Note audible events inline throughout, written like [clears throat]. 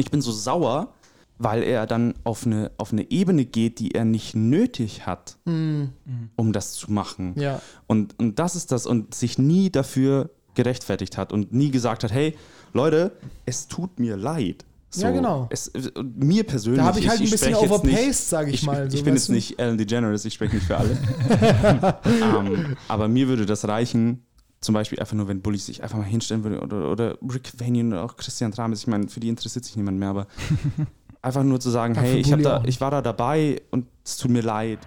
Und ich bin so sauer, weil er dann auf eine, auf eine Ebene geht, die er nicht nötig hat, um das zu machen. Mhm. Ja. Und, und das ist das, und sich nie dafür gerechtfertigt hat und nie gesagt hat, hey, Leute, es tut mir leid. So, Ja, genau. Es, äh, mir persönlich. Da habe ich halt ein bisschen overpaced, nicht- sag ich ich mal, Ich, so, ich bin jetzt du? nicht Ellen DeGeneres, ich spreche nicht für alle. [laughs] ähm, aber mir würde das reichen, zum Beispiel einfach nur, wenn Bully sich einfach mal hinstellen würde oder, oder Rick Vanian oder auch Christian Trames. Ich meine, für die interessiert sich niemand mehr, aber [laughs] einfach nur zu sagen, hey, ich, da, ich war da dabei und es tut mir leid.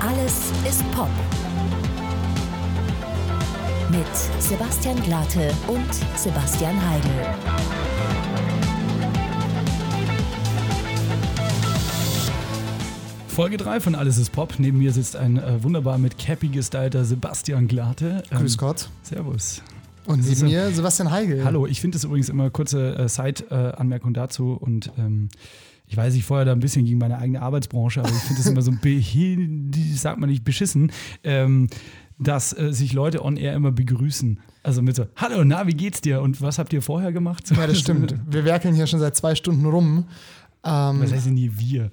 Alles ist Pop. Mit Sebastian Glate und Sebastian Heidel. Folge 3 von Alles ist Pop. Neben mir sitzt ein äh, wunderbar mit Cappy gestylter Sebastian Glate. Ähm, Grüß Gott. Servus. Und neben ja- mir Sebastian Heigel. Hallo, ich finde es übrigens immer kurze äh, Side-Anmerkung dazu und ähm, ich weiß, ich feuer da ein bisschen gegen meine eigene Arbeitsbranche, aber ich finde es immer so behil, [laughs] sagt man nicht, beschissen, ähm, dass äh, sich Leute on air immer begrüßen. Also mit so, hallo, na, wie geht's dir? Und was habt ihr vorher gemacht? Ja, das stimmt. [laughs] Wir werkeln hier schon seit zwei Stunden rum. Ähm, Was heißt denn hier wir?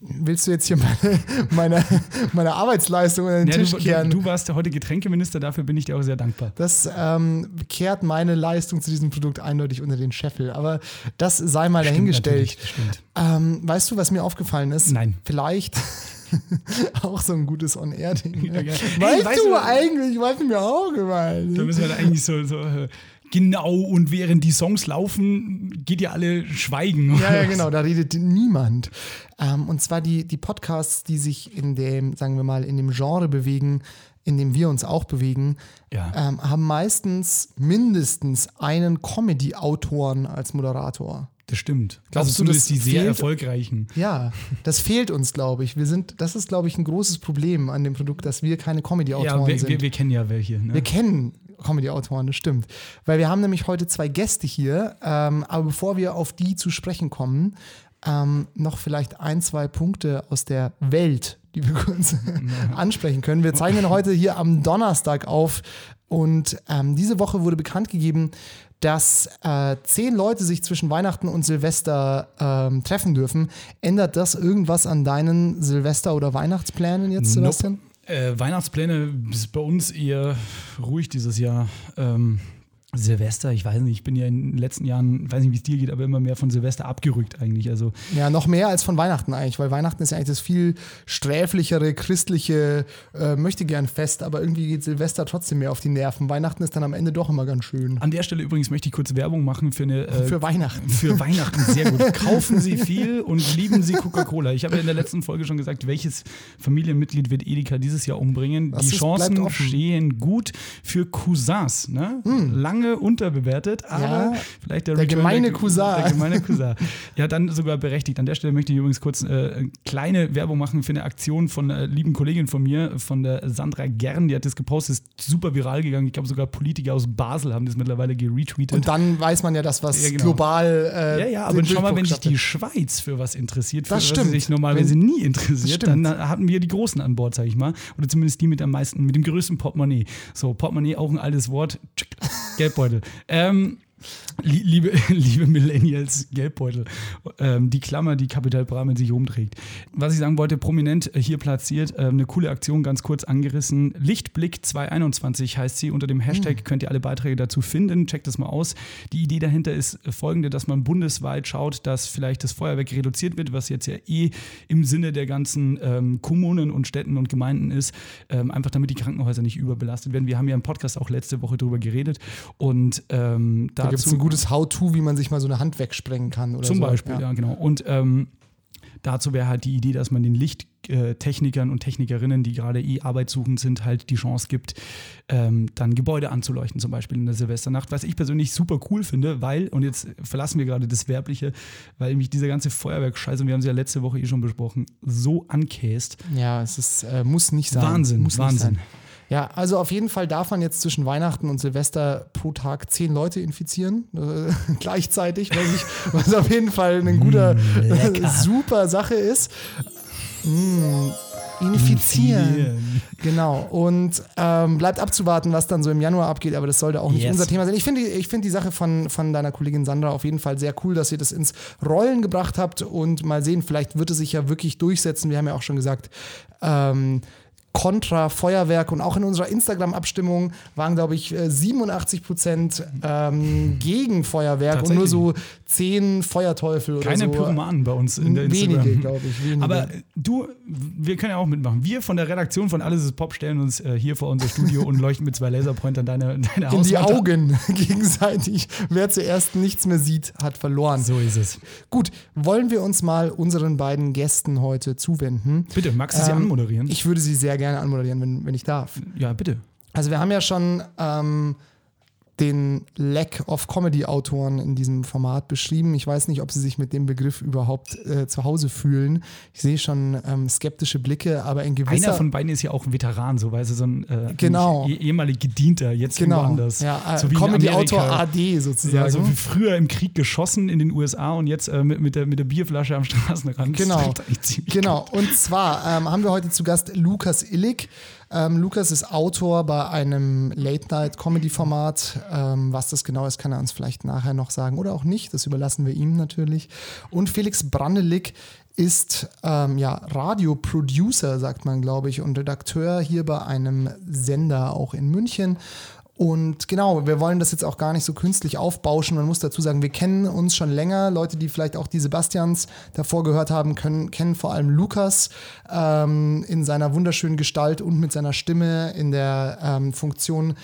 Willst du jetzt hier meine, meine, meine Arbeitsleistung unter den Ja, Tisch du, kehren? du, du warst heute Getränkeminister, dafür bin ich dir auch sehr dankbar. Das ähm, kehrt meine Leistung zu diesem Produkt eindeutig unter den Scheffel. Aber das sei mal dahingestellt. Stimmt, Ähm, weißt du, was mir aufgefallen ist? Nein. Vielleicht [laughs] auch so ein gutes On-Air-Ding. Ja, Ne? geil. Weißt, Ey, weißt du du- eigentlich, was mir auch gefallen Da müssen wir da eigentlich so, so äh, genau und während die Songs laufen, geht ihr alle schweigen. Ja, ja, [laughs] genau, da redet niemand. Ähm, und zwar die, die Podcasts, die sich in dem, sagen wir mal, in dem Genre bewegen, in dem wir uns auch bewegen, Ja. ähm, haben meistens mindestens einen Comedy-Autoren als Moderator. Das stimmt. Glaubst also du, zumindest das die sehr fehlt? erfolgreichen. Ja, das fehlt uns, glaube ich. Wir sind, das ist, glaube ich, ein großes Problem an dem Produkt, dass wir keine Ja, Comedy-Autoren wir, sind. wir, wir kennen ja welche. Ne? Wir kennen Comedy-Autoren, das stimmt. Weil wir haben nämlich heute zwei Gäste hier. Ähm, aber bevor wir auf die zu sprechen kommen, ähm, noch vielleicht ein, zwei Punkte aus der Welt, die wir [laughs] kurz ansprechen können. Wir zeichnen heute hier am Donnerstag auf und ähm, diese Woche wurde bekannt gegeben, dass äh, zehn Leute sich zwischen Weihnachten und Silvester ähm, treffen dürfen. Ändert das irgendwas an deinen Silvester- oder Weihnachtsplänen jetzt, Nope. Äh, Weihnachtspläne ist bei uns eher ruhig dieses Jahr. Ähm, Silvester, ich weiß nicht, ich bin ja in den letzten Jahren, weiß nicht, wie es dir geht, aber immer mehr von Silvester abgerückt eigentlich. Also Ja, noch mehr als von Weihnachten eigentlich, weil Weihnachten ist ja eigentlich das viel sträflichere, christliche, äh, möchte gern Fest, aber irgendwie geht Silvester trotzdem mehr auf die Nerven. Weihnachten ist dann am Ende doch immer ganz schön. an der Stelle übrigens möchte ich kurz Werbung machen für eine äh, Für Weihnachten. Für Weihnachten, sehr gut. [laughs] Kaufen Sie viel und lieben Sie Coca-Cola. Ich habe ja in der letzten Folge schon gesagt, welches Familienmitglied wird Edeka dieses Jahr umbringen. Das Die Chancen stehen gut für Cousins. Ne? Lange unterbewertet, aber Ja, vielleicht der, der Return gemeine Cousin. Der gemeine Cousin. Ja, dann sogar berechtigt. An der Stelle möchte ich übrigens kurz äh, kleine Werbung machen für eine Aktion von einer lieben Kollegin von mir, von der Sandra Gern. Die hat das gepostet, ist super viral gegangen. Ich glaube, sogar Politiker aus Basel haben das mittlerweile geretweetet. Und dann weiß man ja, dass was Ja, genau. global. Äh, Ja, ja, aber schau mal, wenn sich die. Schweiz für was interessiert, für Das was stimmt. sie sich normalerweise Wenn- nie interessiert, dann hatten wir die Großen an Bord, sag ich mal. Oder zumindest die mit am meisten, mit dem größten Portemonnaie. So, Portemonnaie, auch ein altes Wort. Geldbeutel. Ähm, liebe, [laughs] liebe Millennials, Geldbeutel. Ähm, die Klammer, die Kapital Bra mit sich rumträgt. Was ich sagen wollte, prominent hier platziert, ähm, eine coole Aktion, ganz kurz angerissen. Lichtblick 221 heißt sie. Unter dem Hashtag könnt ihr alle Beiträge dazu finden. Checkt das mal aus. Die Idee dahinter ist folgende, dass man bundesweit schaut, dass vielleicht das Feuerwerk reduziert wird, was jetzt ja eh im Sinne der ganzen ähm, Kommunen und Städten und Gemeinden ist, ähm, einfach damit die Krankenhäuser nicht überbelastet werden. Wir haben ja im Podcast auch letzte Woche darüber geredet und ähm, Da gibt es ein gutes How-To, wie man sich mal so eine Hand wegsprengen kann. Oder zum so. Beispiel, ja, genau. Und ähm, dazu wäre halt die Idee, dass man den Lichttechnikern und Technikerinnen, die gerade eh arbeitssuchend sind, halt die Chance gibt, ähm, dann Gebäude anzuleuchten, zum Beispiel in der Silvesternacht. Was ich persönlich super cool finde, weil, und jetzt verlassen wir gerade das Werbliche, weil mich dieser ganze Feuerwerkscheiß, und wir haben es ja letzte Woche eh schon besprochen, so ankäst. Ja, es ist, äh, muss nicht sein. Wahnsinn, muss nicht Wahnsinn. Sein. Ja, also auf jeden Fall darf man jetzt zwischen Weihnachten und Silvester pro Tag zehn Leute infizieren, äh, [laughs] gleichzeitig, was, ich, was auf jeden Fall eine guter, lecker. [laughs] super Sache ist. Mm. Infizieren. Infizieren. Genau. Und ähm, bleibt abzuwarten, was dann so im Januar abgeht, aber das sollte auch nicht Yes. unser Thema sein. Ich finde ich find die Sache von, von deiner Kollegin Sandra auf jeden Fall sehr cool, dass ihr das ins Rollen gebracht habt und mal sehen, vielleicht wird es sich ja wirklich durchsetzen. Wir haben ja auch schon gesagt, ähm, Kontra Feuerwerk und auch in unserer Instagram-Abstimmung waren, glaube ich, äh, 87 Prozent ähm, [laughs] gegen Feuerwerk und nur so 10 Feuerteufel oder Keine so. Pyromanen bei uns in der Wenige, Instagram. glaube ich. Wenige. Aber äh, du, wir können ja auch mitmachen. Wir von der Redaktion von Alles ist Pop stellen uns äh, hier vor unser Studio und leuchten mit zwei Laserpointern deine, [laughs] deine in die. Augen [laughs] gegenseitig. Wer zuerst nichts mehr sieht, hat verloren. So ist es. Gut, wollen wir uns mal unseren beiden Gästen heute zuwenden? Bitte, magst du sie Ähm, anmoderieren? Ich würde sie sehr gerne anmoderieren, wenn, wenn ich darf. ja, bitte. Also wir haben ja schon ähm, den Lack of Comedy-Autoren in diesem Format beschrieben. Ich weiß nicht, ob sie sich mit dem Begriff überhaupt äh, zu Hause fühlen. Ich sehe schon ähm, skeptische Blicke, aber in gewisser... Einer von beiden ist ja auch ein Veteran, so weil sie so ein äh, Genau. eh- ehemalig Gedienter, jetzt genau, irgendwo anders. ja, äh, so Comedy-Autor. AD sozusagen. Ja, so wie früher im Krieg geschossen in den USA und jetzt äh, mit, mit, der, mit der Bierflasche am Straßenrand. Genau. Genau, und zwar ähm, haben wir heute zu Gast Lukas Illig. Ähm, Lukas ist Autor bei einem Late-Night-Comedy-Format. Ähm, was das genau ist, kann er uns vielleicht nachher noch sagen oder auch nicht. Das überlassen wir ihm natürlich. Und Felix Brandelig ist ähm, ja, Radioproducer, sagt man, glaube ich, und Redakteur hier bei einem Sender auch in München. Und genau, wir wollen das jetzt auch gar nicht so künstlich aufbauschen. Man muss dazu sagen, wir kennen uns schon länger. Leute, die vielleicht auch die Sebastians davor gehört haben, können, kennen vor allem Lukas ähm, in seiner wunderschönen Gestalt und mit seiner Stimme in der ähm, Funktion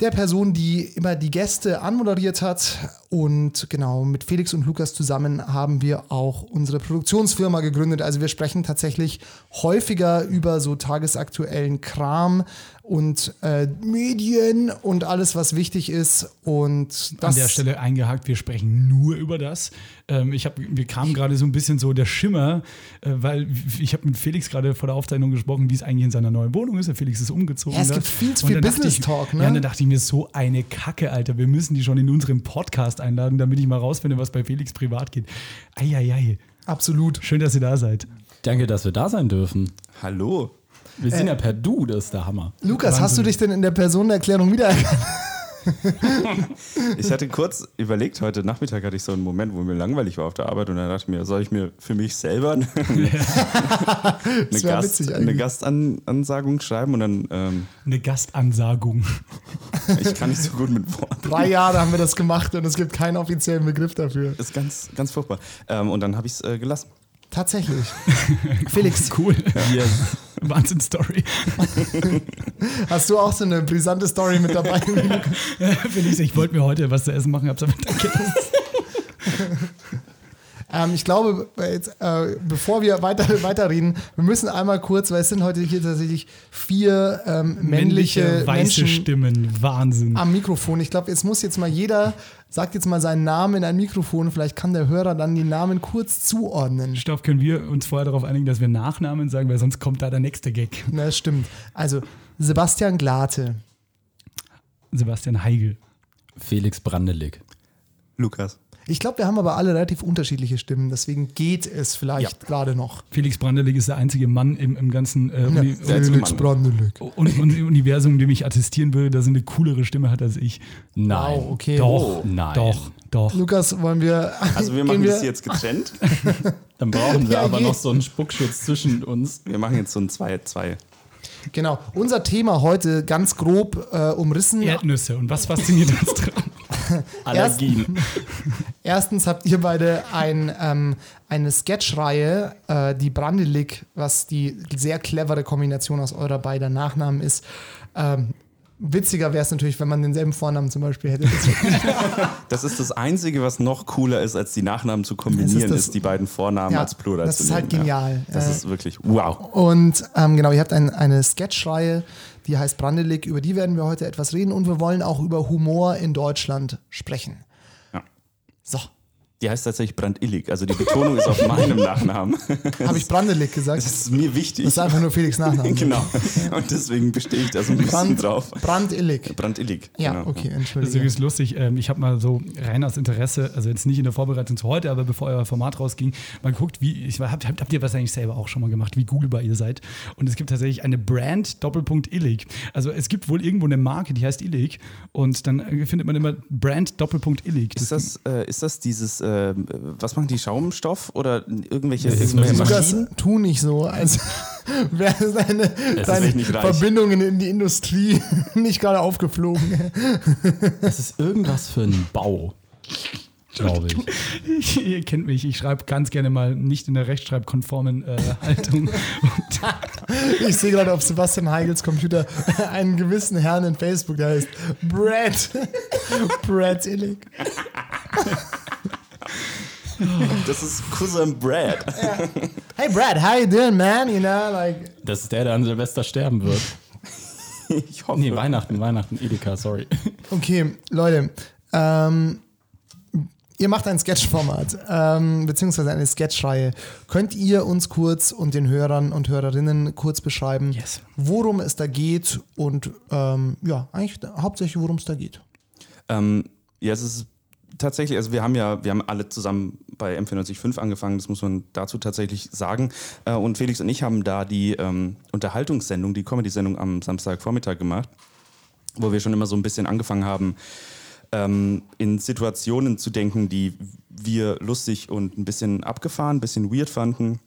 der Person, die immer die Gäste anmoderiert hat. Und genau, mit Felix und Lukas zusammen haben wir auch unsere Produktionsfirma gegründet. Also wir sprechen tatsächlich häufiger über so tagesaktuellen Kram und äh, Medien und alles, was wichtig ist. Und das An der Stelle eingehakt, wir sprechen nur über das. Ähm, ich hab, wir kamen gerade so ein bisschen so der Schimmer, äh, weil ich habe mit Felix gerade vor der Aufzeichnung gesprochen, wie es eigentlich in seiner neuen Wohnung ist. Der Felix ist umgezogen. Ja, es da. gibt viel zu viel Business ich- Talk, ne? Ja, dann dachte ich mir, so eine Kacke, Alter. Wir müssen die schon in unserem Podcast einladen, damit ich mal rausfinde, was bei Felix privat geht. Eieiei. absolut. Schön, dass ihr da seid. Danke, dass wir da sein dürfen. Hallo. Wir sind ja per Du, das ist der Hammer. Lukas, hast du Wahnsinn. dich denn in der Personenerklärung wiedererkannt? [laughs] Ich hatte kurz überlegt, heute Nachmittag hatte ich so einen Moment, wo mir langweilig war auf der Arbeit und dann dachte ich mir, soll ich mir für mich selber [laughs] eine, eine, Gast, eine. Gastansagung schreiben und dann, ähm, Eine Gastansagung. ich kann nicht so gut mit Worten. Drei Jahre haben wir das gemacht und es gibt keinen offiziellen Begriff dafür. Das ist ganz, ganz furchtbar. Ähm, und dann habe ich es äh, gelassen. Tatsächlich. [laughs] Felix, Cool. [laughs] Wahnsinn-Story. hast du auch so eine brisante Story mit dabei? [laughs] Felix, ich wollte mir heute was zu essen machen, hab's aber danke. ähm, ich glaube, jetzt, äh, bevor wir weiter, weiterreden, wir müssen einmal kurz, weil es sind heute hier tatsächlich vier ähm, männliche, weiße Menschen Stimmen. Wahnsinn. am Mikrofon. Ich glaube, jetzt muss jetzt mal jeder, sagt jetzt mal seinen Namen in ein Mikrofon. Vielleicht kann der Hörer dann die Namen kurz zuordnen. Stoff, können wir uns vorher darauf einigen, dass wir Nachnamen sagen, weil sonst kommt da der nächste Gag. Na, das stimmt. Also, Sebastian Glate. Sebastian Heigl. Felix Brandelig. Lukas. Ich glaube, wir haben aber alle relativ unterschiedliche Stimmen, deswegen geht es vielleicht gerade noch. Felix Brandelig ist der einzige Mann im, im ganzen äh, Uni Felix. Brandelig. Un Un Universum, dem ich attestieren würde, dass er eine coolere Stimme hat als ich. Nein. Wow, okay. Doch, Nein. doch, doch. Lukas, wollen wir. Also wir [laughs] machen das jetzt getrennt. [laughs] Dann brauchen wir Ja, aber je. noch so einen Spuckschutz zwischen uns. Wir machen jetzt so ein 2-2. Genau. Unser Thema heute ganz grob äh, umrissen. Erdnüsse. Und was fasziniert uns dran? [laughs] Allergien. Erstens habt ihr beide ein, ähm, eine Sketchreihe, äh, die Brandelig, was die sehr clevere Kombination aus eurer beider Nachnamen ist. Ähm, witziger wäre es natürlich, wenn man denselben Vornamen zum Beispiel hätte. Das, [laughs] Das ist das Einzige, was noch cooler ist, als die Nachnamen zu kombinieren, Das ist ist, das- die beiden Vornamen Ja, als Plural das zu ist nehmen. halt genial. Ja. Das Äh, ist wirklich wow. Und ähm, genau, ihr habt ein, eine Sketchreihe, die heißt Brandelig, über die werden wir heute etwas reden und wir wollen auch über Humor in Deutschland sprechen. Ja. So, Die heißt tatsächlich Brandillig. Also die Betonung ist auf meinem [laughs] Nachnamen. Habe ich Brandelig gesagt? Das ist mir wichtig. Das ist einfach nur Felix Nachname. [laughs] genau. Und deswegen bestehe ich da so ein bisschen Brand, drauf. Brandillig. Brandillig. Ja, genau. okay, Das ist entschuldige. übrigens lustig. Ähm, Ich habe mal so rein aus Interesse, also jetzt nicht in der Vorbereitung zu heute, aber bevor euer Format rausging, mal geguckt, wie, ich war, habt, ihr wahrscheinlich selber auch schon mal gemacht, wie googlebar ihr seid. Und es gibt tatsächlich eine Brand Doppelpunkt Illig. Also es gibt wohl irgendwo eine Marke, die heißt Illig. Und dann findet man immer Brand Doppelpunkt Illig. Ist das, äh, ist das dieses, äh, was machen die, Schaumstoff oder irgendwelche, Das irgendwelche Maschinen? tu nicht so, als [laughs] wäre nicht reich. Verbindungen in die Industrie [laughs] nicht gerade aufgeflogen. [laughs] Es ist irgendwas für ein Bau, glaube ich. ihr kennt mich, ich schreibe ganz gerne mal nicht in der rechtschreibkonformen äh, Haltung. Ich sehe gerade auf Sebastian Heigels Computer einen gewissen Herrn in Facebook, der heißt Brad. Brad Illig. [laughs] Das ist Cousin Brad. [laughs] Hey Brad, how you doing, man? You know, like. Das ist der, der an Silvester sterben wird. [laughs] Ich hoffe. Nee, Weihnachten, Weihnachten, Edeka, sorry. Okay, Leute. Ähm, ihr macht ein Sketchformat, ähm, beziehungsweise eine Sketchreihe. Könnt ihr uns kurz und den Hörern und Hörerinnen kurz beschreiben, Yes. worum es da geht und ähm, ja, eigentlich hauptsächlich, worum es da geht? Ähm, ja, es ist tatsächlich, also wir haben ja, wir haben alle zusammen bei M495 angefangen, das muss man dazu tatsächlich sagen. Äh, und Felix und ich haben da die ähm, Unterhaltungssendung, die Comedy-Sendung am Samstagvormittag gemacht, wo wir schon immer so ein bisschen angefangen haben, ähm, in Situationen zu denken, die wir lustig und ein bisschen abgefahren, ein bisschen weird fanden.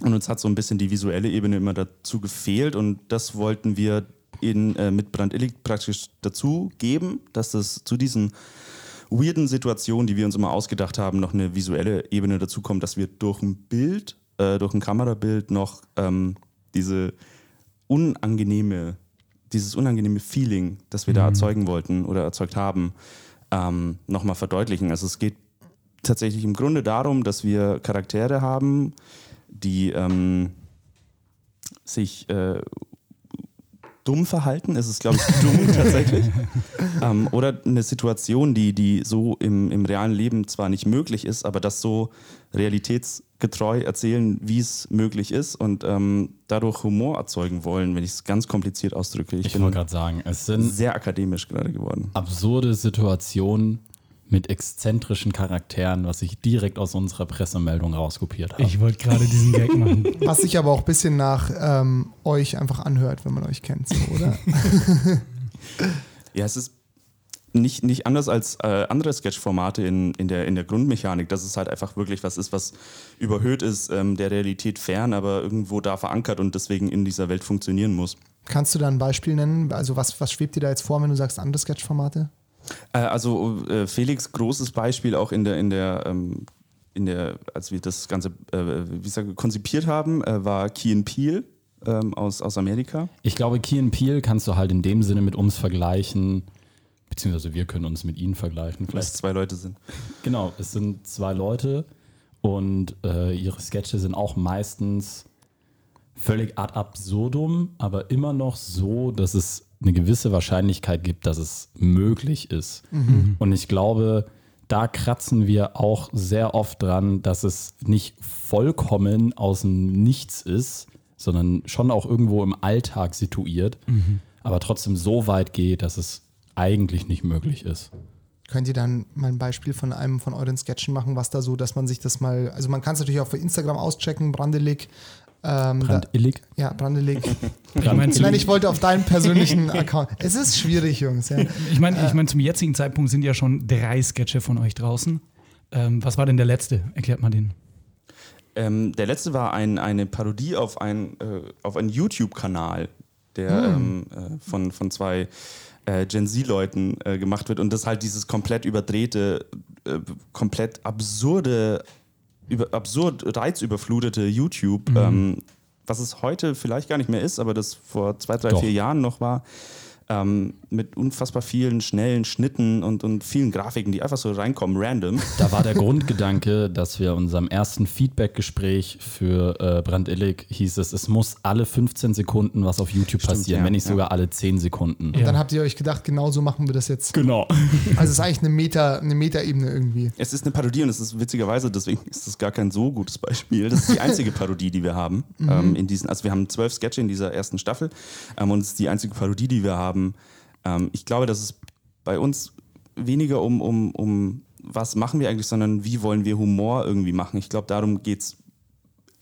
Und uns hat so ein bisschen die visuelle Ebene immer dazu gefehlt und das wollten wir in, äh, mit Brandillig praktisch dazu geben, dass das zu diesen weirden Situationen, die wir uns immer ausgedacht haben, noch eine visuelle Ebene dazu kommt, dass wir durch ein Bild, äh, durch ein Kamerabild noch ähm, diese unangenehme, dieses unangenehme Feeling, das wir da erzeugen wollten oder erzeugt haben, ähm, nochmal verdeutlichen. Also es geht tatsächlich im Grunde darum, dass wir Charaktere haben, die ähm, sich äh, dumm verhalten. Es ist, glaube ich, dumm [laughs] tatsächlich. ähm, oder eine Situation, die, die so im, im realen Leben zwar nicht möglich ist, aber das so realitätsgetreu erzählen, wie es möglich ist und ähm, dadurch Humor erzeugen wollen, wenn ich es ganz kompliziert ausdrücke. Ich, Ich wollte gerade sagen, es sind sehr akademisch gerade geworden. absurde Situationen mit exzentrischen Charakteren, was ich direkt aus unserer Pressemeldung rauskopiert habe. Ich wollte gerade diesen Gag machen. [laughs] Was sich aber auch ein bisschen nach ähm, euch einfach anhört, wenn man euch kennt, so, oder? [laughs] Ja, es ist nicht, nicht anders als äh, andere Sketch-Formate in, in, der, in der Grundmechanik, dass es halt einfach wirklich was ist, was überhöht ist, ähm, der Realität fern, aber irgendwo da verankert und deswegen in dieser Welt funktionieren muss. Kannst du da ein Beispiel nennen? Also was, was schwebt dir da jetzt vor, wenn du sagst andere Sketchformate? Äh, also äh, Felix, großes Beispiel auch in der, in der, ähm, in der als wir das Ganze äh, wie sage, konzipiert haben, äh, war Key Peel ähm, aus, aus Amerika. Ich glaube, Key and Peele kannst du halt in dem Sinne mit uns vergleichen, beziehungsweise wir können uns mit ihnen vergleichen. Vielleicht es zwei Leute sind. Genau, es sind zwei Leute und äh, ihre Sketche sind auch meistens völlig ad absurdum, aber immer noch so, dass es eine gewisse Wahrscheinlichkeit gibt, dass es möglich ist. Und ich glaube, da kratzen wir auch sehr oft dran, dass es nicht vollkommen aus dem Nichts ist, sondern schon auch irgendwo im Alltag situiert, aber trotzdem so weit geht, dass es eigentlich nicht möglich ist. Könnt ihr dann mal ein Beispiel von einem von euren Sketchen machen, was da so, dass man sich das mal, also man kann es natürlich auch für Instagram auschecken, Brandelig. Ähm, da, Brandillig. ja, Brandelig. [laughs] Ich meine, Nein, ich wollte auf deinen persönlichen Account. Es ist schwierig, Jungs. Ja. ich meine, ich mein, zum jetzigen Zeitpunkt sind ja schon drei Sketche von euch draußen. Ähm, was war denn der letzte? Erklärt mal den. Ähm, der letzte war ein, eine Parodie auf, ein, äh, auf einen YouTube-Kanal, der ähm, äh, von, von zwei äh, Gen Z-Leuten äh, gemacht wird und das halt dieses komplett überdrehte, äh, komplett absurde, über, absurd reizüberflutete YouTube, ähm, was es heute vielleicht gar nicht mehr ist, aber das vor zwei, drei, Doch. vier Jahren noch war. Ähm, mit unfassbar vielen schnellen Schnitten und, und vielen Grafiken, die einfach so reinkommen, random. [laughs] Da war der Grundgedanke, dass wir unserem ersten Feedback-Gespräch für äh, Brandillig hieß es, es muss alle 15 Sekunden was auf YouTube passieren, ja, wenn nicht ja. sogar alle 10 Sekunden. Und dann habt ihr euch gedacht, genau so machen wir das jetzt. Genau. [laughs] Also es ist eigentlich eine Meta, eine Meta-Ebene irgendwie. Es ist eine Parodie und es ist witzigerweise, deswegen ist das gar kein so gutes Beispiel. Das ist die einzige [laughs] Parodie, die wir haben. Ähm, in diesen, also wir haben zwölf Sketche in dieser ersten Staffel ähm, und es ist die einzige Parodie, die wir haben. Ähm, ich glaube, dass es bei uns weniger um, um, um was machen wir eigentlich, sondern wie wollen wir Humor irgendwie machen. Ich glaube, darum geht es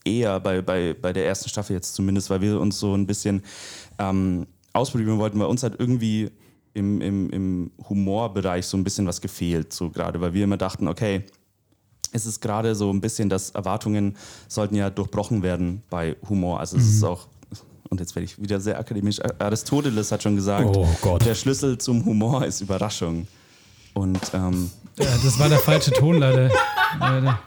eher bei, bei, bei der ersten Staffel jetzt zumindest, weil wir uns so ein bisschen ähm, ausprobieren wollten, weil uns hat irgendwie im, im, im Humorbereich so ein bisschen was gefehlt, so gerade, weil wir immer dachten, okay, es ist gerade so ein bisschen, dass Erwartungen sollten ja durchbrochen werden bei Humor. Also es ist auch, und jetzt werde ich wieder sehr akademisch, Aristoteles hat schon gesagt, Oh Gott. der Schlüssel zum Humor ist Überraschung. Und ähm, Ja, das war der falsche Ton leider. Leider.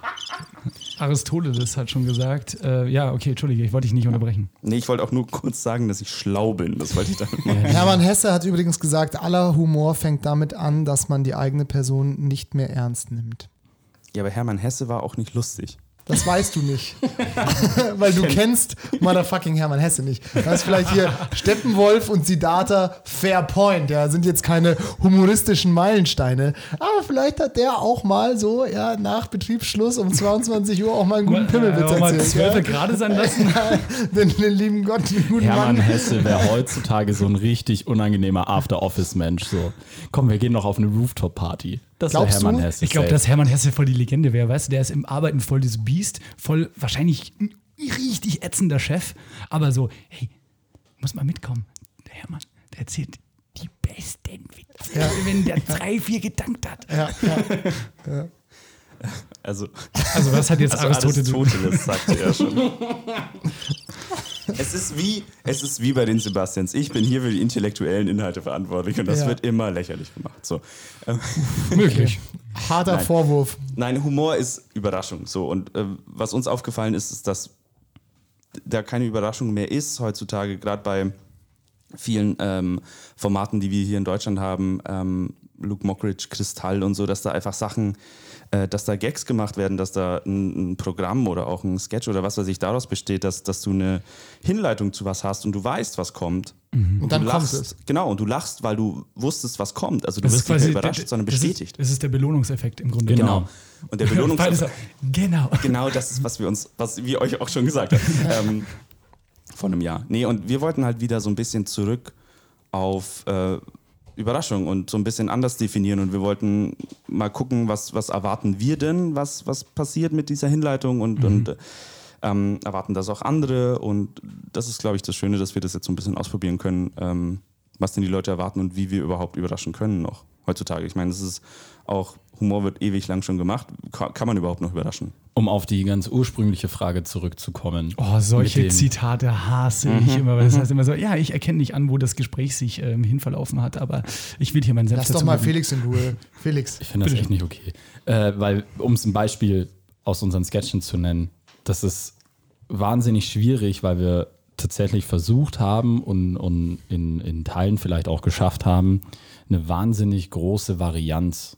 Aristoteles hat schon gesagt. Äh, ja, okay, entschuldige, ich wollte dich nicht unterbrechen. nee, ich wollte auch nur kurz sagen, dass ich schlau bin. Das wollte ich damit machen. Hermann Hesse hat übrigens gesagt, aller Humor fängt damit an, dass man die eigene Person nicht mehr ernst nimmt. Ja, aber Hermann Hesse war auch nicht lustig. Das weißt du nicht. [laughs] Weil du kennst motherfucking Hermann Hesse nicht. Das ist vielleicht hier Steppenwolf und Siddhartha Fair Point. Ja, sind jetzt keine humoristischen Meilensteine. Aber vielleicht hat der auch mal so, ja, nach Betriebsschluss um 22 Uhr auch mal einen guten Pimmelwitz Äh, mal erzählt. zwölfe gerade sein lassen. Ja, [laughs] den, den lieben Gott, den guten Hermann Mann. Hesse wäre heutzutage so ein richtig unangenehmer After-Office-Mensch. So, komm, wir gehen noch auf eine Rooftop-Party. Das Glaubst Hermann du? Hesse. Ich glaube, dass Hermann Hesse voll die Legende wäre, weißt du? Der ist im Arbeiten voll das Biest, voll wahrscheinlich ein richtig ätzender Chef, aber so, hey, muss mal mitkommen. Der Hermann, der erzählt die besten Witze, Ja. wenn der drei, vier gedankt hat. Ja, ja. Also, Also was hat jetzt also Aristoteles? Aristoteles sagte er schon. [laughs] Es ist, wie, es ist wie bei den Sebastians. Ich bin hier für die intellektuellen Inhalte verantwortlich und das Ja. wird immer lächerlich gemacht. So. [laughs] Möglich. Harter Nein. Vorwurf. Nein, Humor ist Überraschung. So. Und äh, was uns aufgefallen ist, ist, dass da keine Überraschung mehr ist heutzutage, gerade bei vielen ähm, Formaten, die wir hier in Deutschland haben, ähm, Luke Mockridge, Kristall und so, dass da einfach Sachen, äh, dass da Gags gemacht werden, dass da ein, ein Programm oder auch ein Sketch oder was weiß ich daraus besteht, dass, dass du eine Hinleitung zu was hast und du weißt, was kommt. Und dann du kommt lachst, es. Genau, und du lachst, weil du wusstest, was kommt. Also du Das ist wirst nicht überrascht, sondern das bestätigt. Ist, das ist der Belohnungseffekt im Grunde. Genau. Und der [laughs] Belohnungseffekt. genau. [laughs] Genau das ist, was wir uns, was wir euch auch schon gesagt haben. [laughs] ähm, vor einem Jahr. Nee, und wir wollten halt wieder so ein bisschen zurück auf äh, Überraschung und so ein bisschen anders definieren. Und wir wollten mal gucken, was, was erwarten wir denn, was, was passiert mit dieser Hinleitung und, und äh, ähm, erwarten das auch andere. Und das ist, glaube ich, das Schöne, dass wir das jetzt so ein bisschen ausprobieren können, ähm, was denn die Leute erwarten und wie wir überhaupt überraschen können noch heutzutage. Ich meine, das ist auch, Humor wird ewig lang schon gemacht. Ka- Kann man überhaupt noch überraschen? Um auf die ganz ursprüngliche Frage zurückzukommen. Oh, solche Zitate hasse ich immer, weil das heißt immer so, ja, ich erkenne nicht an, wo das Gespräch sich ähm, hinverlaufen hat, aber ich will hier meinen Senf Lass doch mal geben. Felix in Ruhe. Felix. Ich finde das echt nicht okay. Äh, weil, um es ein Beispiel aus unseren Sketchen zu nennen, das ist wahnsinnig schwierig, weil wir tatsächlich versucht haben und, und in, in Teilen vielleicht auch geschafft haben, eine wahnsinnig große Varianz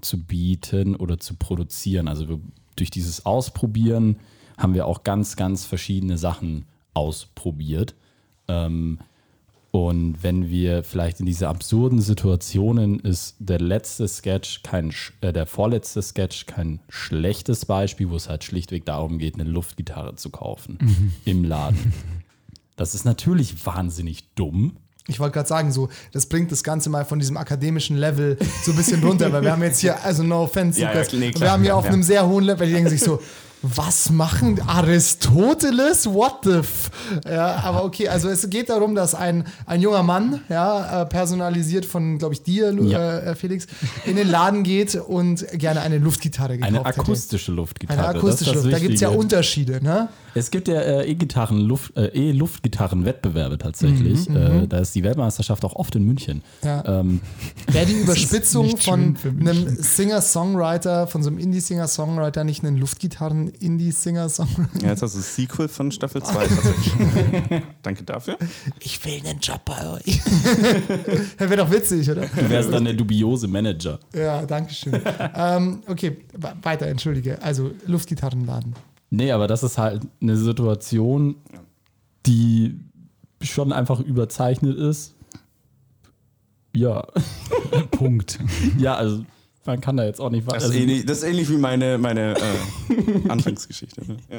zu bieten oder zu produzieren. Also wir, durch dieses Ausprobieren haben wir auch ganz, ganz verschiedene Sachen ausprobiert. Ähm, und wenn wir vielleicht in diese absurden Situationen ist der letzte Sketch kein, äh, der vorletzte Sketch kein schlechtes Beispiel, wo es halt schlichtweg darum geht, eine Luftgitarre zu kaufen im Laden. [laughs] Das ist natürlich wahnsinnig dumm. Ich wollte gerade sagen, so, das bringt das Ganze mal von diesem akademischen Level so ein bisschen runter, weil wir haben jetzt hier, also no offense, Ja, ja, nee, klar, wir haben hier ja, auf einem sehr hohen Level, die denken sich so, was machen Aristoteles? What the f? Ja, aber okay, also es geht darum, dass ein, ein junger Mann, ja, äh, personalisiert von, glaube ich, dir, Ja. äh, Felix, in den Laden geht und gerne eine Luftgitarre gekauft Eine hätte. akustische Luftgitarre. Eine akustische Luft. Da gibt es ja. Unterschiede, ne? Es gibt ja äh, E-Gitarren, Luft, äh, E-Luftgitarren-Wettbewerbe tatsächlich. Äh, da ist die Weltmeisterschaft auch oft in München. Ja. Ähm, Wäre die [laughs] Überspitzung von einem Singer-Songwriter, von so einem Indie-Singer-Songwriter nicht ein ein Indie-Singer-Song. Ja, jetzt hast du das Sequel von Staffel 2 [laughs] tatsächlich. Danke dafür. Ich will einen Job bei euch. [laughs] Wäre doch witzig, oder? Du wärst dann der dubiose Manager. Ja, danke schön. ähm, okay, weiter, entschuldige. Also Luftgitarrenladen. Nee, aber das ist halt eine Situation, die schon einfach überzeichnet ist. Ja. Punkt. [laughs] Ja, also man kann da jetzt auch nicht Das also, das ist ähnlich wie meine, meine äh, [laughs] Anfangsgeschichte. Ne? Ja.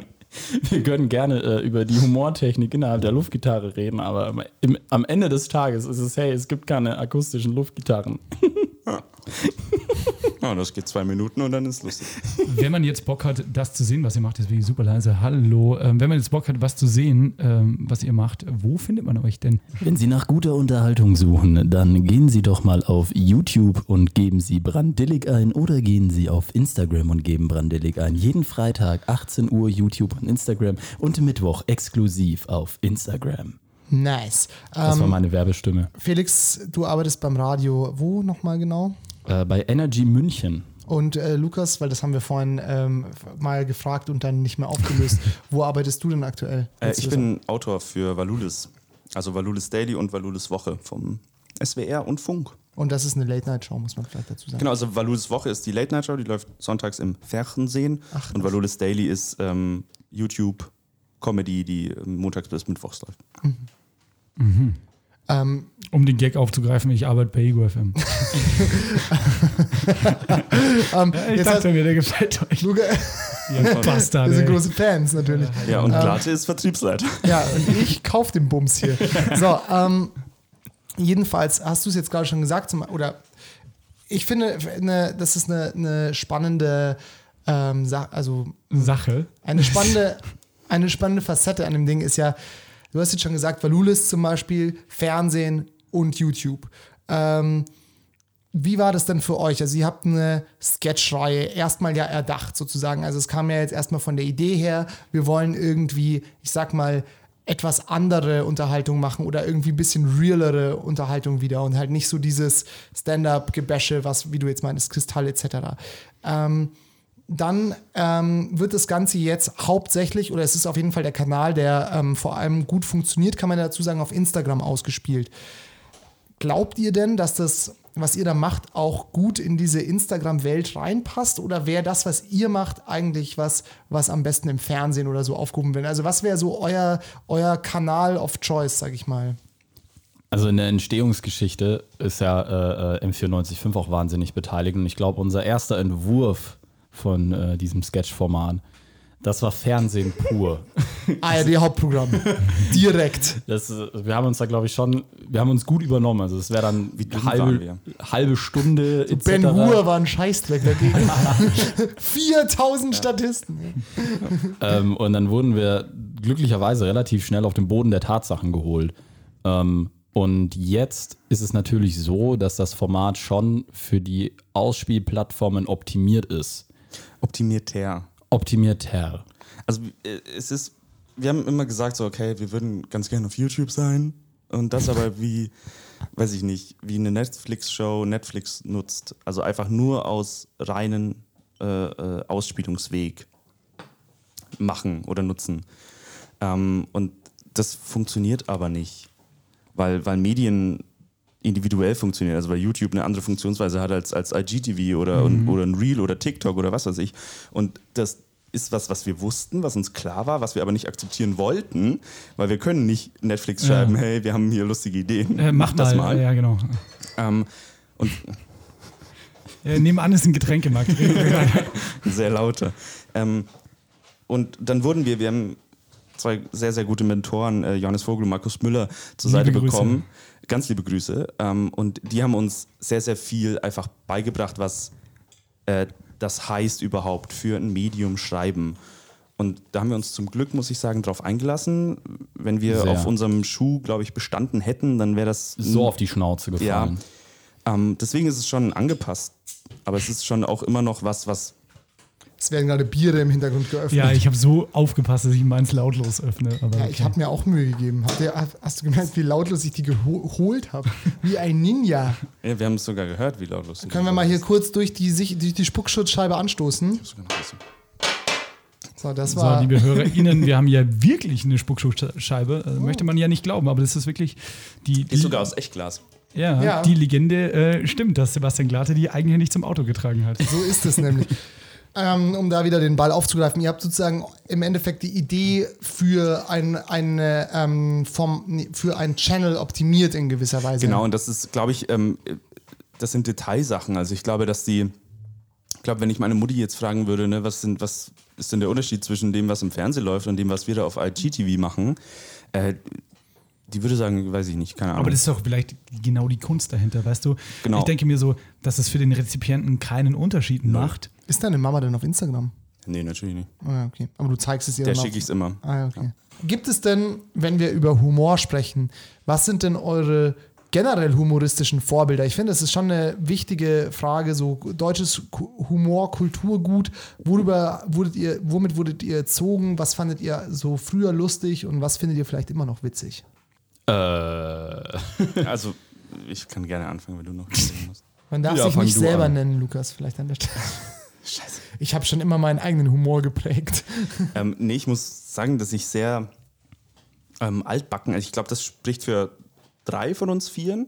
Wir können gerne äh, über die Humortechnik innerhalb der Luftgitarre reden, aber im, am Ende des Tages ist es, hey, es gibt keine akustischen Luftgitarren. [laughs] [laughs] Ja, das geht zwei Minuten und dann ist lustig. Wenn man jetzt Bock hat, das zu sehen, was ihr macht, deswegen super leise. Hallo. Ähm, wenn man jetzt Bock hat, was zu sehen, ähm, was ihr macht, wo findet man euch denn? Wenn Sie nach guter Unterhaltung suchen, dann gehen Sie doch mal auf YouTube und geben Sie Brandillig ein oder gehen Sie auf Instagram und geben Brandillig ein. Jeden Freitag 18 Uhr YouTube und Instagram und Mittwoch exklusiv auf Instagram. Nice. Das war Ähm, meine Werbestimme. Felix, du arbeitest beim Radio. Wo nochmal genau? Äh, bei Energy München. Und äh, Lukas, weil das haben wir vorhin ähm, mal gefragt und dann nicht mehr aufgelöst. [laughs] Wo arbeitest du denn aktuell? Äh, ich bin Autor für Valulis. Also Valulis Daily und Valulis Woche vom SWR und Funk. Und das ist eine Late-Night-Show, muss man vielleicht dazu sagen. Genau, also Valulis Woche ist die Late Night Show, die läuft sonntags im Fernsehen. Ach, und Valulis Daily ist ähm, YouTube Comedy, die montags bis mittwochs läuft. Ähm, Um den Gag aufzugreifen, ich arbeite bei Ego FM. [laughs] ähm, [laughs] Ich dachte mir, der gefällt euch. Luca, Ihr [laughs] Bastard. wir sind große Fans natürlich. Ja, und Glate ist Vertriebsleiter. Ja, und ich kauf den Bums hier. So, ähm, jedenfalls hast du es jetzt gerade schon gesagt, zum, oder ich finde, eine, das ist eine, eine spannende, ähm, Sa also Sache. eine spannende, eine spannende Facette an dem Ding ist ja, du hast jetzt schon gesagt, Valulis zum Beispiel, Fernsehen und YouTube. Ähm, wie war das denn für euch? Also ihr habt eine Sketchreihe erstmal ja erdacht sozusagen. Also es kam ja jetzt erstmal von der Idee her, wir wollen irgendwie, ich sag mal, etwas andere Unterhaltung machen oder irgendwie ein bisschen realere Unterhaltung wieder und halt nicht so dieses Stand-up-Gebäsche, was, wie du jetzt meinst, Kristall etc. Ähm, dann ähm, wird das Ganze jetzt hauptsächlich, oder es ist auf jeden Fall der Kanal, der ähm, vor allem gut funktioniert, kann man dazu sagen, auf Instagram ausgespielt. Glaubt ihr denn, dass das, was ihr da macht, auch gut in diese Instagram-Welt reinpasst? Oder wäre das, was ihr macht, eigentlich was, was am besten im Fernsehen oder so aufgehoben wird? Also, was wäre so euer, euer Kanal of Choice, sag ich mal? Also in der Entstehungsgeschichte ist ja äh, äh, M945 auch wahnsinnig beteiligt und ich glaube, unser erster Entwurf von äh, diesem Sketch-Format, das war Fernsehen pur. [laughs] ARD-Hauptprogramm. [laughs] Direkt. Das, wir haben uns da, glaube ich, schon, wir haben uns gut übernommen. Also es wäre dann Wie halbe, halbe Stunde etc. Ben Hur war ein Scheißdreck dagegen. [laughs] 4000 Statisten. ähm, und dann wurden wir glücklicherweise relativ schnell auf den Boden der Tatsachen geholt. Ähm, und jetzt ist es natürlich so, dass das Format schon für die Ausspielplattformen optimiert ist. Optimierter. Optimierter. Also äh, es ist, wir haben immer gesagt so, okay, wir würden ganz gerne auf YouTube sein und das aber [laughs] wie, weiß ich nicht, wie eine Netflix-Show Netflix nutzt. Also einfach nur aus reinen äh, äh, Ausspielungsweg machen oder nutzen. Ähm, und das funktioniert aber nicht, weil, weil Medien individuell funktionieren, also weil YouTube eine andere Funktionsweise hat als, als IGTV oder, und, oder ein Reel oder TikTok oder was weiß ich. Und das ist was, was wir wussten, was uns klar war, was wir aber nicht akzeptieren wollten, weil wir können nicht Netflix schreiben, Ja. hey, wir haben hier lustige Ideen, Äh, mach das mal. mal. Ja, genau. Ähm, und [laughs] Äh, nebenan ist ein Getränkemarkt. [laughs] sehr laute. Ähm, und dann wurden wir, wir haben zwei sehr, sehr gute Mentoren, äh, Johannes Vogel und Markus Müller, zur Liebe Seite Grüße. bekommen. Ganz liebe Grüße. Ähm, und die haben uns sehr, sehr viel einfach beigebracht, was äh, das heißt überhaupt für ein Medium schreiben. Und da haben wir uns zum Glück, muss ich sagen, drauf eingelassen. Wenn wir Sehr. auf unserem Schuh, glaube ich, bestanden hätten, dann wäre das So auf die Schnauze ja. gefallen. Ähm, deswegen ist es schon angepasst. Aber es ist schon auch immer noch was, was Es werden gerade Biere im Hintergrund geöffnet. ja, ich habe so aufgepasst, dass ich meins lautlos öffne. Aber Ja, okay. ich habe mir auch Mühe gegeben. Ihr, hast du gemerkt, wie lautlos ich die geho- geholt habe? Wie ein Ninja. Ja, wir haben es sogar gehört, wie lautlos Können wir mal hier kurz durch die, durch die Spuckschutzscheibe anstoßen? Bisschen. So, das So, war. liebe HörerInnen, wir haben ja wirklich eine Spuckschuhscheibe. Also, Möchte man ja nicht glauben, aber das ist wirklich die, die, Ist sogar aus Echtglas. ja, Ja. die Legende äh, stimmt, dass Sebastian Glatte die eigenhändig zum Auto getragen hat. So ist es nämlich. Ähm, um da wieder den Ball aufzugreifen, ihr habt sozusagen im Endeffekt die Idee für ein, eine, ähm, vom, nee, für ein Channel optimiert in gewisser Weise. Genau, und das ist, glaube ich, ähm, das sind Detailsachen. Also ich glaube, dass die, ich glaube, wenn ich meine Mutti jetzt fragen würde, ne, was, sind, was ist denn der Unterschied zwischen dem, was im Fernsehen läuft und dem, was wir da auf IGTV machen, äh, die würde sagen, weiß ich nicht, keine Ahnung. Aber das ist doch vielleicht genau die Kunst dahinter, weißt du? Genau. Ich denke mir so, dass es für den Rezipienten keinen Unterschied macht. Ist deine Mama denn auf Instagram? nee, natürlich nicht. Ah, okay. Aber du zeigst es ihr Der dann schicke ich es immer. Ah, ja, okay. Gibt es denn, wenn wir über Humor sprechen, was sind denn eure generell humoristischen Vorbilder? Ich finde, das ist schon eine wichtige Frage, so deutsches Humor, Kulturgut. Worüber wurdet ihr, womit wurdet ihr erzogen? Was fandet ihr so früher lustig und was findet ihr vielleicht immer noch witzig? Äh, [laughs] Also, ich kann gerne anfangen, wenn du noch musst. Man darf Ja, sich nicht selber an. nennen, Lukas, vielleicht an der Stelle. Scheiße. Ich habe schon immer meinen eigenen Humor geprägt. [laughs] ähm, nee, ich muss sagen, dass ich sehr ähm, altbacken, also ich glaube, das spricht für drei von uns Vieren,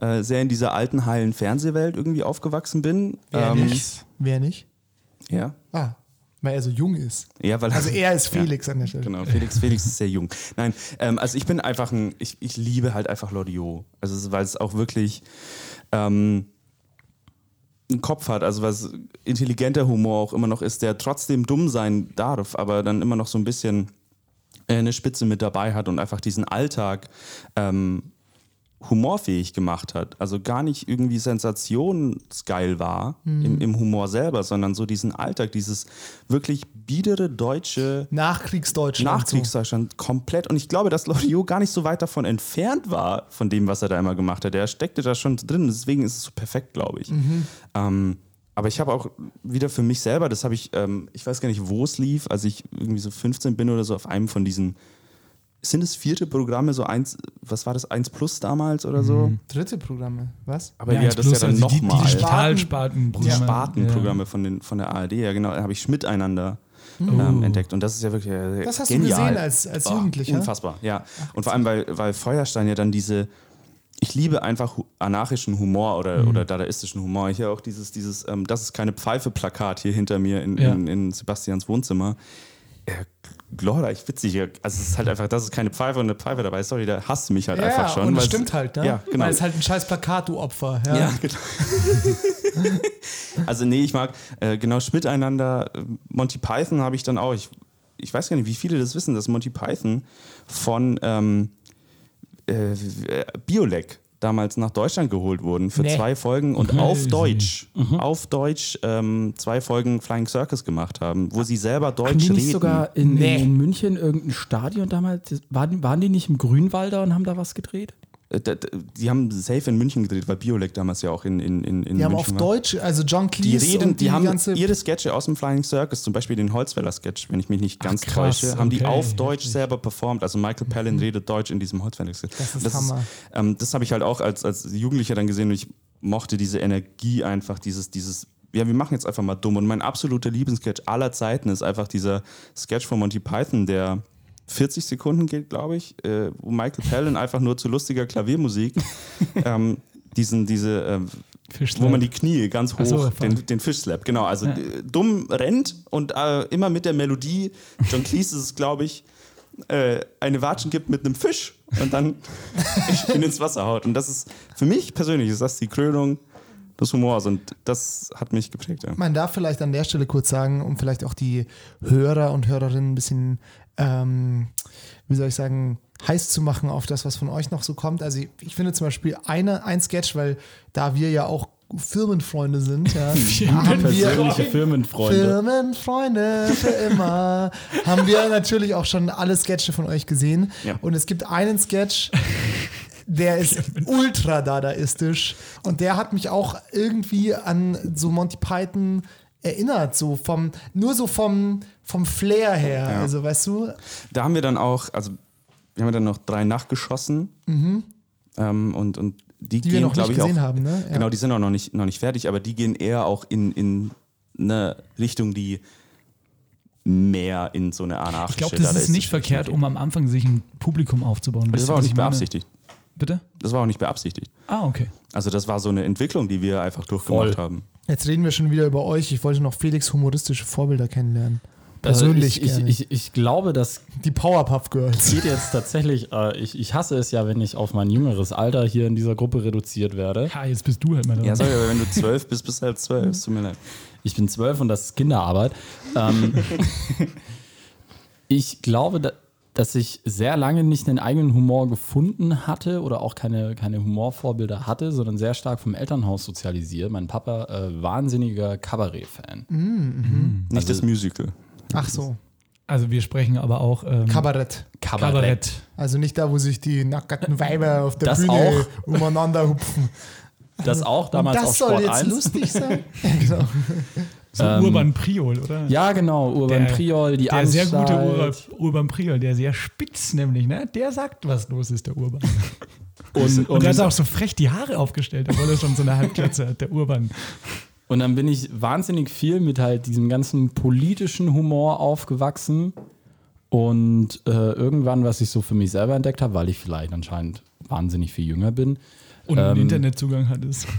äh, sehr in dieser alten, heilen Fernsehwelt irgendwie aufgewachsen bin. Wer ähm, nicht? Wer nicht? Ja. Ah, weil er so jung ist. ja, weil Also er ist Ja. Felix an der Stelle. Genau, Felix, Felix ist sehr jung. Nein, ähm, also ich bin einfach ein, ich, ich liebe halt einfach Loriot. Also weil es auch wirklich ähm, einen Kopf hat, also was intelligenter Humor auch immer noch ist, der trotzdem dumm sein darf, aber dann immer noch so ein bisschen äh, eine Spitze mit dabei hat und einfach diesen Alltag ähm, humorfähig gemacht hat. Also gar nicht irgendwie sensationsgeil war im, im Humor selber, sondern so diesen Alltag, dieses wirklich biedere deutsche Nachkriegsdeutschland. Nachkriegsdeutschland komplett. Und ich glaube, dass Loriot gar nicht so weit davon entfernt war, von dem, was er da immer gemacht hat. Er steckte da schon drin. Deswegen ist es so perfekt, glaube ich. Ähm, aber ich habe auch wieder für mich selber, das habe ich, ähm, ich weiß gar nicht, wo es lief, als ich irgendwie so 15 bin oder so, auf einem von diesen, sind es vierte Programme, so eins, was war das, 1 Plus damals oder so? So. Dritte Programme, was? Aber ja, eins das ist ja plus, dann also die, die nochmal. Digitalspartenprogramme. Die Spartenprogramme von, den, von der ARD, ja genau, da habe ich miteinander Oh. ähm, entdeckt. Und das ist ja wirklich äh, Das hast du genial. gesehen als- als Jugendlicher? Unfassbar, ja. Und vor allem, weil, weil Feuerstein ja dann diese, ich liebe einfach anarchischen Humor oder, Mhm. oder dadaistischen Humor. Ich habe auch dieses, dieses ähm, das ist keine Pfeife-Plakat hier hinter mir in, Ja. in, in Sebastians Wohnzimmer. Äh, glorreich witzig. Also es ist halt einfach, das ist keine Pfeife und eine Pfeife dabei. Sorry, da hasst du mich halt Ja, einfach schon. und das stimmt halt, ne? Ja, genau. Weil es halt ein scheiß Plakat, du Opfer. Ja. Ja, genau. [laughs] also nee, ich mag äh, genau Schmiteinander. äh, Monty Python habe ich dann auch. Ich, ich weiß gar nicht, wie viele das wissen, dass Monty Python von ähm, äh, Biolek damals nach Deutschland geholt wurden für Nee. zwei Folgen und Crazy. auf Deutsch, auf Deutsch ähm, zwei Folgen Flying Circus gemacht haben, wo sie selber Deutsch haben die nicht reden. sogar in, Nee. in München irgendein Stadion damals? Waren, waren die nicht im Grünwalder und haben da was gedreht? Äh, die haben safe in München gedreht, weil Biolek damals ja auch in, in, in, in Die haben München auf war. Deutsch, also John Die Cleese reden, und die, die, haben ihre Sketche aus dem Flying Circus, zum Beispiel den Holzfäller-Sketch, wenn ich mich nicht ganz krass, täusche, haben die okay, auf Deutsch selber performt. Also Michael Palin redet Deutsch in diesem Holzfäller-Sketch. Das ist Hammer. ähm, das habe ich halt auch als, als Jugendlicher dann gesehen und ich mochte diese Energie einfach, dieses, dieses, ja, wir machen jetzt einfach mal dumm. Und mein absoluter Lieblingssketch aller Zeiten ist einfach dieser Sketch von Monty Python, der 40 Sekunden geht, glaube ich, äh, wo Michael Palin einfach nur zu lustiger Klaviermusik [laughs] ähm, diesen, diese, Fischslap. wo man die Knie ganz hoch, so, den, den Fischslap, genau. Also Ja. äh, dumm rennt und äh, immer mit der Melodie, John Cleese ist es, glaube ich, äh, eine Watschen gibt mit einem Fisch und dann [laughs] ihn ins Wasser haut. Und das ist, für mich persönlich, ist das die Krönung des Humors und das hat mich geprägt. Ja. Man darf vielleicht an der Stelle kurz sagen, um vielleicht auch die Hörer und Hörerinnen ein bisschen, ähm, wie soll ich sagen, heiß zu machen auf das, was von euch noch so kommt. Also ich, ich finde zum Beispiel eine, ein Sketch, weil da wir ja auch Firmenfreunde sind, ja, [laughs] haben wir Firmenfreunde. Firmenfreunde für immer. haben wir natürlich auch schon alle Sketche von euch gesehen. Ja. Und es gibt einen Sketch, der ist ultra dadaistisch. Und der hat mich auch irgendwie an so Monty Python erinnert, so vom, nur so vom, vom Flair her. Ja. Also, weißt du, Da haben wir dann auch, also wir haben dann noch drei nachgeschossen ähm, und, und die, Mhm. die wir gehen, noch glaube nicht ich, auch, gesehen haben, ne? Ja. Genau, die sind auch noch nicht, noch nicht fertig, aber die gehen eher auch in, in eine Richtung, die mehr in so eine Ich glaube, anarchische, das ist nicht verkehrt, um am Anfang sich ein Publikum aufzubauen. Das Wisst ihr, war auch nicht beabsichtigt. Bitte? Das war auch nicht beabsichtigt. Ah, okay. Also das war so eine Entwicklung, die wir einfach durchgemacht Voll. haben. Jetzt reden wir schon wieder über euch. Ich wollte noch Felix humoristische Vorbilder kennenlernen. Persönlich Also ich, gerne. ich, ich, ich glaube, das Die Powerpuff Girls. geht jetzt tatsächlich, äh, ich, ich hasse es ja, wenn ich auf mein jüngeres Alter hier in dieser Gruppe reduziert werde. Ja, jetzt bist du halt mal dran. Ja, sorry, aber wenn du zwölf bist, bist du halt zwölf. Es tut mir leid. Ich bin zwölf und das ist Kinderarbeit. Ähm, [laughs] ich glaube, da, dass ich sehr lange nicht einen eigenen Humor gefunden hatte oder auch keine, keine Humorvorbilder hatte, sondern sehr stark vom Elternhaus sozialisiert. Mein Papa, äh, wahnsinniger Kabarett-Fan. Nicht das Musical. Ach so, Also wir sprechen aber auch ähm, Kabarett. Kabarett. Also nicht da, wo sich die nackten Weiber auf der Das Bühne auch. umeinander hupfen. Das auch damals Und das auf soll Sport jetzt 1. lustig sein. ja, [laughs] genau. So Ähm, Urban Priol, oder? Ja, genau. Urban Der- Priol, die der sehr Anstalt. gute Ur Urban Priol, der sehr spitz nämlich, ne? Der sagt, was los ist, der Urban. [laughs] Und, Und der hat und, auch so frech die Haare aufgestellt, obwohl er schon so eine Halbklatze hat, der Urban. und dann bin ich wahnsinnig viel mit halt diesem ganzen politischen Humor aufgewachsen. Und äh, irgendwann, was ich so für mich selber entdeckt habe, weil ich vielleicht anscheinend wahnsinnig viel jünger bin, Und einen Ähm, Internetzugang hat es. [laughs]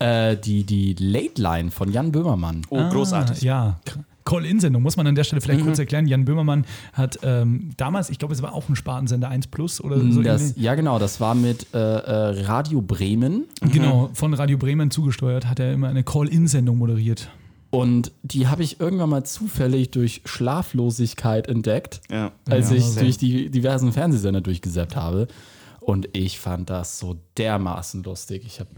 äh, die, die Late Line von Jan Böhmermann. Oh, großartig. Ah, ja. Call-In-Sendung, muss man an der Stelle vielleicht kurz erklären. Jan Böhmermann hat ähm, damals, ich glaube, es war auch ein Spartensender 1 Plus oder so. Das, ja, genau, das war mit äh, äh, Radio Bremen. Genau, von Radio Bremen zugesteuert, hat er immer eine Call-In-Sendung moderiert. Und die habe ich irgendwann mal zufällig durch Schlaflosigkeit entdeckt, Ja. als Ja, ich durch die diversen Fernsehsender durchgesäppt habe. Und ich fand das so dermaßen lustig. Ich habe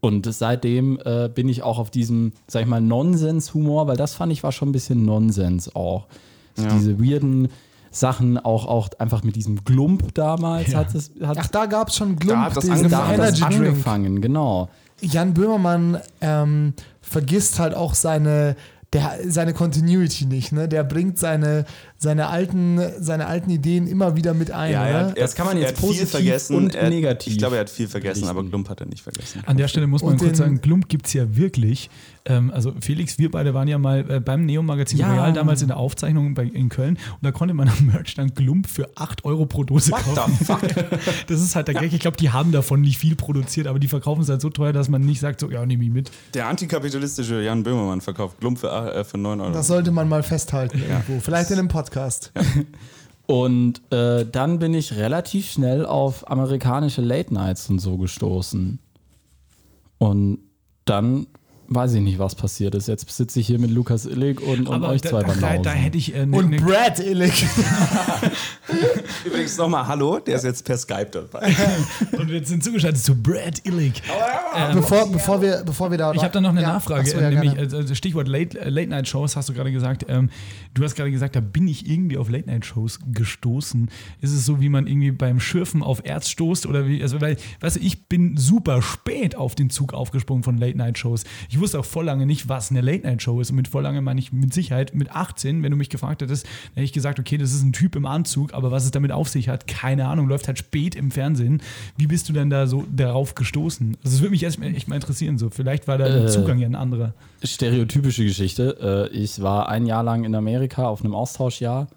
und seitdem äh, bin ich auch auf diesem, sag ich mal, Nonsens-Humor, weil das fand ich war schon ein bisschen Nonsens auch. So Ja. Diese weirden Sachen, auch, auch einfach mit diesem Glump damals Ja. hat es hat Ach, da gab es schon Da Glump, hat das diesen angefangen. da hat das angefangen, genau. Jan Böhmermann ähm, vergisst halt auch seine, der, seine Continuity nicht. Ne? Der bringt seine, seine, alten, seine alten Ideen immer wieder mit ein. Ja, er Das kann man er jetzt hat viel positiv vergessen und er, negativ Ich glaube, er hat viel vergessen, aber richten. Glump hat er nicht vergessen. An der Stelle muss man Und kurz sagen, Glump gibt es ja wirklich. Ähm, also Felix, wir beide waren ja mal äh, beim Neo-Magazin Ja. Royal damals in der Aufzeichnung bei, in Köln und da konnte man am Merch dann Glump für 8 Euro pro Dose What kaufen. the fuck? [laughs] Das ist halt der Gag. Ich glaube, die haben davon nicht viel produziert, aber die verkaufen es halt so teuer, dass man nicht sagt, so, ja, nehme ich mit. Der antikapitalistische Jan Böhmermann verkauft Glump für, äh, für 9 Euro. Das sollte man mal festhalten irgendwo. Vielleicht in einem Podcast. Und äh, dann bin ich relativ schnell auf amerikanische Late Nights und so gestoßen. Und dann weiß ich nicht, was passiert ist. Jetzt sitze ich hier mit Lukas Illig und, und euch da, zwei da, da, Banausen. da hätte ich äh, ne, Und ne, Brad Illig. [laughs] Übrigens nochmal Hallo, der ist jetzt per Skype dabei. [laughs] und wir sind zugeschaltet zu Brad Illig. bevor, bevor, wir, bevor wir da. Ich habe da noch eine Ja, Nachfrage, ach so, ja, äh, nämlich gerne. also Stichwort Late, äh, Late Night Shows, hast du gerade gesagt. Ähm, du hast gerade gesagt, da bin ich irgendwie auf Late Night Shows gestoßen. Ist es so, wie man irgendwie beim Schürfen auf Erz stoßt oder wie? Also, weil, weißt du, ich bin super spät auf den Zug aufgesprungen von Late Night Shows. Ich wusste auch voll lange nicht, was eine Late Night Show ist. Und mit voll lange meine ich mit Sicherheit mit 18, wenn du mich gefragt hättest, hätte ich gesagt, okay, das ist ein Typ im Anzug, aber was es damit auf sich hat, keine Ahnung, läuft halt spät im Fernsehen. Wie bist du denn da so darauf gestoßen? Also, es würde mich erst mal- echt mal interessieren. So, vielleicht war da der Äh, Zugang ja ein anderer. Stereotypische Geschichte. Äh, ich war ein Jahr lang in Amerika auf einem Austauschjahr.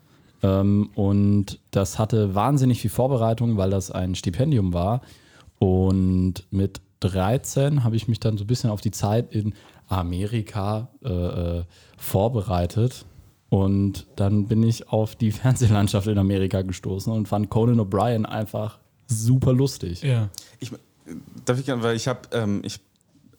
Ähm, und das hatte wahnsinnig viel Vorbereitung, weil das ein Stipendium war. Und mit 13 habe ich mich dann so ein bisschen auf die Zeit in Amerika äh, äh, vorbereitet. Und dann bin ich auf die [laughs] Fernsehlandschaft in Amerika gestoßen und fand Conan O'Brien einfach super lustig. Ja. Ich, darf ich gerne, weil ich habe, ähm, ich,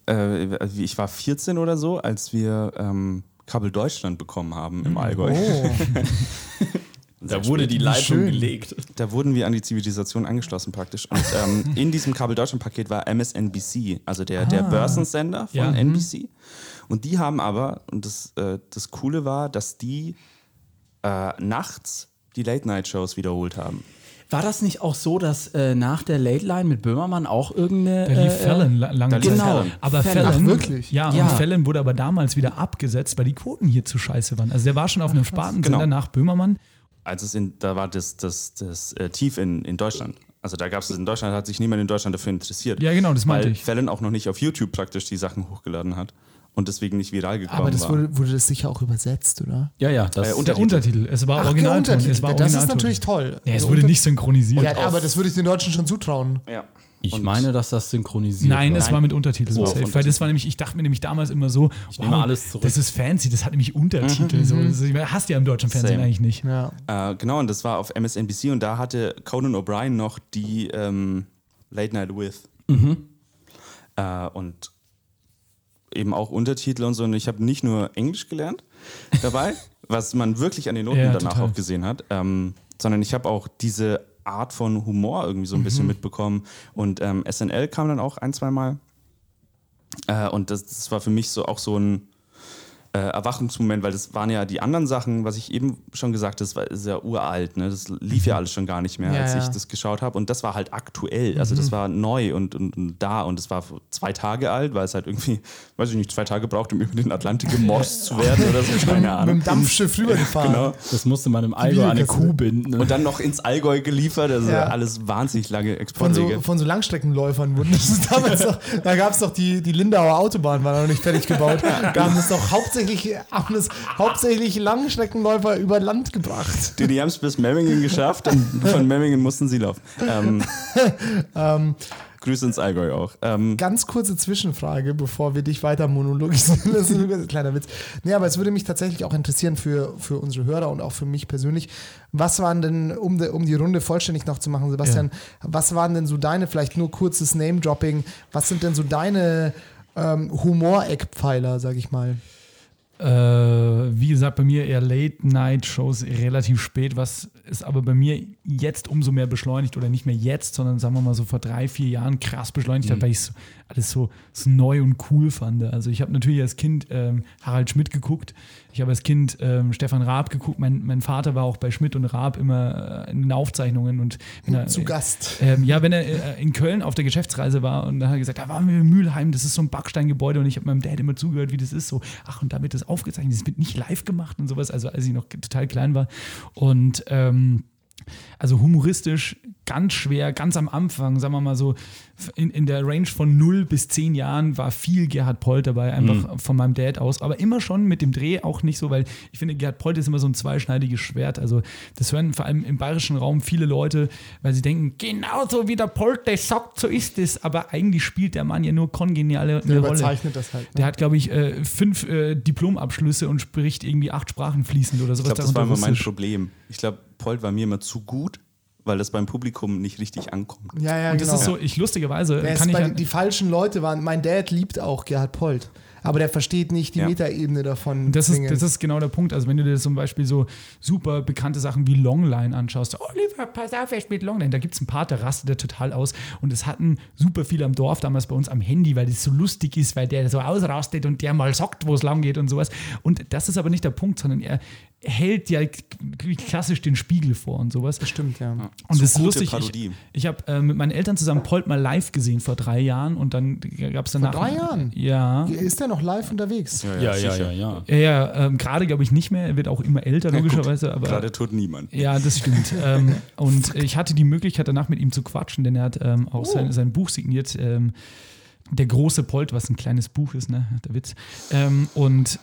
äh, ich war 14 oder so, als wir ähm, Kabel Deutschland bekommen haben im Allgäu. Oh, [laughs] Da wurde die Leitung schön. gelegt. Da wurden wir an die Zivilisation angeschlossen praktisch. Und [laughs] ähm, in diesem Kabel Deutschland-Paket war MSNBC, also der, der Börsensender von Ja. Mhm. NBC. Und die haben aber, und das, äh, das Coole war, dass die äh, nachts die Late-Night-Shows wiederholt haben. War das nicht auch so, dass äh, nach der Late Line mit Böhmermann auch irgendeine. Da lief äh, Fallon la- lange Zeit. Fallon. Aber Fallon. Fallon, Ach, wirklich? Ja, Ja. und Fallon wurde aber damals wieder abgesetzt, weil die Quoten hier zu scheiße waren. Also der war schon auf einem Spartensender Genau. nach Böhmermann. Als es in, da war das, das, das äh, Tief in, in Deutschland. Also da gab es in Deutschland, hat sich niemand in Deutschland dafür interessiert. Ja, genau, das meinte weil ich. Fallon auch noch nicht auf YouTube praktisch die Sachen hochgeladen hat. und deswegen nicht viral gekommen Aber das war. wurde, wurde das sicher auch übersetzt, oder? Ja, ja, das Äh, Der Untertitel. Es war Originalton. Untertitel. Es war das ist Originalton. natürlich toll. Ja, es Also wurde nicht synchronisiert. Ja, aber das würde ich den Deutschen schon zutrauen. ja. Ich Und- meine, dass das synchronisiert Nein, war. es war mit Untertiteln. So, safe. Weil das war nämlich, ich dachte mir nämlich damals immer so, Ich nehme alles zurück. das ist fancy, das hat nämlich Untertitel. So, das ist, hast du ja im deutschen Fernsehen Same. eigentlich nicht. Ja. Äh, genau, und das war auf MSNBC und da hatte Conan O'Brien noch die ähm, Late Night With. Äh, und eben auch Untertitel und so. Und ich habe nicht nur Englisch gelernt dabei, [laughs] was man wirklich an den Noten Ja, danach total. auch gesehen hat, ähm, sondern ich habe auch diese Art von Humor irgendwie so ein bisschen mitbekommen. Und ähm, SNL kam dann auch ein, zwei Mal. Äh, und das, das war für mich so auch so ein äh, Erwachungsmoment, weil das waren ja die anderen Sachen, was ich eben schon gesagt habe, das war ist ja uralt, ne? das lief ja alles schon gar nicht mehr, Ja, als ja. ich das geschaut habe und das war halt aktuell, also das war neu und, und, und da und es war zwei Tage alt, weil es halt irgendwie, weiß ich nicht, zwei Tage braucht, um über den Atlantik gemorst zu werden oder so, [laughs] keine Mit Ahnung. dem Dampfschiff rübergefahren. Genau. Das musste man im Allgäu an eine. Kuh binden. Und dann noch ins Allgäu geliefert, also Ja. alles wahnsinnig lange Von Exportwege. so, von so Langstreckenläufern wurden das [laughs] damals noch, da gab es doch die, die Lindauer Autobahn, war noch nicht fertig gebaut. [laughs] Da haben das doch hauptsächlich, haben das hauptsächlich Langstreckenläufer über Land gebracht. Die, die haben es bis Memmingen geschafft und von Memmingen mussten sie laufen. Ähm, [laughs] Grüße ins Allgäu auch. Ähm, Ganz kurze Zwischenfrage, bevor wir dich weiter monologisieren. [laughs] Das ist ein kleiner Witz. Nee, aber es würde mich tatsächlich auch interessieren für, für unsere Hörer und auch für mich persönlich. Was waren denn, um, de, um die Runde vollständig noch zu machen, Sebastian, was waren denn so deine, vielleicht nur kurzes Name-Dropping, was sind denn so deine ähm, Humoreckpfeiler, sag ich mal? Äh, wie gesagt, bei mir eher Late-Night-Shows relativ spät, was ist aber bei mir jetzt umso mehr beschleunigt oder nicht mehr jetzt, sondern sagen wir mal so vor drei, vier Jahren krass beschleunigt hat, weil ich so, alles so, so neu und cool fand. Also ich habe natürlich als Kind ähm, Harald Schmidt geguckt, ich habe als Kind ähm, Stefan Raab geguckt, mein, mein Vater war auch bei Schmidt und Raab immer äh, in den Aufzeichnungen und er, Zu Gast. ähm, ja, wenn er äh, in Köln auf der Geschäftsreise war und dann hat er gesagt, da waren wir in Mülheim, das ist so ein Backsteingebäude und ich habe meinem Dad immer zugehört, wie das ist. So, ach, und da wird das aufgezeichnet, das wird nicht live gemacht und sowas, also als ich noch total klein war. Und ähm, also humoristisch ganz schwer, ganz am Anfang, sagen wir mal so, in, in der Range von 0 bis 10 Jahren war viel Gerhard Polt dabei, einfach von meinem Dad aus, aber immer schon mit dem Dreh auch nicht so, weil ich finde, Gerhard Polt ist immer so ein zweischneidiges Schwert. Also, das hören vor allem im bayerischen Raum viele Leute, weil sie denken, genauso wie der Polt das sagt, so ist es. Aber eigentlich spielt der Mann ja nur kongeniale Der eine Rolle. überzeichnet das halt. Der hat, glaube ich, äh, fünf äh, Diplomabschlüsse und spricht irgendwie acht Sprachen fließend oder ich sowas. glaube, das war immer mein. Problem. Ich glaube, Polt war mir immer zu gut, weil das beim Publikum nicht richtig ankommt. Ja, ja, Und genau. das ist so, ich lustigerweise Der kann ich bei, ja, die falschen Leute waren. Mein Dad liebt auch Gerhard Polt, aber der versteht nicht die Ja. Metaebene davon. Das ist, das ist genau der Punkt. Also, wenn du dir zum Beispiel so super bekannte Sachen wie Longline anschaust, Oliver, pass auf, er spielt Longline. Da gibt es einen Part, der rastet der total aus. Und es hatten super viele am Dorf damals bei uns am Handy, weil das so lustig ist, weil der so ausrastet und der mal sagt, wo es lang geht und sowas. Und das ist aber nicht der Punkt, sondern er hält ja klassisch den Spiegel vor und sowas. Das stimmt, ja. Und So das ist gute lustig. Parodie. Ich, ich habe äh, mit meinen Eltern zusammen Polt mal live gesehen vor drei Jahren und dann gab es danach. drei Jahren? Ja. Ist der noch live unterwegs? Ja, ja, sicher. ja, ja. Ja, ja ähm, gerade glaube ich nicht mehr. Er wird auch immer älter, Ja, logischerweise. aber Gerade tut niemand. ja, das stimmt. [laughs] ähm, und ich hatte die Möglichkeit, danach mit ihm zu quatschen, denn er hat ähm, auch sein, sein Buch signiert. Ähm, der große Polt, was ein kleines Buch ist, ne? Der Witz. Ähm, und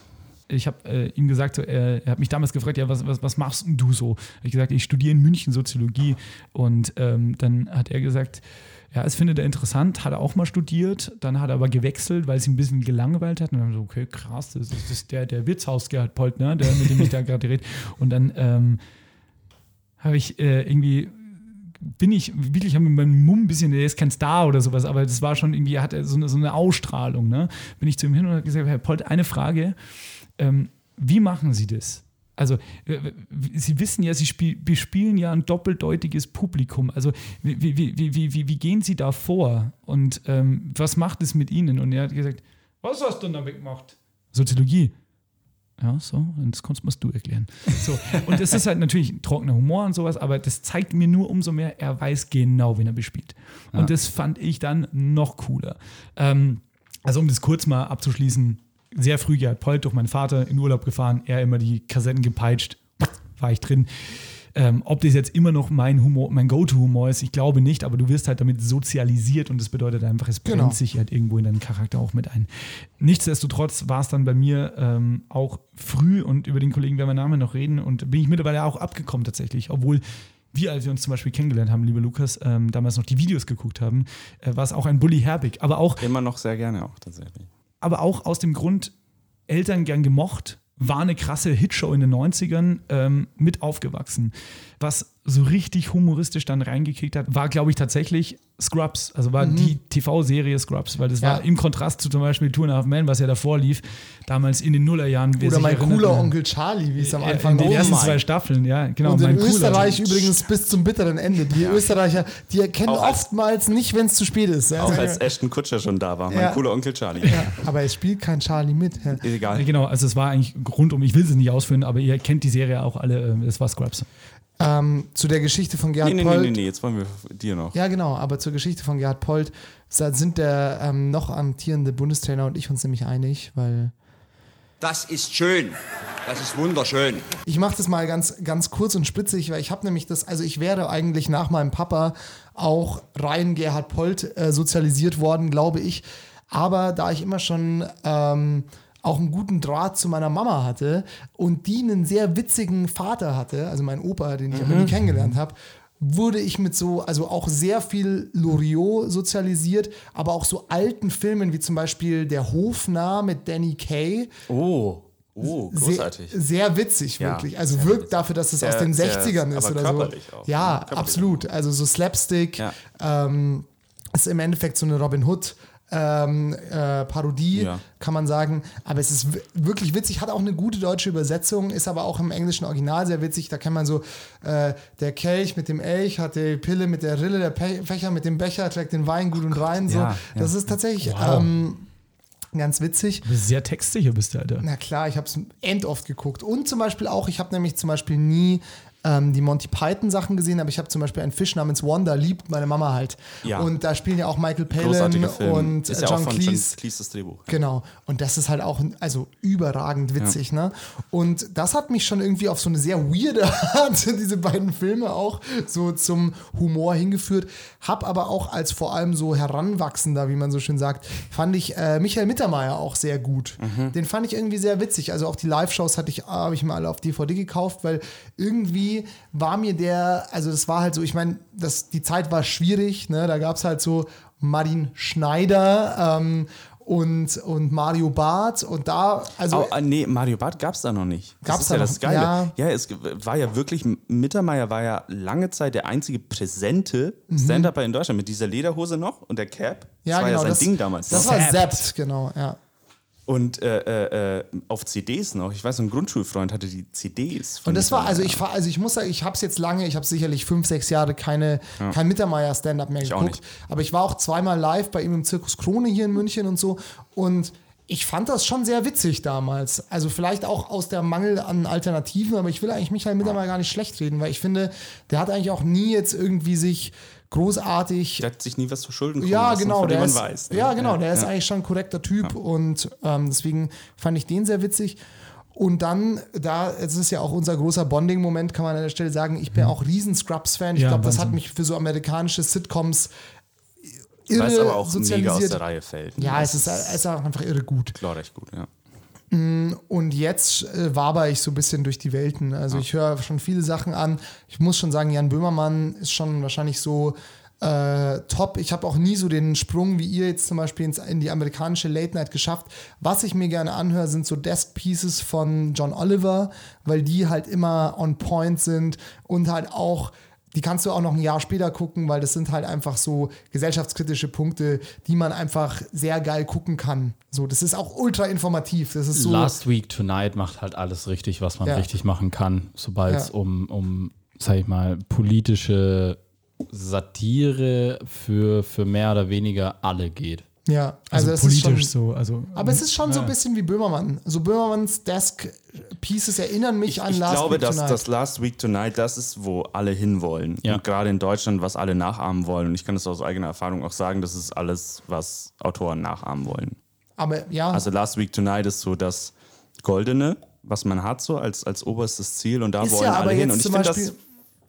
ich habe äh, ihm gesagt, so, er, er hat mich damals gefragt, ja, was, was, was machst du so? Ich gesagt, ich studiere in München Soziologie. Und ähm, dann hat er gesagt, ja, es findet er interessant, hat er auch mal studiert, dann hat er aber gewechselt, weil es ihn ein bisschen gelangweilt hat. Und dann so, okay, krass, das ist, das ist der, der Wirtshaus Gerhard Polt, ne? der, mit dem ich da gerade rede. Und dann ähm, habe ich äh, irgendwie bin ich wirklich habe mit meinem Mumm ein bisschen, der ist kein Star oder sowas, aber das war schon irgendwie, er hat so eine, so eine Ausstrahlung, ne? Bin ich zu ihm hin und habe gesagt, Herr Polt, eine Frage, ähm, wie machen Sie das? Also, Sie wissen ja, Sie spiel, bespielen ja ein doppeldeutiges Publikum. Also, wie, wie, wie, wie, wie, gehen Sie da vor? Und ähm, was macht es mit Ihnen? Und er hat gesagt, was hast du denn damit gemacht? Soziologie. Ja, so, und das kannst du erklären. So, und es ist halt natürlich trockener Humor und sowas, aber das zeigt mir nur umso mehr, er weiß genau, wen er bespielt. Und Ja. das fand ich dann noch cooler. Ähm, also, um das kurz mal abzuschließen, sehr früh Gerhard Polt durch meinen Vater in Urlaub gefahren, er immer die Kassetten gepeitscht, war ich drin. Ähm, ob das jetzt immer noch mein Humor, mein Go-To-Humor ist, ich glaube nicht, aber du wirst halt damit sozialisiert und das bedeutet einfach, es brennt Genau. sich halt irgendwo in deinen Charakter auch mit ein. Nichtsdestotrotz war es dann bei mir ähm, auch früh und über den Kollegen werden wir nachher noch reden und bin ich mittlerweile auch abgekommen tatsächlich, obwohl wir, als wir uns zum Beispiel kennengelernt haben, lieber Lukas, ähm, damals noch die Videos geguckt haben, äh, war es auch ein Bully Herbig, aber auch Immer noch sehr gerne auch tatsächlich. Aber auch aus dem Grund, Eltern gern gemocht, war eine krasse Hitshow in den 90ern, ähm, mit aufgewachsen. Was so richtig humoristisch dann reingekickt hat, war, glaube ich, tatsächlich Scrubs. Also war die TV-Serie Scrubs, weil das Mhm. Ja. war im Kontrast zu zum Beispiel Two and a Half Men, was ja davor lief, damals in den Nullerjahren. Oder mein erinnert, cooler ja. Onkel Charlie, wie es am Äh, Anfang In den war. ersten mein. zwei Staffeln, ja, genau. Und in mein cooler- Österreich übrigens bis zum bitteren Ende. Die Österreicher, die erkennen Auch als- oftmals nicht, wenn es zu spät ist. Auch als Ashton Kutscher schon da war, mein Ja. cooler Onkel Charlie. ja, aber es spielt kein Charlie mit. Ja. Ja, Egal. Genau, also es war eigentlich rundum, ich will sie nicht ausführen, aber ihr kennt die Serie auch alle, äh, es war Scrubs. Ähm, zu der Geschichte von Gerhard Nee, nee, nee, Polt. nee, nee, jetzt wollen wir dir noch. Ja, genau, aber zur Geschichte von Gerhard Polt sind der ähm, noch amtierende Bundestrainer und ich uns nämlich einig, weil Das ist schön. Das ist wunderschön. Ich mache das mal ganz, ganz kurz und spritzig, weil ich habe nämlich das, also ich wäre eigentlich nach meinem Papa auch rein Gerhard Polt äh, sozialisiert worden, glaube ich. Aber da ich immer schon ähm, auch einen guten Draht zu meiner Mama hatte und die einen sehr witzigen Vater hatte, also mein Opa, den ich aber nie kennengelernt habe, wurde ich mit so, also auch sehr viel Loriot sozialisiert, aber auch so alten Filmen wie zum Beispiel Der Hofnarr mit Danny Kaye. Oh, oh, großartig. Sehr, sehr witzig, Ja, wirklich. Also wirkt witzig. dafür, dass es Sehr- aus den sehr- 60ern ist oder so. auch. Ja, Körperlich absolut. Also so Slapstick. Ja. Ähm, ist im Endeffekt so eine Robin Hood. Ähm, äh, Parodie, Ja. kann man sagen. Aber es ist wirklich witzig, hat auch eine gute deutsche Übersetzung, ist aber auch im englischen Original sehr witzig. Da kann man so, äh, der Kelch mit dem Elch hat die Pille mit der Rille, der Pe Fächer mit dem Becher trägt den Wein gut und rein. So. ja, Das ist tatsächlich ähm, ganz witzig. Du bist sehr textsicher bist du, Alter. Na klar, ich habe es endoft geguckt. Und zum Beispiel auch, ich habe nämlich zum Beispiel nie ähm, die Monty Python Sachen gesehen, aber ich habe zum Beispiel einen Fisch namens Wanda, liebt meine Mama halt. Ja. Und da spielen ja auch Michael Palin und ist ja auch John von Cleese. John Cleese das Drehbuch. Genau. Und das ist halt auch also überragend witzig, ne? Und das hat mich schon irgendwie auf so eine sehr weirde [laughs] Art, diese beiden Filme auch so zum Humor hingeführt. Hab aber auch als vor allem so Heranwachsender, wie man so schön sagt, fand ich äh, Michael Mittermeier auch sehr gut. Den fand ich irgendwie sehr witzig. Also auch die Live-Shows hatte ich, habe ich mir alle auf DVD gekauft, weil irgendwie war mir der, also das war halt so, ich meine, die Zeit war schwierig, ne? Da gab es halt so Martin Schneider ähm, und, und Mario Barth und da, also Oh, nee, Mario Barth gab es da noch nicht. Gab's ist da ja noch- das Geile. ja. Ja. es war ja wirklich, Mittermeier war ja lange Zeit der einzige präsente Stand-Upper in Deutschland mit dieser Lederhose noch und der Cap. ja, das war genau, ja sein das, Ding damals. Das war. Zapped, genau, ja. Und äh, äh, äh, auf CDs noch. Ich weiß, ein Grundschulfreund hatte die CDs. von Und das war, also ich, also ich muss sagen, ich habe es jetzt lange, ich habe sicherlich fünf, sechs Jahre keine, kein Mittermeier Stand-Up mehr Ich geguckt. Aber ich war auch zweimal live bei ihm im Zirkus Krone hier in München und so. Und ich fand das schon sehr witzig damals. Also vielleicht auch aus der Mangel an Alternativen, aber ich will eigentlich Michael Mittermeier gar nicht schlecht reden, weil ich finde, der hat eigentlich auch nie jetzt irgendwie sich großartig Der hat sich nie was zu Schulden kommen ja, lassen, genau, von dem der man ist, weiß. ne? Ja, genau, der ist ja. eigentlich schon ein korrekter Typ und ähm, deswegen fand ich den sehr witzig. Und dann, da, es ist ja auch unser großer Bonding-Moment, kann man an der Stelle sagen, ich bin auch riesen Scrubs-Fan. Ich Ja, glaube, das hat mich für so amerikanische Sitcoms irre Weil es aber auch mega aus der Reihe fällt. ne? Ja, es ist, es ist auch einfach irre gut. glorreich gut, ja. Und jetzt äh, waber ich so ein bisschen durch die Welten. Also ich höre schon viele Sachen an. Ich muss schon sagen, Jan Böhmermann ist schon wahrscheinlich so äh, top. Ich habe auch nie so den Sprung wie ihr jetzt zum Beispiel ins, in die amerikanische Late Night geschafft. Was ich mir gerne anhöre, sind so Desk Pieces von John Oliver, weil die halt immer on point sind und halt auch die kannst du auch noch ein Jahr später gucken, weil das sind halt einfach so gesellschaftskritische Punkte, die man einfach sehr geil gucken kann. So, das ist auch ultra informativ. Das ist so. Last Week Tonight macht halt alles richtig, was man Ja. richtig machen kann, sobald es Ja. um, um, sag ich mal, politische Satire für, für mehr oder weniger alle geht. Ja, Also, also, das ist politisch schon, so. Also, Aber es ist schon so ein bisschen wie Böhmermann. So Böhmermanns Desk Pieces erinnern mich Ich, an ich Last glaube, Week dass Tonight. das Last Week Tonight, das ist, wo alle hinwollen. Ja. Und gerade in Deutschland, was alle nachahmen wollen. Und ich kann das aus eigener Erfahrung auch sagen, das ist alles, was Autoren nachahmen wollen. aber ja, Also Last Week Tonight ist so das Goldene, was man hat, so als, als oberstes Ziel. Und da ist wollen ja aber alle hin. jetzt Und ich finde das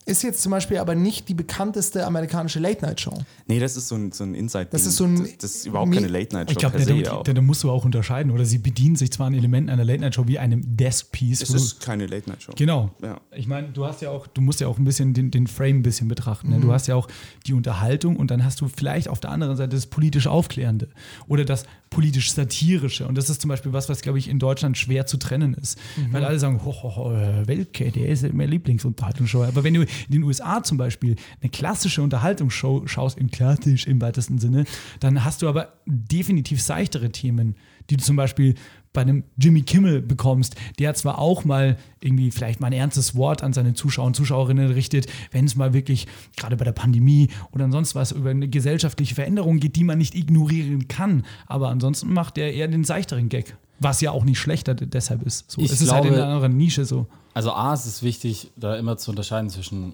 Ist jetzt zum Beispiel aber nicht die bekannteste amerikanische Late-Night-Show. Nee, das ist so ein, so ein Inside. Das ist so ein- Das, das ist überhaupt keine Late-Night-Show Ich glaube, da, musst du auch unterscheiden. Oder sie bedienen sich zwar an Elementen einer Late-Night-Show wie einem Desk-Piece. Es du- ist keine Late-Night-Show. Genau. Ja. Ich meine, du hast ja auch, du musst ja auch ein bisschen den, den Frame ein bisschen betrachten. Ne? Mhm. Du hast ja auch die Unterhaltung und dann hast du vielleicht auf der anderen Seite das politisch Aufklärende oder das politisch satirische. Und das ist zum Beispiel was, was glaube ich in Deutschland schwer zu trennen ist, Mhm. weil alle sagen, ho, ho, ho, äh, Weltke, der ist meine Lieblingsunterhaltungsshow. Aber wenn du in den USA zum Beispiel eine klassische Unterhaltungsshow schaust, in klassisch im weitesten Sinne, dann hast du aber definitiv seichtere Themen, die du zum Beispiel bei einem Jimmy Kimmel bekommst, der zwar auch mal irgendwie vielleicht mal ein ernstes Wort an seine Zuschauer und Zuschauerinnen richtet, wenn es mal wirklich gerade bei der Pandemie oder ansonsten was über eine gesellschaftliche Veränderung geht, die man nicht ignorieren kann. Aber ansonsten macht er eher den seichteren Gag. Was ja auch nicht schlechter de- deshalb ist. So, Ich es ist halt in glaube- einer anderen Nische so. Also A, es ist wichtig, da immer zu unterscheiden zwischen,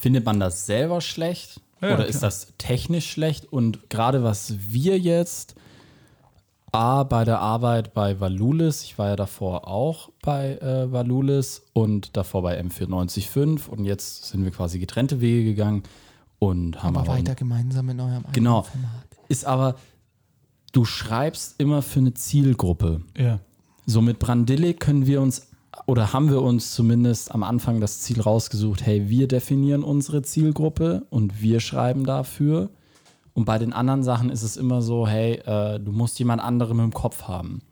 findet man das selber schlecht Ja, oder klar. ist das technisch schlecht? Und gerade was wir jetzt, A, bei der Arbeit bei Valulis, ich war ja davor auch bei äh, Valulis und davor bei M495 und jetzt sind wir quasi getrennte Wege gegangen und haben Aber aber weiter gemeinsam in eurem Genau. Format. Ist aber, du schreibst immer für eine Zielgruppe. Ja. So mit Brandilli können wir uns oder haben wir uns zumindest am Anfang das Ziel rausgesucht, hey, wir definieren unsere Zielgruppe und wir schreiben dafür. Und bei den anderen Sachen ist es immer so, hey, äh, du musst jemand anderem im Kopf haben.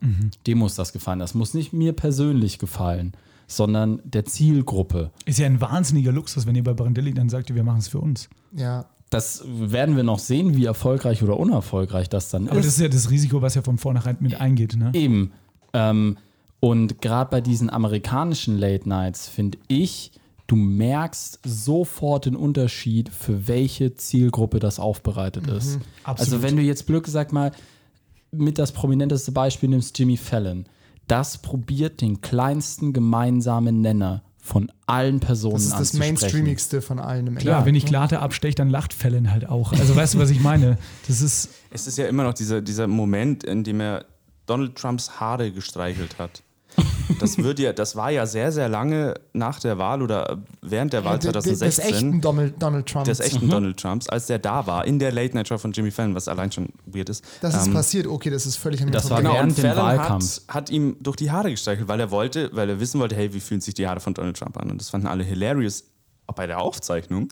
Dem muss das gefallen. Das muss nicht mir persönlich gefallen, sondern der Zielgruppe. Ist ja ein wahnsinniger Luxus, wenn ihr bei Brandelli dann sagt, wir machen es für uns. Ja. Das werden wir noch sehen, wie erfolgreich oder unerfolgreich das dann Aber ist. das ist ja das Risiko, was ja von vornherein mit eingeht. Ne? Eben. Ähm, und gerade bei diesen amerikanischen Late Nights finde ich, du merkst sofort den Unterschied, für welche Zielgruppe das aufbereitet ist. Also wenn du jetzt blöd gesagt mal mit das prominenteste Beispiel nimmst, Jimmy Fallon, das probiert den kleinsten gemeinsamen Nenner von allen Personen Das ist das. Mainstreamigste von allen im Klar, Endeffekt, wenn ich ne? Glate absteche, dann lacht Fällen halt auch. Also weißt du, was ich meine? Das ist, Es ist ja immer noch dieser, dieser Moment, in dem er Donald Trumps Haare gestreichelt hat. Das wird ja, das war ja sehr, sehr lange nach der Wahl oder während der Wahl Ja, des- 2016. Des echten Donald, Donald Trump. des echten Donald Trumps, als der da war, in der Late Night Show von Jimmy Fallon, was allein schon weird ist. das ist Ähm, passiert, okay, das ist völlig mir das war. Genau, und Während dem Wahlkampf. hat, hat ihm durch die Haare gestreichelt, weil er wollte, weil er wissen wollte, hey, wie fühlen sich die Haare von Donald Trump an? Und das fanden alle hilarious auch bei der Aufzeichnung.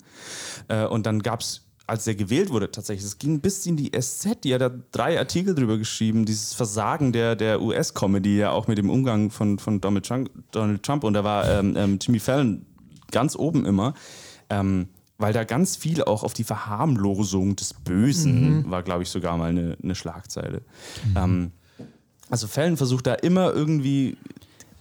Äh, und dann gab es, als er gewählt wurde, tatsächlich, es ging bis in die SZ, die hat da drei Artikel drüber geschrieben, dieses Versagen der, der US-Comedy, ja auch mit dem Umgang von, von Donald, Trump, Donald Trump. Und da war ähm, ähm, Jimmy Fallon ganz oben immer. Ähm, weil da ganz viel auch auf die Verharmlosung des Bösen war, glaube ich, sogar mal eine, eine Schlagzeile. Ähm, also Fallon versucht da immer irgendwie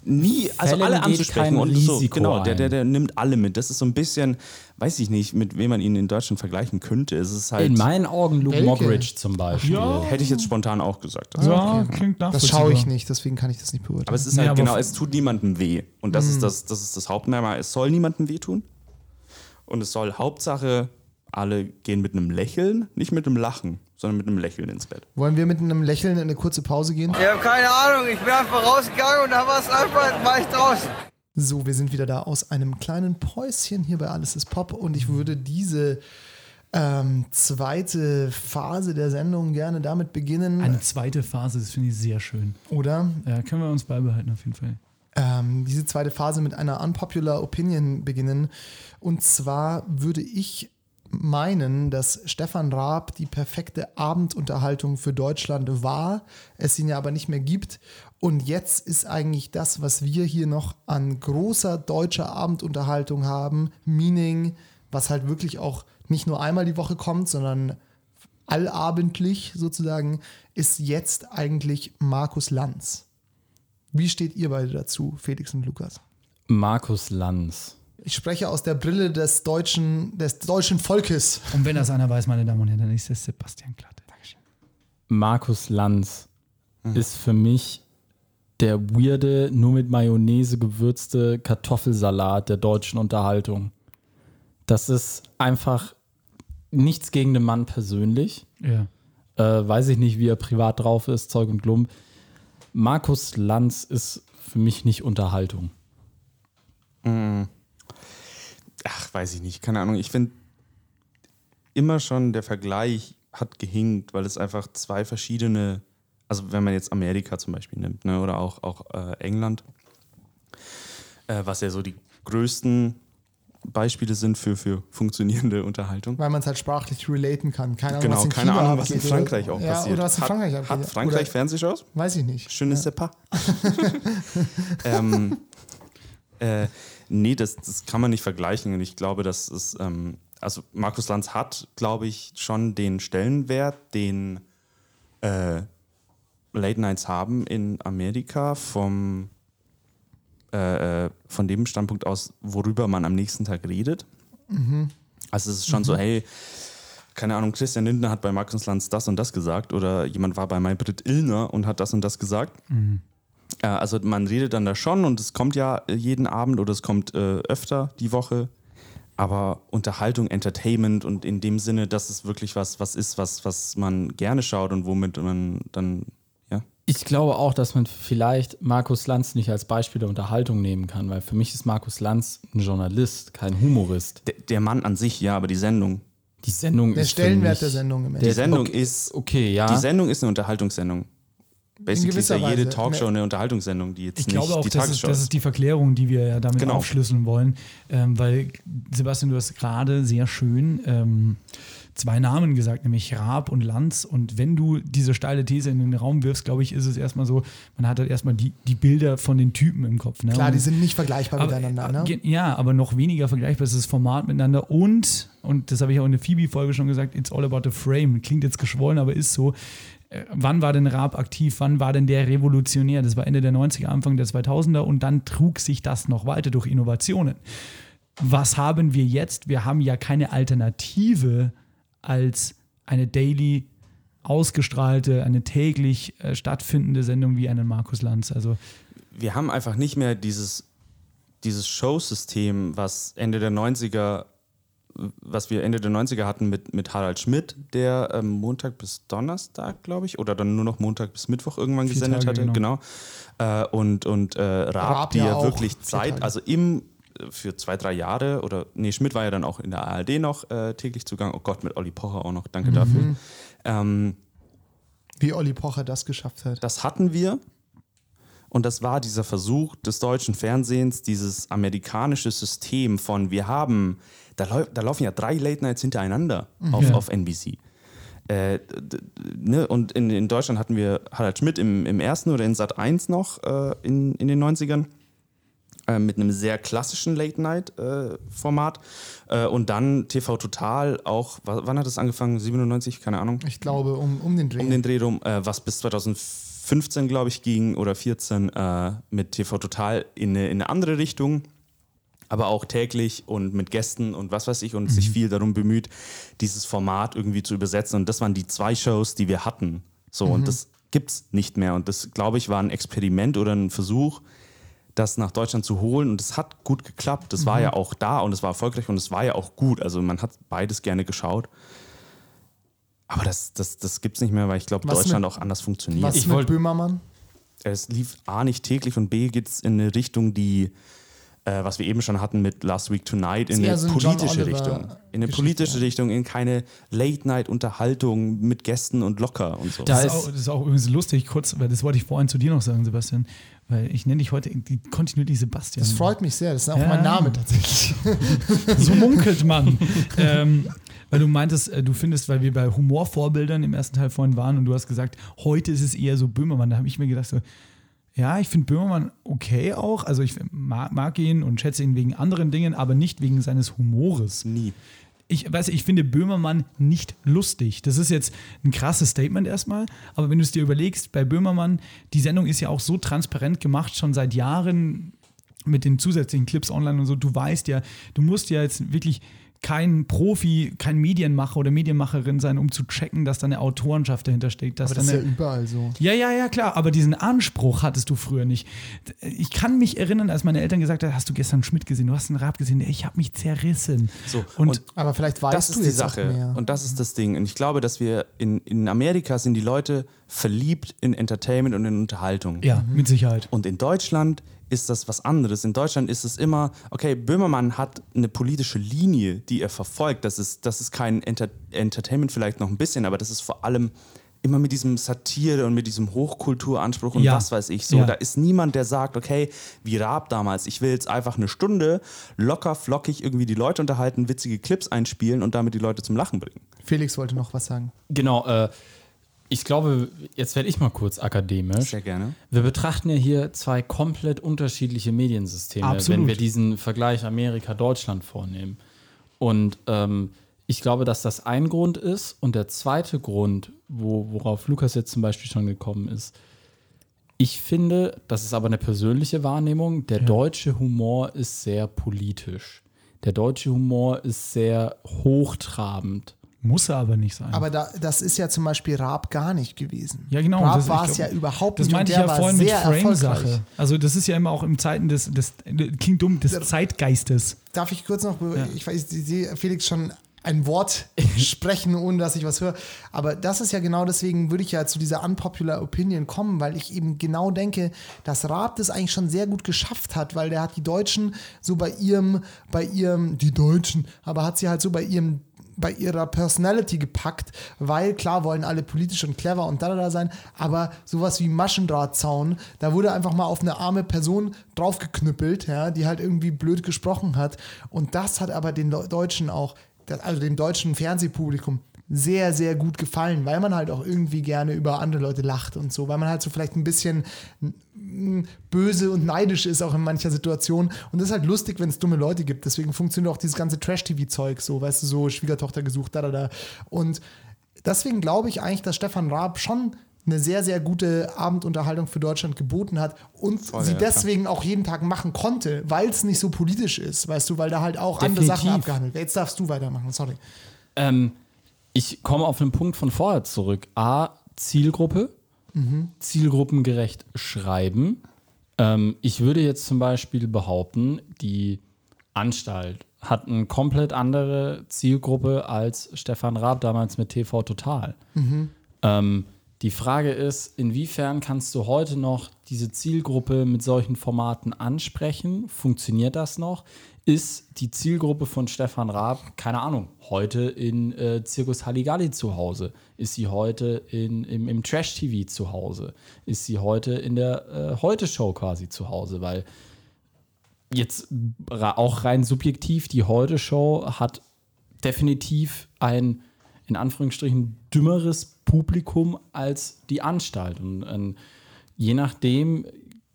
nie, also Fallon alle anzusprechen und so, genau, der, der, der nimmt alle mit. Das ist so ein bisschen, weiß ich nicht, mit wem man ihn in Deutschland vergleichen könnte. Es ist halt, In meinen Augen Luke? Mockridge zum Beispiel. Ja. hätte ich jetzt spontan auch gesagt. Also, ja, klingt Das nachvollziehbar. schaue ich nicht, deswegen kann ich das nicht beurteilen. Aber es ist halt, aber genau, es tut niemandem weh. Und das, ist, das, das ist das Hauptmerkmal. Es soll niemandem wehtun. Und es soll Hauptsache, alle gehen mit einem Lächeln, nicht mit einem Lachen, sondern mit einem Lächeln ins Bett. Wollen wir mit einem Lächeln in eine kurze Pause gehen? Ich habe keine Ahnung, ich bin einfach rausgegangen und da war es einfach, war ich draußen. So, wir sind wieder da aus einem kleinen Päuschen hier bei Alles ist Pop und ich würde diese ähm, zweite Phase der Sendung gerne damit beginnen, Eine zweite Phase, das finde ich sehr schön. oder? Ja, können wir uns beibehalten auf jeden Fall. ähm, diese zweite Phase mit einer unpopular Opinion beginnen. Und zwar würde ich meinen, dass Stefan Raab die perfekte Abendunterhaltung für Deutschland war, es ihn ja aber nicht mehr gibt. Und jetzt ist eigentlich das, was wir hier noch an großer deutscher Abendunterhaltung haben, Meaning, was halt wirklich auch nicht nur einmal die Woche kommt, sondern allabendlich sozusagen, ist jetzt eigentlich Markus Lanz. Wie steht ihr beide dazu, Felix und Lukas? Markus Lanz. Ich spreche aus der Brille des deutschen, des deutschen Volkes. Und wenn das einer weiß, meine Damen und Herren, dann ist das Sebastian Glatte. Dankeschön. Markus Lanz ist für mich der weirde, nur mit Mayonnaise gewürzte Kartoffelsalat der deutschen Unterhaltung. Das ist einfach nichts gegen den Mann persönlich. Ja. Äh, weiß ich nicht, wie er privat drauf ist, Zeug und Klump. Markus Lanz ist für mich nicht Unterhaltung. Ach, weiß ich nicht, keine Ahnung. Ich finde immer schon der Vergleich hat gehinkt, weil es einfach zwei verschiedene, also wenn man jetzt Amerika zum Beispiel nimmt, ne, oder auch, auch äh, England, äh, was ja so die größten Beispiele sind für, für funktionierende Unterhaltung. Weil man es halt sprachlich relaten kann. Keine Ahnung, Genau, was in keine China Ahnung, was in Frankreich oder, auch ja, passiert. Oder was in Hat- Frankreich Hat abgeht. Frankreich Oder, Fernsehshows? weiß ich nicht. Schönes Sepa. [laughs] [laughs] ähm, äh, nee, das, das kann man nicht vergleichen. Und ich glaube, dass es, ähm, also Markus Lanz hat, glaube ich, schon den Stellenwert, den äh, Late Nights haben in Amerika vom äh, äh, von dem Standpunkt aus, worüber man am nächsten Tag redet. Also es ist schon so, hey, keine Ahnung, Christian Lindner hat bei Markus Lanz das und das gesagt oder jemand war bei Maybrit Illner und hat das und das gesagt. Äh, also man redet dann da schon und es kommt ja jeden Abend oder es kommt äh, öfter die Woche. Aber Unterhaltung, Entertainment und in dem Sinne, dass es wirklich was, was ist, was, was man gerne schaut und womit man dann, ja. Ich glaube auch, dass man vielleicht Markus Lanz nicht als Beispiel der Unterhaltung nehmen kann, weil für mich ist Markus Lanz ein Journalist, kein Humorist. Der, der Mann an sich, ja, aber die Sendung. Die Sendung Der ist. für Stellenwert mich- der Sendung im Die Endeffekt. Sendung okay, ist, Okay, ja. die Sendung ist eine Unterhaltungssendung. Basically ist ja jede Weise. Talkshow Ne- eine Unterhaltungssendung, die jetzt Ich nicht glaube auch, die das ist, Tagesschau das ist die Verklärung, die wir ja damit Genau. aufschlüsseln wollen. Ähm, weil, Sebastian, du hast gerade sehr schön ähm, zwei Namen gesagt, nämlich Raab und Lanz. Und wenn du diese steile These in den Raum wirfst, glaube ich, ist es erstmal so, man hat halt erstmal die, die Bilder von den Typen im Kopf. Ne? Klar, Und- die sind nicht vergleichbar aber, miteinander. Ne? ge- Ja, aber noch weniger vergleichbar ist das Format miteinander und, und das habe ich auch in der Phoebe-Folge schon gesagt, it's all about the frame. Klingt jetzt geschwollen, aber ist so. Äh, Wann war denn Raab aktiv? Wann war denn der revolutionär? Das war Ende der 90er, Anfang der 2000er und dann trug sich das noch weiter durch Innovationen. Was haben wir jetzt? Wir haben ja keine Alternative als eine daily ausgestrahlte, eine täglich äh, stattfindende Sendung wie einen Markus Lanz. Also wir haben einfach nicht mehr dieses, dieses Showsystem, was Ende der 90er, was wir Ende der 90er hatten mit, mit Harald Schmidt, der ähm, Montag bis Donnerstag, glaube ich, oder dann nur noch Montag bis Mittwoch irgendwann Vier gesendet Tage, hatte. genau. Genau. Äh, und und äh, Raab, Raab die ja ja, wirklich Zeit, also im äh, für zwei, drei Jahre oder nee, Schmidt war ja dann auch in der ARD noch äh, täglich Zugang. Oh Gott, mit Olli Pocher auch noch, Mhm. danke dafür. Ähm, Wie Olli Pocher das geschafft hat. das hatten wir. Und das war dieser Versuch des deutschen Fernsehens, dieses amerikanische System von, wir haben, da, da laufen ja drei Late Nights hintereinander auf, Ja. auf NBC. Äh, ne? Und in, in Deutschland hatten wir Harald Schmidt im, im ersten oder in Sat 1 noch äh, in, in den 90ern äh, mit einem sehr klassischen Late-Night-Format. Äh, und dann TV Total auch, wa- wann hat das angefangen? 97, keine Ahnung Ich glaube, um, um den Dreh. um den Dreh rum, äh, was bis 2015, glaube ich, ging oder 14 äh, mit TV Total in eine, in eine andere Richtung. Aber auch täglich und mit Gästen und was weiß ich und sich viel darum bemüht, dieses Format irgendwie zu übersetzen. Und das waren die zwei Shows, die wir hatten. So, und das gibt's nicht mehr. Und das, glaube ich, war ein Experiment oder ein Versuch, das nach Deutschland zu holen. Und es hat gut geklappt. Das war ja auch da und es war erfolgreich und es war ja auch gut. Also man hat beides gerne geschaut. Aber das, das, das gibt es nicht mehr, weil ich glaube, Deutschland mit- auch anders funktioniert. Was Ich mit Böhmermann? Es lief A nicht täglich und B geht es in eine Richtung, die, äh, was wir eben schon hatten mit Last Week Tonight, in eine so ein John politische Richtung. In eine Geschichte, politische ja. Richtung, in keine Late-Night-Unterhaltung mit Gästen und locker und so. Da Das ist, auch, das ist auch übrigens lustig, kurz, weil das wollte ich vorhin zu dir noch sagen, Sebastian, weil ich nenne dich heute die kontinuierlich Sebastian. Das freut mich sehr. Das ist auch Ja. mein Name tatsächlich. [laughs] So munkelt man. ähm, weil du meintest, äh, du findest, weil wir bei Humorvorbildern im ersten Teil vorhin waren und du hast gesagt, heute ist es eher so Böhmermann. Da habe ich mir gedacht, so, ja, ich finde Böhmermann okay auch. Also ich mag, mag ihn und schätze ihn wegen anderen Dingen, aber nicht wegen seines Humores. Nie. Ich weiß, ich finde Böhmermann nicht lustig. Das ist jetzt ein krasses Statement erstmal, aber wenn du es dir überlegst, bei Böhmermann, die Sendung ist ja auch so transparent gemacht, schon seit Jahren mit den zusätzlichen Clips online und so. Du weißt ja, du musst ja jetzt wirklich kein Profi, kein Medienmacher oder Medienmacherin sein, um zu checken, dass da eine Autorenschaft dahinter steckt. Dass Aber da das ist ja überall so. ja, ja, ja, klar, aber diesen Anspruch hattest du früher nicht. Ich kann mich erinnern, als meine Eltern gesagt haben, hast du gestern Schmidt gesehen, du hast einen Rab gesehen, ich habe mich zerrissen. So, Und, und Aber vielleicht weißt das du ist die Sache. mehr. Und das ist das Ding. Und ich glaube, dass wir in, in Amerika sind die Leute verliebt in Entertainment und in Unterhaltung. Ja, mit Sicherheit. Und in Deutschland ist das was anderes. In Deutschland ist es immer, okay, Böhmermann hat eine politische Linie, die er verfolgt. Das ist, das ist kein Enter Entertainment vielleicht noch ein bisschen, aber das ist vor allem immer mit diesem Satire und mit diesem Hochkulturanspruch und Ja. was weiß ich so. Ja. Da ist niemand, der sagt, okay, wie Raab damals, ich will jetzt einfach eine Stunde locker, flockig irgendwie die Leute unterhalten, witzige Clips einspielen und damit die Leute zum Lachen bringen. Felix wollte noch was sagen. Genau, äh, ich glaube, jetzt werde ich mal kurz akademisch. Sehr gerne. Wir betrachten ja hier zwei komplett unterschiedliche Mediensysteme, Absolut. wenn wir diesen Vergleich Amerika-Deutschland vornehmen. Und ähm, ich glaube, dass das ein Grund ist. Und der zweite Grund, wo, worauf Lukas jetzt zum Beispiel schon gekommen ist, ich finde, das ist aber eine persönliche Wahrnehmung, der deutsche Humor ist sehr politisch. Der deutsche Humor ist sehr hochtrabend. Muss er aber nicht sein. Aber da, das ist ja zum Beispiel Raab gar nicht gewesen. Ja, genau. Raab das- war es ja überhaupt Das nicht. meinte und ich ja vorhin mit Frame-Sache. Also, das ist ja immer auch im Zeiten des, des klingt dumm, des Zeitgeistes. Darf ich kurz noch, ich weiß, ich sehe Felix schon ein Wort [laughs] sprechen, ohne dass ich was höre. Aber das ist ja genau deswegen, würde ich ja zu dieser unpopular Opinion kommen, weil ich eben genau denke, dass Raab das eigentlich schon sehr gut geschafft hat, weil der hat die Deutschen so bei ihrem, bei ihrem, die Deutschen, aber hat sie halt so bei ihrem bei ihrer Personality gepackt, weil klar wollen alle politisch und clever und da da da sein, aber sowas wie Maschendrahtzaun, da wurde einfach mal auf eine arme Person draufgeknüppelt, ja, die halt irgendwie blöd gesprochen hat. Und das hat aber den Deutschen auch, also dem deutschen Fernsehpublikum sehr, sehr gut gefallen, weil man halt auch irgendwie gerne über andere Leute lacht und so, weil man halt so vielleicht ein bisschen böse und neidisch ist auch in mancher Situation. Und das ist halt lustig, wenn es dumme Leute gibt. Deswegen funktioniert auch dieses ganze Trash-TV-Zeug so, weißt du, so Schwiegertochter gesucht, da, da, da. Und deswegen glaube ich eigentlich, dass Stefan Raab schon eine sehr, sehr gute Abendunterhaltung für Deutschland geboten hat und Voll, sie ja, klar. deswegen auch jeden Tag machen konnte, weil es nicht so politisch ist, weißt du, weil da halt auch andere Definitiv. Sachen abgehandelt werden. Jetzt darfst du weitermachen, sorry. Ähm, ich komme auf einen Punkt von vorher zurück. A, Zielgruppe, zielgruppengerecht schreiben. Ähm, ich würde jetzt zum Beispiel behaupten, die Anstalt hat eine komplett andere Zielgruppe als Stefan Raab damals mit TV Total. Ähm, die Frage ist, inwiefern kannst du heute noch diese Zielgruppe mit solchen Formaten ansprechen? Funktioniert das noch? Ist die Zielgruppe von Stefan Raab, keine Ahnung, heute in äh, Zirkus Halligalli zu Hause? Ist sie heute in, im, im Trash-TV zu Hause? Ist sie heute in der äh, Heute-Show quasi zu Hause? Weil jetzt auch rein subjektiv, die Heute-Show hat definitiv ein, in Anführungsstrichen, dümmeres Publikum als die Anstalt. Und ähm, je nachdem,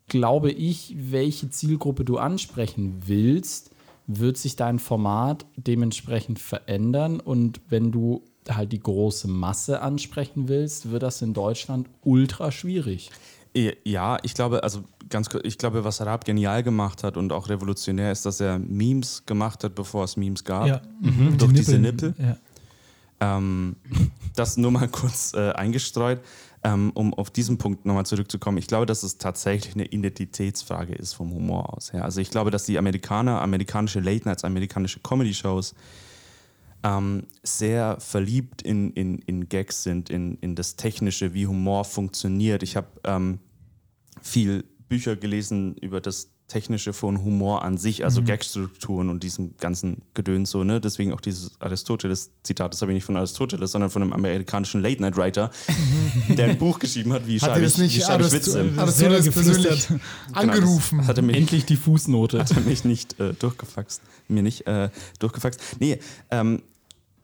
glaube ich, welche Zielgruppe du ansprechen willst, wird sich dein Format dementsprechend verändern. Und wenn du halt die große Masse ansprechen willst, wird das in Deutschland ultra schwierig. Ja, ich glaube, also ganz kurz, ich glaube, was Raab genial gemacht hat und auch revolutionär ist, dass er Memes gemacht hat, bevor es Memes gab. Ja. Mit Durch den diese. Nippel. Ja. Ähm, [laughs] das nur mal kurz äh, eingestreut, ähm, um auf diesen Punkt nochmal zurückzukommen. Ich glaube, dass es tatsächlich eine Identitätsfrage ist vom Humor aus. Ja. Also ich glaube, dass die Amerikaner, amerikanische Late Nights, amerikanische Comedy-Shows ähm, sehr verliebt in, in, in Gags sind, in, in das Technische, wie Humor funktioniert. Ich habe ähm, viel Bücher gelesen über das Technische von Humor an sich, also Gagstrukturen und diesem ganzen Gedöns so, ne? Deswegen auch dieses Aristoteles-Zitat, das habe ich nicht von Aristoteles, sondern von einem amerikanischen Late-Night-Writer, [laughs] der ein Buch geschrieben hat, wie schreibe ich, nicht wie schreibe ich Witze. Aristoteles persönlich geflüstert. angerufen? Genau, das [laughs] hat er mir Endlich die Fußnote. [laughs] hat er mich nicht äh, durchgefaxt. Mir nicht äh, durchgefaxt. Nee, ähm,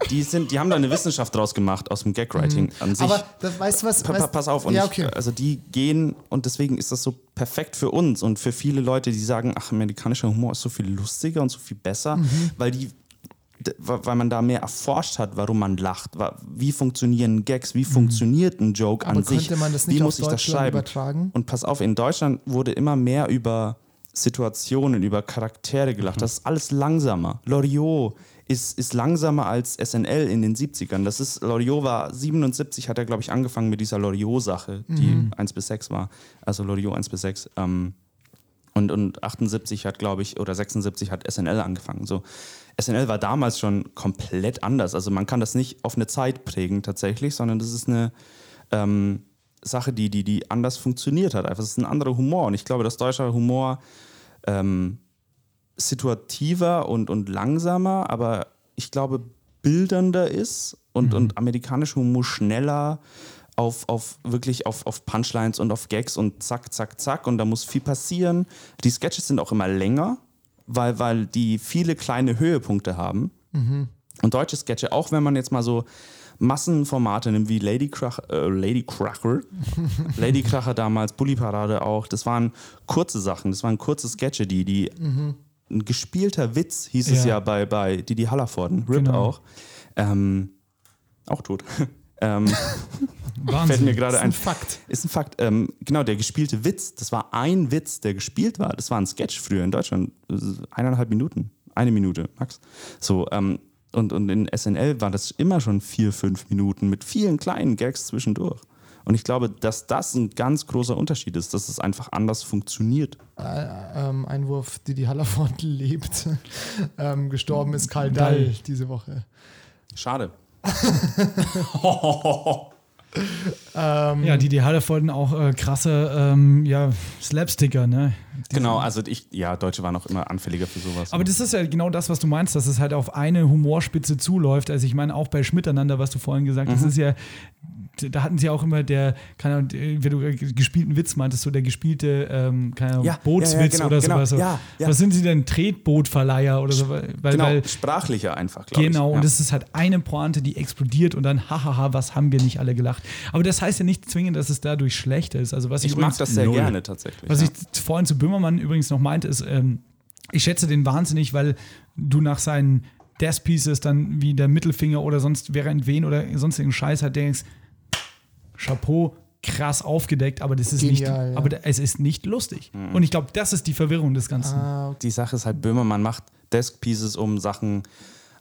die, sind, die haben da eine Wissenschaft draus gemacht aus dem Gagwriting an sich. Mhm. Aber das, weißt du was? Pa- pa- pass auf, und ja, ich, okay. also die gehen und deswegen ist das so perfekt für uns und für viele Leute, die sagen, ach, amerikanischer Humor ist so viel lustiger und so viel besser, Mhm. weil die weil man da mehr erforscht hat, warum man lacht, wie funktionieren Gags, wie funktioniert ein Joke Mhm. Aber an sich, könnte man das nicht wie muss ich das schreiben? übertragen? Und pass auf, in Deutschland wurde immer mehr über Situationen, über Charaktere gelacht. Mhm. Das ist alles langsamer. Loriot ist, ist langsamer als SNL in den 70ern. Das ist, Loriot war 77, hat er, glaube ich, angefangen mit dieser Loriot-Sache, die Mhm. 1 bis 6 war. Also Loriot 1 bis 6. Ähm, und, und 78 hat, glaube ich, oder 76 hat SNL angefangen. So, SNL war damals schon komplett anders. Also man kann das nicht auf eine Zeit prägen tatsächlich, sondern das ist eine, ähm, Sache, die, die, die anders funktioniert hat. Einfach, es ist ein anderer Humor. Und ich glaube, dass deutscher Humor ähm, situativer und, und langsamer, aber ich glaube, bildernder ist und, und amerikanischer Humor schneller auf, auf wirklich auf, auf Punchlines und auf Gags und zack, zack, zack. Und da muss viel passieren. Die Sketches sind auch immer länger, weil, weil die viele kleine Höhepunkte haben. Und deutsche Sketche, auch wenn man jetzt mal so Massenformate nimmt wie Lady, Krach, äh, Lady Kracher, [laughs] Lady Kracher damals, Bully Parade auch, das waren kurze Sachen, das waren kurze Sketche, die, die ein gespielter Witz hieß es Ja. ja bei, bei Didi Hallervorden, Rip Genau. auch. Ähm, auch tot. [laughs] ähm, Wahnsinn. fällt mir gerade Das ist ein. ein Fakt. Ist ein Fakt. Ähm, genau, der gespielte Witz, das war ein Witz, der gespielt war. Das war ein Sketch früher in Deutschland. Eineinhalb Minuten. Eine Minute, max. So, ähm, und, und in SNL war das immer schon vier, fünf Minuten mit vielen kleinen Gags zwischendurch. Und ich glaube, dass das ein ganz großer Unterschied ist, dass es einfach anders funktioniert. ähm, Einwurf, die die Hallerford [laughs] lebt. ähm, gestorben ist Karl Dall diese Woche. Schade. Ja, die, die Hallerfolden auch äh, krasse ähm, ja, Slapsticker, ne? Genau, also ich, ja, Deutsche waren auch immer anfälliger für sowas. Aber das ist ja genau das, was du meinst, dass es halt auf eine Humorspitze zuläuft. Also ich meine auch bei Schmiteinander, was du vorhin gesagt hast, das ist ja, da hatten sie auch immer der, keine Ahnung, wie du äh, gespielten Witz meintest, so der gespielte, ähm, keine Ahnung, Ja, Bootswitz ja, ja, genau, oder genau, sowas. So. ja, ja. Was sind sie denn? Tretbootverleiher oder so? Weil, genau, weil, sprachlicher einfach, glaube ich. Genau, und es ist halt eine Pointe, die explodiert und dann, hahaha, was haben wir nicht alle gelacht. Aber das heißt ja nicht zwingend, dass es dadurch schlechter ist. Also was ich, ich mag übrigens, das sehr Null. gerne tatsächlich. was ich vorhin zu Böhmermann übrigens noch meinte, ist, ähm, ich schätze den wahnsinnig, weil du nach seinen Death Pieces dann wie der Mittelfinger oder sonst während wen oder sonstigen Scheiß halt denkst, Chapeau, krass aufgedeckt, aber das ist nicht, Genial, ja. aber es ist nicht lustig. Und ich glaube, das ist die Verwirrung des Ganzen. Ah, die Sache ist halt, Böhmermann macht Desk Pieces, um Sachen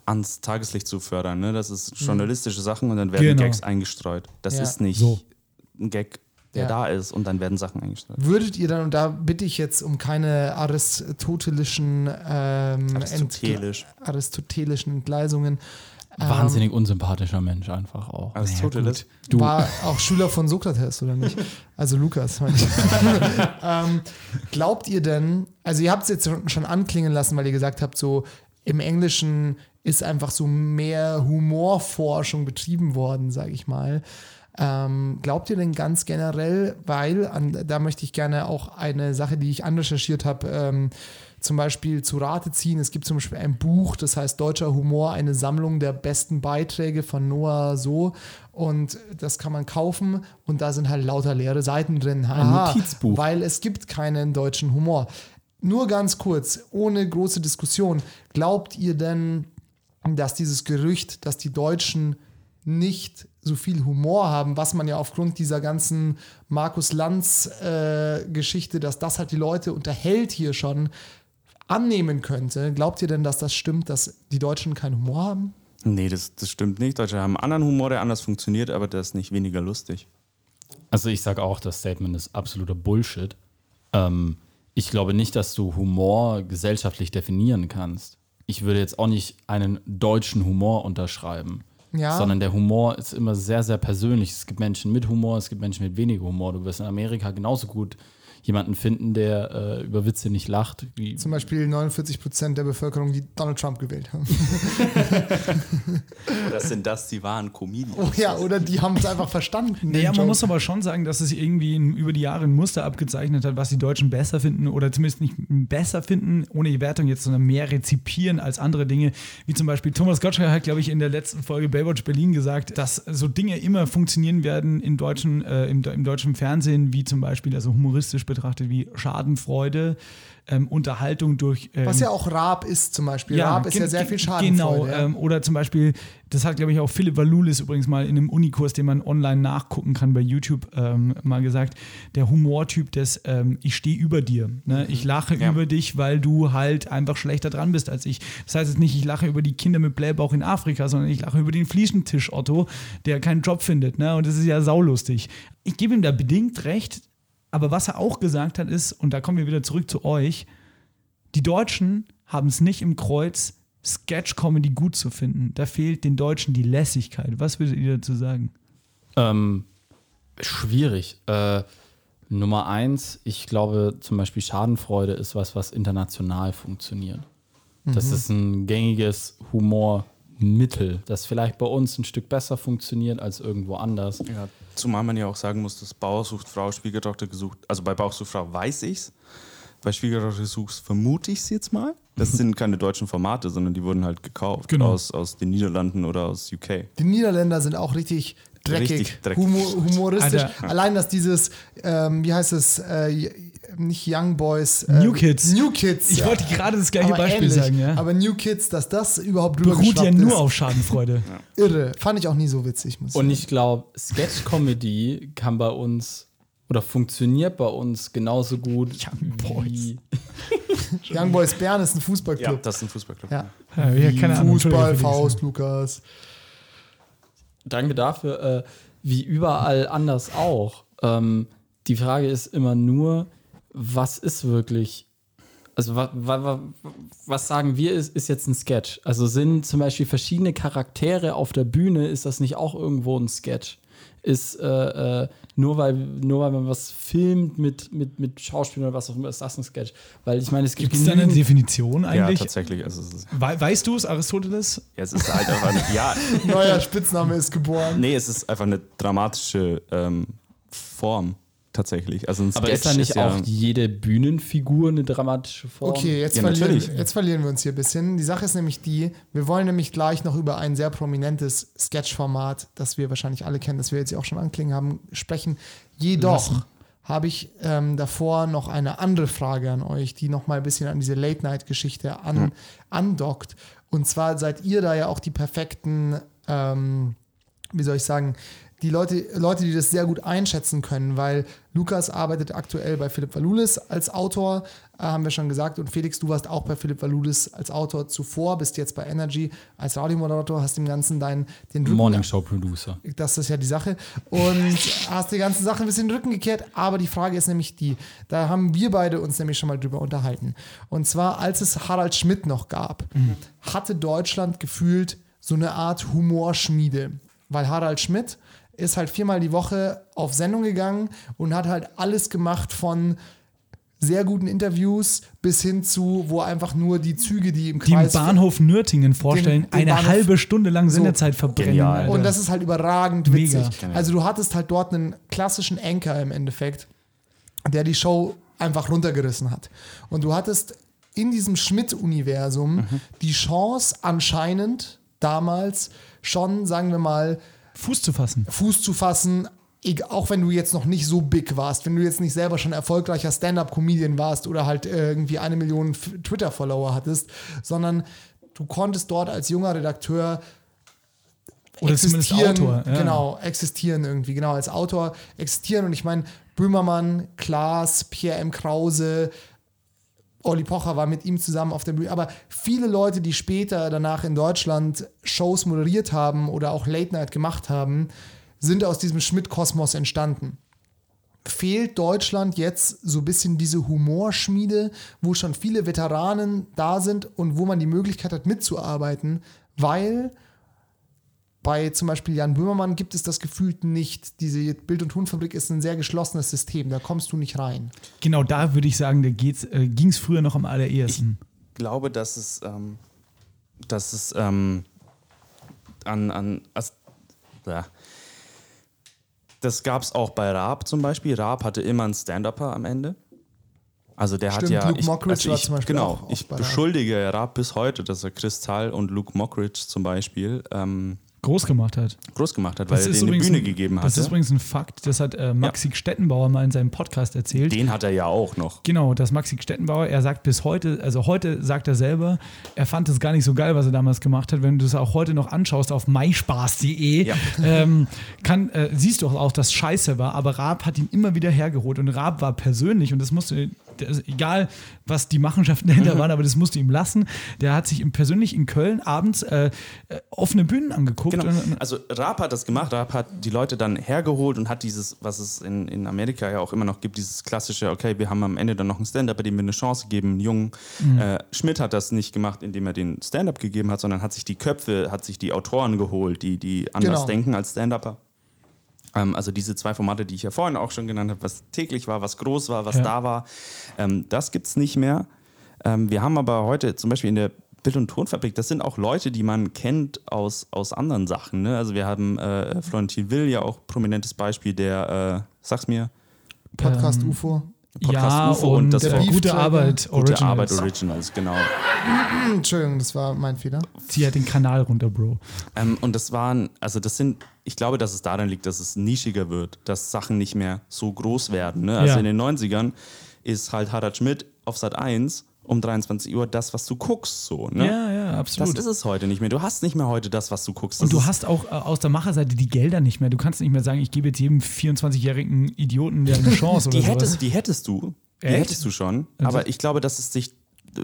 ans Tageslicht zu fördern. Ne? Das ist journalistische Sachen und dann werden Genau. Gags eingestreut. Das Ja. ist nicht So. ein Gag, der Ja. da ist und dann werden Sachen eingestreut. Würdet ihr dann, und da bitte ich jetzt um keine aristotelischen, ähm, Aristotelisch. Entgle- aristotelischen Entgleisungen, Wahnsinnig unsympathischer Mensch einfach auch. Aristoteles. Du, war auch Schüler von Sokrates, oder nicht? Also Lukas, meine ich. [laughs] ähm, glaubt ihr denn, also ihr habt es jetzt schon- schon anklingen lassen, weil ihr gesagt habt, so im Englischen ist einfach so mehr Humorforschung betrieben worden, sage ich mal. Ähm, glaubt ihr denn ganz generell, weil an, da möchte ich gerne auch eine Sache, die ich anrecherchiert habe, ähm, zum Beispiel zu Rate ziehen. Es gibt zum Beispiel ein Buch, das heißt Deutscher Humor, eine Sammlung der besten Beiträge von Noah So. Und das kann man kaufen und da sind halt lauter leere Seiten drin. Haha, Notizbuch. Weil es gibt keinen deutschen Humor. Nur ganz kurz, ohne große Diskussion. Glaubt ihr denn, dass dieses Gerücht, dass die Deutschen nicht so viel Humor haben, was man ja aufgrund dieser ganzen Markus Lanz-Geschichte, dass das halt die Leute unterhält hier schon, annehmen könnte. Glaubt ihr denn, dass das stimmt, dass die Deutschen keinen Humor haben? Nee, das, das stimmt nicht. Deutsche haben einen anderen Humor, der anders funktioniert, aber der ist nicht weniger lustig. Also ich sage auch, das Statement ist absoluter Bullshit. Ähm, ich glaube nicht, dass du Humor gesellschaftlich definieren kannst. Ich würde jetzt auch nicht einen deutschen Humor unterschreiben. Ja. Sondern der Humor ist immer sehr, sehr persönlich. Es gibt Menschen mit Humor, es gibt Menschen mit weniger Humor. Du wirst in Amerika genauso gut jemanden finden, der äh, über Witze nicht lacht. Wie, Zum Beispiel 49 Prozent der Bevölkerung, die Donald Trump gewählt haben. [laughs] Das sind das die wahren Comedians. Oh ja, oder die haben es einfach verstanden. den Naja, man muss aber schon sagen, dass es irgendwie über die Jahre ein Muster abgezeichnet hat, was die Deutschen besser finden oder zumindest nicht besser finden, ohne die Wertung jetzt, sondern mehr rezipieren als andere Dinge. Wie zum Beispiel Thomas Gottschalk hat, glaube ich, in der letzten Folge Baywatch Berlin gesagt, dass so Dinge immer funktionieren werden in deutschen, äh, im, im deutschen Fernsehen, wie zum Beispiel, also humoristisch betrachtet, wie Schadenfreude, ähm, Unterhaltung durch. Ähm, Was ja auch Raab ist zum Beispiel. Raab ist ja sehr viel gen- Schadenfreude. Genau, ja. ähm, oder zum Beispiel, das hat, glaube ich, auch Philipp Valulis übrigens mal in einem Unikurs, den man online nachgucken kann bei YouTube, ähm, mal gesagt, der Humortyp des ähm, Ich stehe über dir. Ne? Ich lache Ja. über dich, weil du halt einfach schlechter dran bist als ich. Das heißt jetzt nicht, ich lache über die Kinder mit Blähbauch in Afrika, sondern ich lache über den Fliesentisch Otto, der keinen Job findet. Ne? Und das ist ja saulustig. Ich gebe ihm da bedingt recht, aber was er auch gesagt hat ist, und da kommen wir wieder zurück zu euch, die Deutschen haben es nicht im Kreuz, Sketch-Comedy gut zu finden. Da fehlt den Deutschen die Lässigkeit. Was würdet ihr dazu sagen? Ähm, Schwierig. Äh, Nummer eins, ich glaube zum Beispiel Schadenfreude ist was, was international funktioniert. Das ist ein gängiges Humormittel, das vielleicht bei uns ein Stück besser funktioniert als irgendwo anders. Ja, zumal man ja auch sagen muss, dass Bauer sucht Frau, Schwiegertochter gesucht. Also bei Bauer sucht Frau weiß ich's. Bei Schwiegertochter suchst vermute ich's jetzt mal. Das sind keine deutschen Formate, sondern die wurden halt gekauft Genau. aus, aus den Niederlanden oder aus UK. Die Niederländer sind auch richtig dreckig, Richtig dreckig. Humo humoristisch. Alter. Allein, dass dieses, ähm, wie heißt es, äh, nicht Young Boys. Äh, New Kids. New Kids. Ich ja. wollte gerade das gleiche Aber Beispiel ähnlich. sagen, ja. Aber New Kids, dass das überhaupt drüber Beruht ja nur ist. auf Schadenfreude. [laughs] Irre. Fand ich auch nie so witzig. Muss Und sagen. ich glaube, Sketch-Comedy kann bei uns oder funktioniert bei uns genauso gut wie [laughs] Young Boys Bern ist ein Ja, Fußballclub. das ist ein Fußballclub. Ja. Ja, ja, keine Ahnung, Fußball, Faust, Lukas. Danke dafür. Äh, wie überall anders auch. Ähm, die Frage ist immer nur, was ist wirklich, also wa, wa, wa, was sagen wir, ist, ist jetzt ein Sketch? Also sind zum Beispiel verschiedene Charaktere auf der Bühne, ist das nicht auch irgendwo ein Sketch? Ist äh, äh, nur, weil, nur weil man was filmt mit, mit, mit Schauspielern oder was auch immer, ist das ein Sketch? Weil ich meine, es gibt Gibt es da eine Definition Ja, eigentlich? tatsächlich. Also We weißt du es, Aristoteles? ja, es ist halt einfach eine, ja, [laughs] Neuer Spitzname ist geboren. nee, es ist einfach eine dramatische ähm, Form tatsächlich. Also ein Aber Sketch ist da nicht ja, auch jede Bühnenfigur eine dramatische Form? Okay, jetzt, Ja, verlieren, natürlich. jetzt verlieren wir uns hier ein bisschen. Die Sache ist nämlich die, wir wollen nämlich gleich noch über ein sehr prominentes Sketchformat, das wir wahrscheinlich alle kennen, das wir jetzt ja auch schon anklingen haben, sprechen. Jedoch habe ich ähm, davor noch eine andere Frage an euch, die noch mal ein bisschen an diese Late-Night-Geschichte an, andockt. Und zwar seid ihr da ja auch die perfekten, ähm, wie soll ich sagen, die Leute, Leute, die das sehr gut einschätzen können, weil Lukas arbeitet aktuell bei Philipp Valulis als Autor, äh, haben wir schon gesagt. Und Felix, du warst auch bei Philipp Valulis als Autor zuvor, bist jetzt bei Energy als Radiomoderator, hast dem Ganzen deinen den Rücken Morning Show Producer. das ist ja die Sache. Und [laughs] hast die ganzen Sachen ein bisschen in den Rücken gekehrt. Aber die Frage ist nämlich die, da haben wir beide uns nämlich schon mal drüber unterhalten. Und zwar, als es Harald Schmidt noch gab, hatte Deutschland gefühlt so eine Art Humorschmiede. Weil Harald Schmidt ist halt viermal die Woche auf Sendung gegangen und hat halt alles gemacht von sehr guten Interviews bis hin zu, wo einfach nur die Züge, die im Die im Kreis Bahnhof Nürtingen vorstellen, den eine Bahnhof- halbe Stunde lang Sendezeit verbrennen. Genial. Und das ist halt überragend Mega. witzig. Also du hattest halt dort einen klassischen Anchor im Endeffekt, der die Show einfach runtergerissen hat. Und du hattest in diesem Schmidt-Universum die Chance anscheinend damals schon, sagen wir mal, Fuß zu fassen. Fuß zu fassen, auch wenn du jetzt noch nicht so big warst, wenn du jetzt nicht selber schon erfolgreicher Stand-up-Comedian warst oder halt irgendwie eine Million Twitter-Follower hattest, sondern du konntest dort als junger Redakteur Oder zumindest existieren, Autor. Ja. genau, existieren irgendwie, genau, als Autor existieren und ich meine, Böhmermann, Klaas, Pierre M. Krause, Olli Pocher war mit ihm zusammen auf der Bühne, aber viele Leute, die später danach in Deutschland Shows moderiert haben oder auch Late Night gemacht haben, sind aus diesem Schmidt-Kosmos entstanden. Fehlt Deutschland jetzt so ein bisschen diese Humorschmiede, wo schon viele Veteranen da sind und wo man die Möglichkeit hat mitzuarbeiten, weil bei zum Beispiel Jan Böhmermann gibt es das Gefühl nicht. Diese Bild- und Tonfabrik ist ein sehr geschlossenes System, da kommst du nicht rein. Genau da würde ich sagen, da äh, ging es früher noch am allerersten. glaube, dass es, ähm, dass es ähm, an, an as, ja. das gab es auch bei Raab zum Beispiel. Raab hatte immer einen Stand-Upper am Ende. Also der Stimmt, hat ja, Luke ich, Mockridge also war ich, zum Beispiel genau, auch- auch ich beschuldige Raab bis heute, dass er Chris Zahl und Luke Mockridge zum Beispiel ähm, Groß gemacht hat. groß gemacht hat, weil er ist denen eine Bühne ein, gegeben Das ist übrigens ein Fakt, das hat äh, Maxi Stettenbauer mal in seinem Podcast erzählt. Den hat er ja auch noch. Genau, das Maxi Stettenbauer, er sagt bis heute, also heute sagt er selber, er fand es gar nicht so geil, was er damals gemacht hat. Wenn du es auch heute noch anschaust auf myspaß.de, Ja. [laughs] ähm, kann, äh, siehst du auch, dass scheiße war, aber Raab hat ihn immer wieder hergeholt und Raab war persönlich und das musste, das, egal was die Machenschaften [laughs] dahinter waren, aber das musste ihm lassen. Der hat sich persönlich in Köln abends äh, äh, offene Bühnen angeguckt. Genau. Also Raab hat das gemacht. Raab hat die Leute dann hergeholt und hat dieses, was es in, in Amerika ja auch immer noch gibt, dieses klassische, okay, wir haben am Ende dann noch einen Stand-up, bei dem wir eine Chance geben, einen Jungen. Äh, Schmidt hat das nicht gemacht, indem er den Stand-up gegeben hat, sondern hat sich die Köpfe, hat sich die Autoren geholt, die, die anders Genau. denken als Stand-upper. Ähm, also diese zwei Formate, die ich ja vorhin auch schon genannt habe, was täglich war, was groß war, was Ja. da war, ähm, das gibt es nicht mehr. Ähm, wir haben aber heute zum Beispiel in der Bild- und Tonfabrik, das sind auch Leute, die man kennt aus, aus anderen Sachen. Ne? Also wir haben äh, Florentin Will, ja auch prominentes Beispiel, der, äh, sag's mir, Podcast Ähm, UFO. Podcast ja, UFO und und das äh, war gute. Arbeit, gute Originals. Arbeit Originals, genau. [clears throat] Entschuldigung, das war mein Fehler. Zieh halt den Kanal runter, Bro. Ähm, und das waren, also das sind, ich glaube, dass es daran liegt, dass es nischiger wird, dass Sachen nicht mehr so groß werden. Ne? Also Ja. in den 90ern ist halt Harald Schmidt auf Sat 1 um 23 Uhr das, was du guckst, so. Ne? Ja, ja, Das absolut. ist es heute nicht mehr. Du hast nicht mehr heute das, was du guckst. und Das du ist, hast auch äh, aus der Macherseite die Gelder nicht mehr. Du kannst nicht mehr sagen, ich gebe jetzt jedem 24-jährigen Idioten eine [laughs] Chance oder die, sowas. hättest, die hättest du. Die Echt? hättest du schon. Aber ich glaube, dass es sich,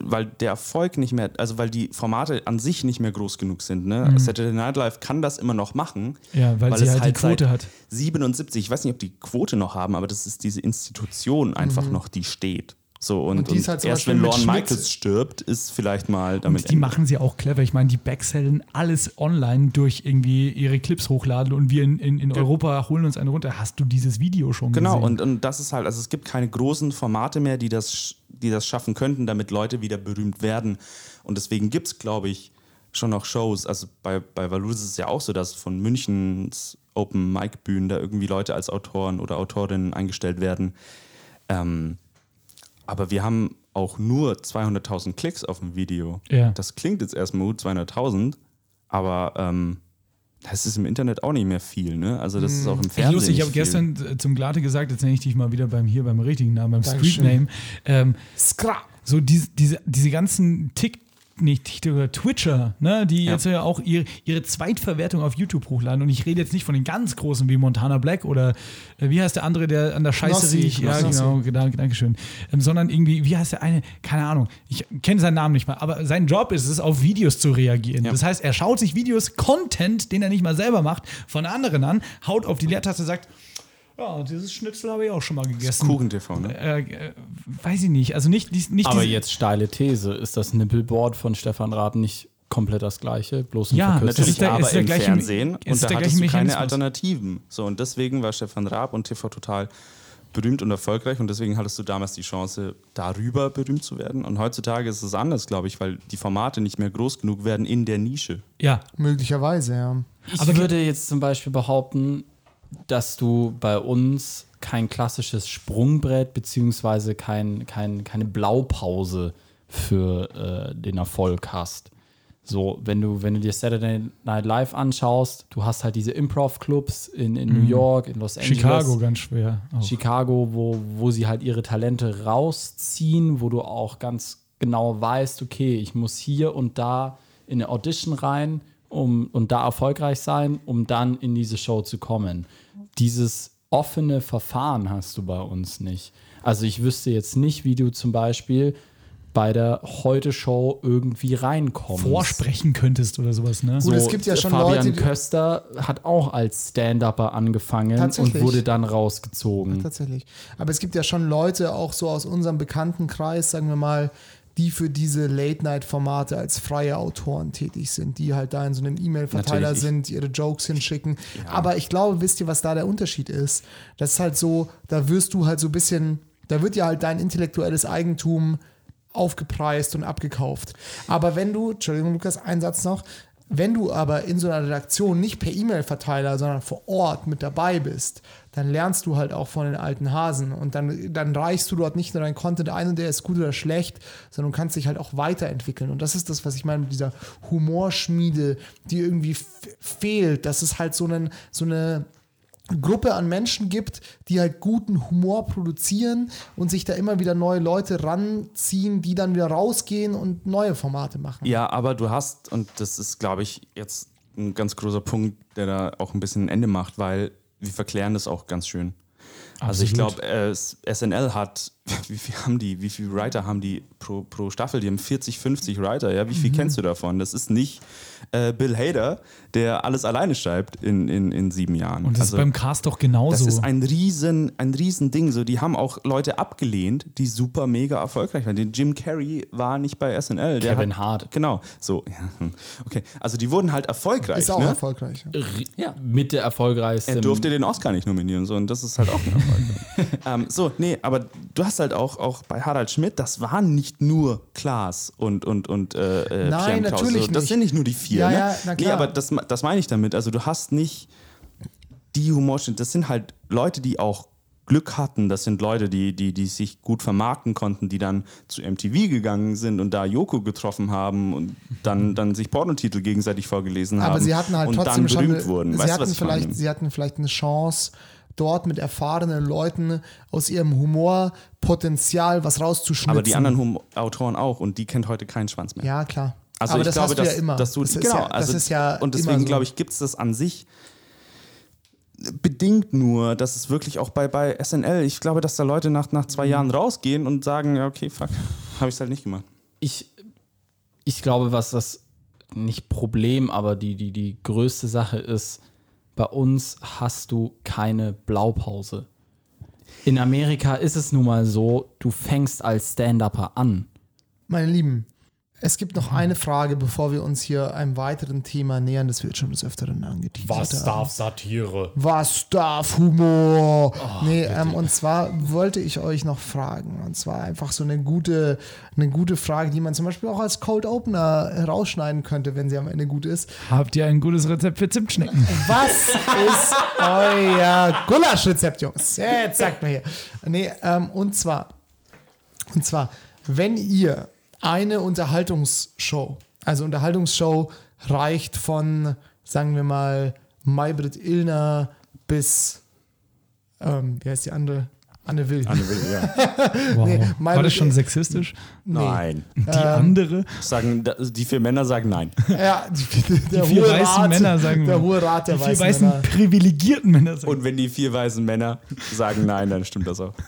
weil der Erfolg nicht mehr, also weil die Formate an sich nicht mehr groß genug sind. Ne? Saturday Night Live kann das immer noch machen. Mhm. Ja, weil sie es halt die Quote seit hat. 77, ich weiß nicht, ob die Quote noch haben, aber das ist diese Institution einfach noch, die steht. So, und, Mhm. Und ist halt erst wenn Lorne Michaels stirbt, ist vielleicht mal damit Und die Ende. machen sie auch clever. Ich meine, die backsellen alles online durch irgendwie ihre Clips hochladen und wir in, in, in Europa holen uns eine runter. Hast du dieses Video schon Genau, gesehen? und, und das ist halt, also es gibt keine großen Formate mehr, die das, die das schaffen könnten, damit Leute wieder berühmt werden. Und deswegen gibt es, glaube ich, schon noch Shows. Also bei, bei Valus ist es ja auch so, dass von Münchens Open Mic Bühnen da irgendwie Leute als Autoren oder Autorinnen eingestellt werden. Ähm, aber wir haben auch nur 200.000 Klicks auf dem Video. Ja. Das klingt jetzt erstmal gut, 200.000, aber ähm, das ist im Internet auch nicht mehr viel. Ne? Also das ist auch im Echt Fernsehen lustig, ich habe gestern äh, zum Glate gesagt, jetzt nenne ich dich mal wieder beim hier beim richtigen Namen, beim Dankeschön. Street Name. Ähm, Skra. so diese, diese, diese ganzen Tick, nicht TikToker, Twitcher, ne, die Ja. jetzt ja auch ihre, ihre Zweitverwertung auf YouTube hochladen. Und ich rede jetzt nicht von den ganz großen wie Montana Black oder äh, wie heißt der andere, der an der Scheiße Knossi, riecht. Ja, Knossi. genau, Dank- Dankeschön. Ähm, sondern irgendwie, wie heißt der eine? Keine Ahnung. Ich kenne seinen Namen nicht mal. Aber sein Job ist es, auf Videos zu reagieren. Ja. Das heißt, er schaut sich Videos, Content, den er nicht mal selber macht, von anderen an, haut auf die Leertaste, sagt, ja, dieses Schnitzel habe ich auch schon mal gegessen. Kuchen-TV, ne? Äh, äh, weiß ich nicht. Also nicht, nicht, nicht Aber jetzt steile These. Ist das Nippelboard von Stefan Raab nicht komplett das gleiche? Bloß Ja, ist der- aber ist der im gleiche- Fernsehen ist und da hattest du keine. Alternativen. So, und deswegen war Stefan Raab und TV Total berühmt und erfolgreich und deswegen hattest du damals die Chance, darüber berühmt zu werden. Und heutzutage ist es anders, glaube ich, weil die Formate nicht mehr groß genug werden in der Nische. ja, Möglicherweise, ja. Ich Aber- würde jetzt zum Beispiel behaupten, dass du bei uns kein klassisches Sprungbrett beziehungsweise kein, kein, keine Blaupause für äh, den Erfolg hast. So, wenn du, wenn du dir Saturday Night Live anschaust, du hast halt diese Improv-Clubs in, in New York, in Los Angeles. Chicago ganz schwer. Auch. Chicago, wo, wo sie halt ihre Talente rausziehen, wo du auch ganz genau weißt, okay, ich muss hier und da in eine Audition rein um, und da erfolgreich sein, um dann in diese Show zu kommen. Dieses offene Verfahren hast du bei uns nicht. Also ich wüsste jetzt nicht, wie du zum Beispiel bei der Heute-Show irgendwie reinkommst. vorsprechen könntest oder sowas, ne? Gut, es gibt ja schon Fabian Leute, die- Köster hat auch als Stand-Upper angefangen und wurde dann rausgezogen. Tatsächlich. Aber es gibt ja schon Leute, auch so aus unserem Bekanntenkreis, sagen wir mal, die für diese Late-Night-Formate als freie Autoren tätig sind, die halt da in so einem E-Mail-Verteiler sind, ihre Jokes hinschicken. Aber ich glaube, wisst ihr, was da der Unterschied ist? Das ist halt so, da wirst du halt so ein bisschen, da wird ja halt dein intellektuelles Eigentum aufgepreist und abgekauft. Aber wenn du, Entschuldigung, Lukas, ein Satz noch, wenn du aber in so einer Redaktion nicht per E-Mail-Verteiler, sondern vor Ort mit dabei bist, dann lernst du halt auch von den alten Hasen und dann, dann reichst du dort nicht nur deinen Content ein und der ist gut oder schlecht, sondern du kannst dich halt auch weiterentwickeln. Und das ist das, was ich meine mit dieser Humorschmiede, die irgendwie fehlt. Das ist halt so, einen, so eine Gruppe an Menschen gibt, die halt guten Humor produzieren und sich da immer wieder neue Leute ranziehen, die dann wieder rausgehen und neue Formate machen. Ja, aber du hast, und das ist, glaube ich, jetzt ein ganz großer Punkt, der da auch ein bisschen ein Ende macht, weil wir verklären das auch ganz schön. Also ich Absolut. glaube, äh, SNL hat [laughs] wie viel haben die, wie viele Writer haben die pro, pro Staffel? Die haben 40, 50 Writer, ja. Wie viel kennst du davon? Das ist nicht äh, Bill Hader, der alles alleine schreibt in, in, in sieben Jahren. Und das Also, ist beim Cast doch genauso. das ist ein riesen, ein riesen Ding. So, die haben auch Leute abgelehnt, die super mega erfolgreich waren. Den Jim Carrey war nicht bei SNL. Der Kevin hat, Hart. Genau. So, ja, okay. Also die wurden halt erfolgreich. Ist auch ne? erfolgreich. Ja. Mit der erfolgreichsten. Er durfte den Oscar nicht nominieren, so, und das ist halt auch ein [laughs] Erfolg. ähm, so, nee, aber du hast halt auch, auch bei Harald Schmidt, das waren nicht nur Klaas und, und, und äh, äh, Nein, natürlich Das nicht. sind nicht nur die vier. Ja, ne? ja, na Nee, klar. aber das, das meine ich damit. Also du hast nicht die Humorschnitte, das sind halt Leute, die auch Glück hatten, das sind Leute, die, die, die sich gut vermarkten konnten, die dann zu MTV gegangen sind und da Joko getroffen haben und dann, dann sich Pornotitel gegenseitig vorgelesen haben Aber sie hatten halt und trotzdem dann schon. berühmt eine- wurden. Sie, Weißt hatten vielleicht, sie hatten vielleicht eine Chance, dort mit erfahrenen Leuten aus ihrem Humorpotenzial was rauszuschnitzen. Aber die anderen Hum Autoren auch und die kennt heute keinen Schwanz mehr. Ja, klar. Also aber ich das glaube, hast du dass, ja immer. dass du das ist genau, ja, also das ist ja und deswegen so. glaube ich, gibt es das an sich bedingt nur, dass es wirklich auch bei, bei SNL, ich glaube, dass da Leute nach, nach Mhm. zwei Jahren rausgehen und sagen, ja, okay, fuck, [laughs] habe ich es halt nicht gemacht. ich, ich glaube, was das nicht Problem, aber die, die, die größte Sache ist, bei uns hast du keine Blaupause. In Amerika ist es nun mal so, du fängst als Stand-Upper an. Meine Lieben, es gibt noch eine Frage, bevor wir uns hier einem weiteren Thema nähern, das wird schon des Öfteren angeteasert. haben. Satire? Was darf Humor? Oh, nee, ähm, und zwar wollte ich euch noch fragen. Und zwar einfach so eine gute, eine gute Frage, die man zum Beispiel auch als Cold Opener herausschneiden könnte, wenn sie am Ende gut ist. Habt ihr ein gutes Rezept für Zimtschnecken? Was ist euer Gulaschrezept, Jungs? Jetzt sagt mal hier. Nee, ähm, und zwar, und zwar, wenn ihr eine Unterhaltungsshow, also Unterhaltungsshow reicht von, sagen wir mal, Maybrit Illner bis, ähm, wie heißt die andere? Anne Will. [laughs] Wow. Nee, War das schon sexistisch? Nein. Die andere? Sagen, die vier Männer sagen nein. [laughs] Ja, die, der Die vier hohe weißen Rat, Männer sagen der hohe Rat der Die vier weißen, weißen Männer. privilegierten Männer sagen. Und wenn die vier weißen Männer sagen nein, dann stimmt das auch. [laughs]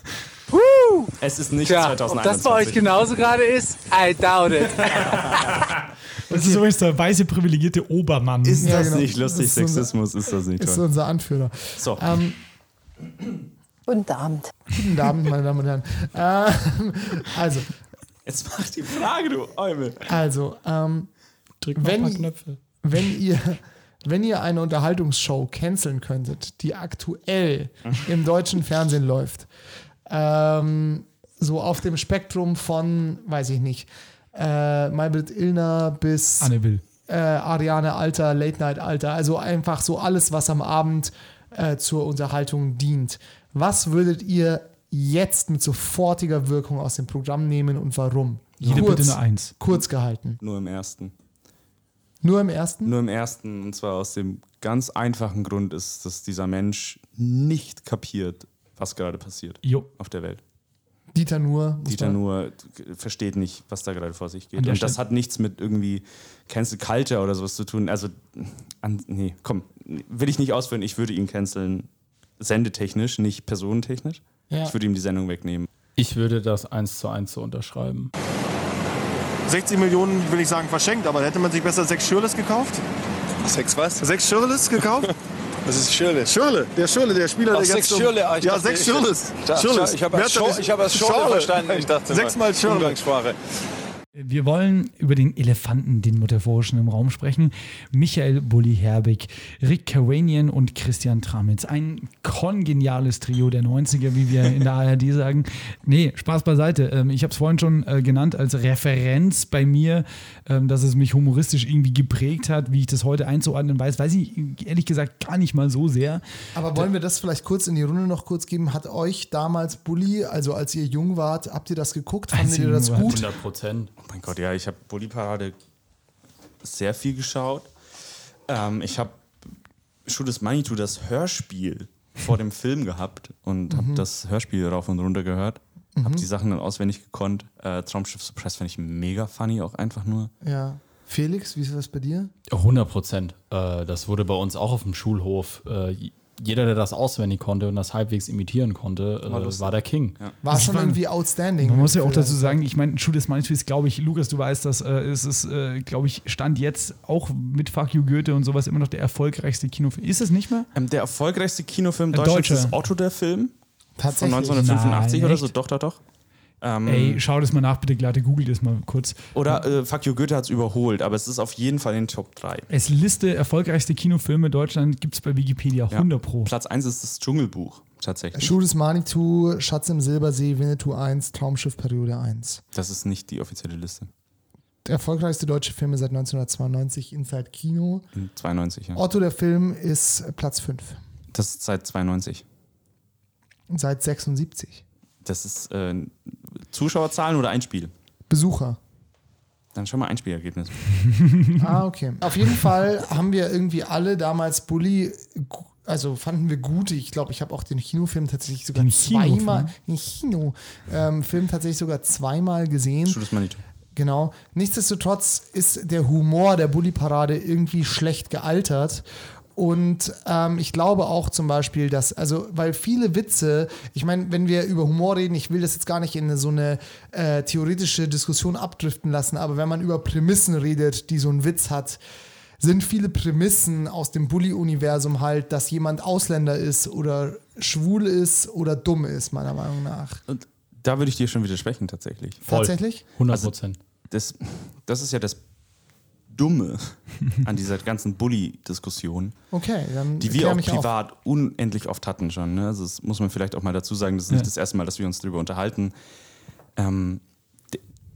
Es ist nicht ob 2021. das bei euch genauso gerade ist, I doubt it. [laughs] das ist übrigens der weiße privilegierte Obermann. Ist Ja, das genau. nicht lustig? Ist unser- Sexismus ist das nicht Ist toll. unser Anführer. So, Ähm, Guten Abend. guten Abend, meine Damen und Herren. Ähm, also, jetzt mach die Frage, du Eumel. also, ähm, Drück mal wenn- ein paar Knöpfe. wenn ihr, wenn ihr eine Unterhaltungsshow canceln könntet, die aktuell [laughs] im deutschen Fernsehen läuft, ähm, so auf dem Spektrum von, weiß ich nicht, äh, Maybrit Illner bis Anne Will. äh, Ariane Alter, Late Night Alter, also einfach so alles, was am Abend äh, zur Unterhaltung dient. Was würdet ihr jetzt mit sofortiger Wirkung aus dem Programm nehmen und warum? Jede kurz, bitte eine Eins. kurz gehalten. Nur im ersten. Nur im ersten? Nur im ersten. Und zwar aus dem ganz einfachen Grund ist, dass dieser Mensch nicht kapiert, was gerade passiert Jo. auf der Welt. Dieter Nur. muss Dieter nur versteht nicht, was da gerade vor sich geht. Und das hat nichts mit irgendwie Cancel Culture oder sowas zu tun. Also, an, nee, komm, will ich nicht ausführen. Ich würde ihn canceln, sendetechnisch, nicht personentechnisch. Ja. Ich würde ihm die Sendung wegnehmen. Ich würde das eins zu eins so unterschreiben. 60 Millionen, will ich sagen, verschenkt, aber hätte man sich besser sechs Schürles gekauft? Sechs was? Sechs Schürles gekauft? [laughs] Das ist Schirle. Schürle, der Schürle, der Spieler, Ach, der sechs jetzt Schirle. Ah, ich ja, dachte, sechs ich- Schürles. Ich Schor- ich habe als Schorle? verstanden. Ich dachte Sechsmal Schirle. Umgangssprache. Wir wollen über den Elefanten, den metaphorischen im Raum sprechen. Michael Bulli-Herbig, Rick Karanian und Christian Tramitz. Ein kongeniales Trio der 90er, wie wir in der ARD sagen. Nee, Spaß beiseite. Ähm, Ich habe es vorhin schon äh, genannt als Referenz bei mir, ähm, dass es mich humoristisch irgendwie geprägt hat. Wie ich das heute einzuordnen weiß, weiß ich ehrlich gesagt gar nicht mal so sehr. Aber wollen wir das vielleicht kurz in die Runde noch kurz geben? Hat euch damals Bully, also als ihr jung wart, habt ihr das geguckt? Fandet ihr das gut? 100 Prozent. Oh mein Gott, ja, ich habe Bulli-Parade sehr viel geschaut. Ähm, ich habe Shoot is Manitou, das Hörspiel vor dem Film gehabt und habe das Hörspiel rauf und runter gehört. Habe die Sachen dann auswendig gekonnt. Äh, Traumschiff Suppress fand ich mega funny, auch einfach nur. Ja. Felix, wie ist das bei dir? 100 Prozent. Äh, das wurde bei uns auch auf dem Schulhof äh, jeder, der das auswendig konnte und das halbwegs imitieren konnte, äh, war der King. War Das schon war- irgendwie outstanding. Man muss ja auch dazu sagen, ich meine, Schuh des Manitou ist, glaube ich, Lukas, du weißt das, äh, es ist, äh, glaube ich, Stand jetzt auch mit Fuck You Goethe und sowas immer noch der erfolgreichste Kinofilm. Ist es nicht mehr? Ähm, der erfolgreichste Kinofilm Ein Deutschlands Deutscher. ist Otto der Film. Von Tatsächlich. 1985 Nein, oder so. Doch, doch, doch. Ähm, Ey, schau das mal nach, bitte, Glatte, google das mal kurz. Oder äh, Fuck You Goethe hat es überholt, aber es ist auf jeden Fall in den Top 3. Es Liste erfolgreichste Kinofilme Deutschland gibt es bei Wikipedia, 100 pro. Platz 1 ist das Dschungelbuch, tatsächlich. Schuh des Manitou, Schatz im Silbersee, Winnetou 1, Traumschiff Periode 1. Das ist nicht die offizielle Liste. Der erfolgreichste deutsche Film seit 1992, Inside Kino. In 92, ja. Otto der Film ist Platz 5. Das ist seit 92. Seit 76. Das ist äh, Zuschauerzahlen oder Einspiel? Besucher. Dann schon mal Einspielergebnis. [laughs] Ah, okay. Auf jeden Fall haben wir irgendwie alle damals Bully, also fanden wir gut. Ich glaube, ich habe auch den Kinofilm tatsächlich sogar Den Kinofilm? zweimal, den Kino, ähm, Film tatsächlich sogar zweimal gesehen. Schuh des Manitou. Genau. Nichtsdestotrotz ist der Humor der Bully-Parade irgendwie schlecht gealtert. Und ähm, ich glaube auch zum Beispiel, dass, also, weil viele Witze, ich meine, wenn wir über Humor reden, ich will das jetzt gar nicht in so eine äh, theoretische Diskussion abdriften lassen, aber wenn man über Prämissen redet, die so ein Witz hat, sind viele Prämissen aus dem Bully-Universum halt, dass jemand Ausländer ist oder schwul ist oder dumm ist, meiner Meinung nach. Und da würde ich dir schon widersprechen, tatsächlich. Voll. Tatsächlich? 100 Prozent. Das, das ist ja das Dumme [laughs] an dieser ganzen Bully-Diskussion, Okay, die wir auch mich auf. privat unendlich oft hatten schon. Ne? Also das muss man vielleicht auch mal dazu sagen, das ist nicht Ja. das erste Mal, dass wir uns darüber unterhalten. Ähm,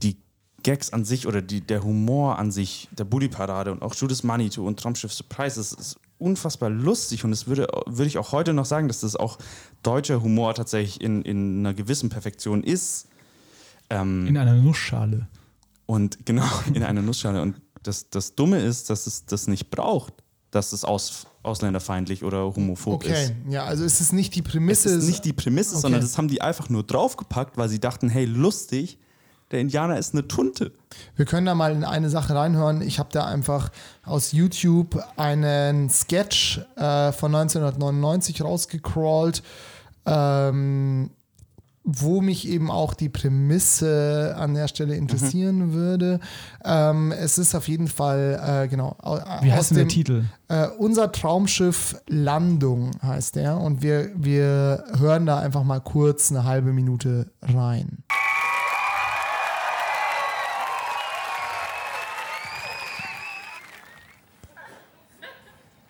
die Gags an sich oder die, der Humor an sich, der Bully-Parade und auch Judas Manitou und Traumschiff Surprise, das ist unfassbar lustig und das würde, würde ich auch heute noch sagen, dass das auch deutscher Humor tatsächlich in, in einer gewissen Perfektion ist. Ähm, In einer Nussschale. und genau, [laughs] in einer Nussschale. Und das, das Dumme ist, dass es das nicht braucht, dass es aus, ausländerfeindlich oder homophob ist. Okay, ja, also es ist nicht die Es Prämisse. ist nicht die Prämisse, Okay. sondern das haben die einfach nur draufgepackt, weil sie dachten, hey, lustig, der Indianer ist eine Tunte. Wir können da mal in eine Sache reinhören. Ich habe da einfach aus YouTube einen Sketch äh, von 1999 rausgecrawlt, ähm, wo mich eben auch die Prämisse an der Stelle interessieren würde. Ähm, es ist auf jeden Fall, äh, genau. au- Wie heißt denn der dem- Titel? Äh, unser Traumschiff Landung heißt der und wir, wir hören da einfach mal kurz eine halbe Minute rein.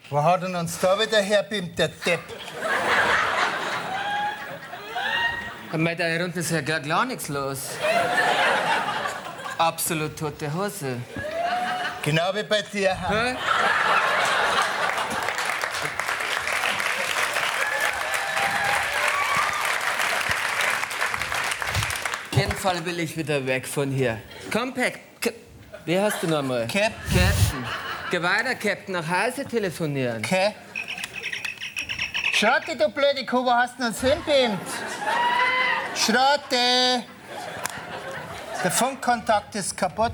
Wo hat denn uns da wieder herbeamt, der Depp? Mit da hier unten ist ja gar, gar nichts los. Absolut tote Hose. Genau wie bei dir. Hä? Auf jeden Fall will ich wieder weg von hier. K- Wie hast du nochmal? Cap. Captain. Geh weiter, Captain. Nach Hause telefonieren. Okay. Schrotte, du blöde Kuh, wo hast du uns hinbeamt? Schrotte! Der Funkkontakt ist kaputt.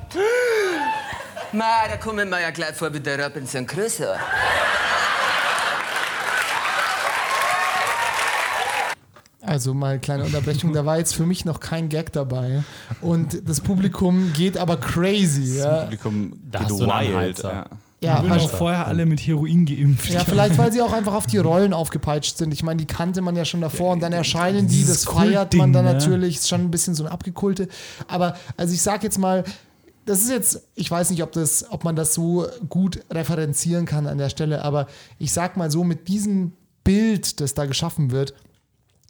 Ma, da kommen wir ja gleich vor wie der Robinson Crusoe. Also mal kleine Unterbrechung, da war jetzt für mich noch kein Gag dabei. Und das Publikum geht aber crazy. Das Ja, Publikum Da geht wild. Ja. Ja, Die wurden auch vorher alle mit Heroin geimpft. ja, [laughs] vielleicht weil sie auch einfach auf die Rollen aufgepeitscht sind. Ich meine, die kannte man ja schon davor und dann erscheinen die, das feiert man dann ne? natürlich, ist schon ein bisschen so ein Abgekulte. Aber also ich sag jetzt mal, das ist jetzt, ich weiß nicht, ob, das, ob man das so gut referenzieren kann an der Stelle, aber ich sag mal so, mit diesem Bild, das da geschaffen wird,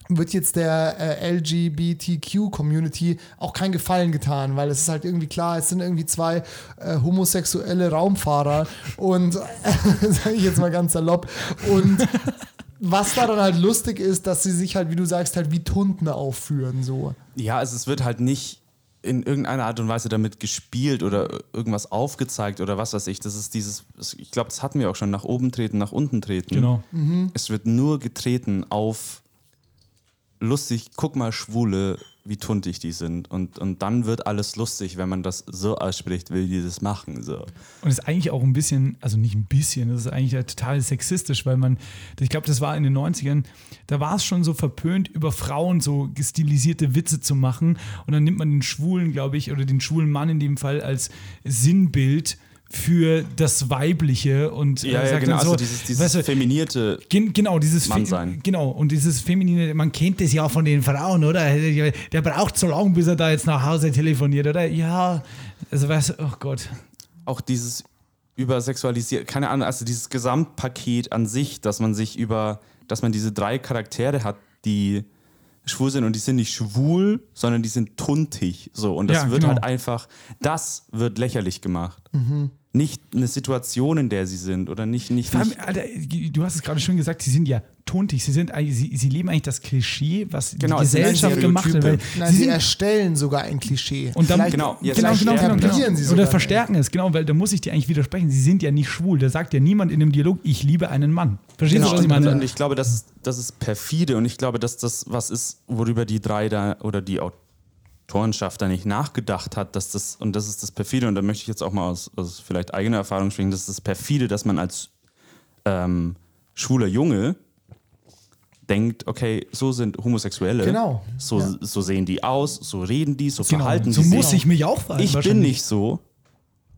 wird jetzt der äh, LGBTQ-Community auch kein Gefallen getan, weil es ist halt irgendwie klar, es sind irgendwie zwei äh, homosexuelle Raumfahrer und, [laughs] äh, sage ich jetzt mal ganz salopp, und was daran halt lustig ist, dass sie sich halt, wie du sagst, halt wie Tunden aufführen, so. ja, also es wird halt nicht in irgendeiner Art und Weise damit gespielt oder irgendwas aufgezeigt oder was weiß ich. Das ist dieses, ich glaube, das hatten wir auch schon, nach oben treten, nach unten treten. Genau. Es wird nur getreten auf lustig, guck mal, Schwule, wie tuntig die sind. Und, und dann wird alles lustig, wenn man das so ausspricht, will die das machen. So. Und ist eigentlich auch ein bisschen, also nicht ein bisschen, das ist eigentlich total sexistisch, weil man, ich glaube, das war in den 90ern, da war es schon so verpönt, über Frauen so stilisierte Witze zu machen. Und dann nimmt man den Schwulen, glaube ich, oder den schwulen Mann in dem Fall als Sinnbild für das Weibliche und Ja, äh, ja sagt genau, dann so, also dieses, dieses weißt du, feminierte Gen genau, dieses Fe- Mannsein. Genau, und dieses Feminine, man kennt das ja von den Frauen, oder? Der braucht so lange, bis er da jetzt nach Hause telefoniert, oder? Ja, also weißt du, oh Gott. auch dieses übersexualisiert, keine Ahnung, also dieses Gesamtpaket an sich, dass man sich über, dass man diese drei Charaktere hat, die schwul sind und die sind nicht schwul, sondern die sind tuntig. So. Und das Ja, wird genau. halt einfach, das wird lächerlich gemacht. Nicht eine Situation, in der sie sind oder nicht, nicht, allem, nicht Alter, du hast es gerade schon gesagt, sie sind ja tuntig, sie, sind, eigentlich- sie, sie leben eigentlich das Klischee, was Genau, die Gesellschaft gemacht hat. Nein, sie sie, erstellen sogar ein Klischee. und dann, Genau, jetzt genau, genau, genau, verstärken genau. sie Oder verstärken es, genau, weil da muss ich dir eigentlich widersprechen. Sie sind ja nicht schwul. Da sagt ja niemand in dem Dialog, ich liebe einen Mann. Verstehst Genau, du, was ich meine? und ich glaube, das, ist- das ist perfide und ich glaube, dass das was ist, worüber die drei da oder die Autorenschaft da nicht nachgedacht hat, dass das, und das ist das perfide, und da möchte ich jetzt auch mal aus, aus vielleicht eigener Erfahrung sprechen, das ist das perfide, dass man als ähm, schwuler Junge denkt, okay, so sind Homosexuelle. Genau, So, ja. so sehen die aus, so reden die, so Genau, verhalten so die muss sich. ich mich auch verhalten, Ich bin nicht so,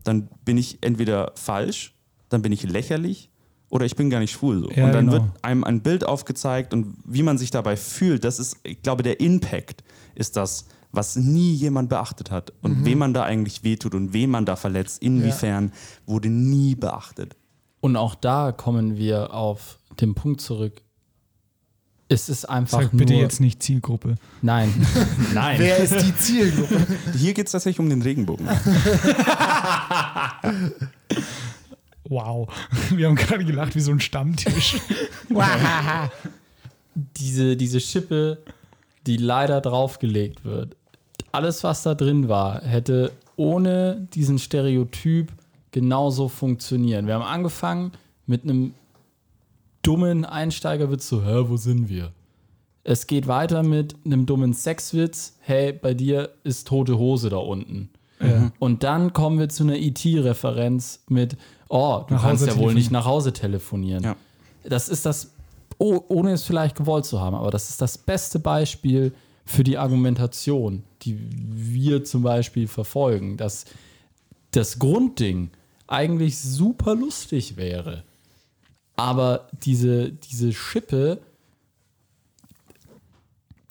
dann bin ich entweder falsch, dann bin ich lächerlich oder ich bin gar nicht schwul. So. Ja, und dann genau. wird einem ein Bild aufgezeigt und wie man sich dabei fühlt, das ist, ich glaube, der Impact ist das, was nie jemand beachtet hat. Und Mhm. wem man da eigentlich wehtut und wem man da verletzt, inwiefern, wurde nie beachtet. Und auch da kommen wir auf den Punkt zurück. Es ist einfach Sag bitte nur. jetzt nicht Zielgruppe. Nein, [laughs] nein. Wer ist die Zielgruppe? Hier geht es tatsächlich um den Regenbogen. [laughs] Wow. Wir haben gerade gelacht wie so ein Stammtisch. [laughs] diese, diese Schippe, die leider draufgelegt wird, alles, was da drin war, hätte ohne diesen Stereotyp genauso funktionieren. Wir haben angefangen mit einem dummen Einsteigerwitz, so, hä, wo sind wir? Es geht weiter mit einem dummen Sexwitz, hey, bei dir ist tote Hose da unten. Und dann kommen wir zu einer IT-Referenz mit, oh, du Nach kannst ja wohl nicht nach Hause telefonieren. Ja. Das ist das, oh, ohne es vielleicht gewollt zu haben, aber das ist das beste Beispiel für die Argumentation, die wir zum Beispiel verfolgen, dass das Grundding eigentlich super lustig wäre, aber diese, diese Schippe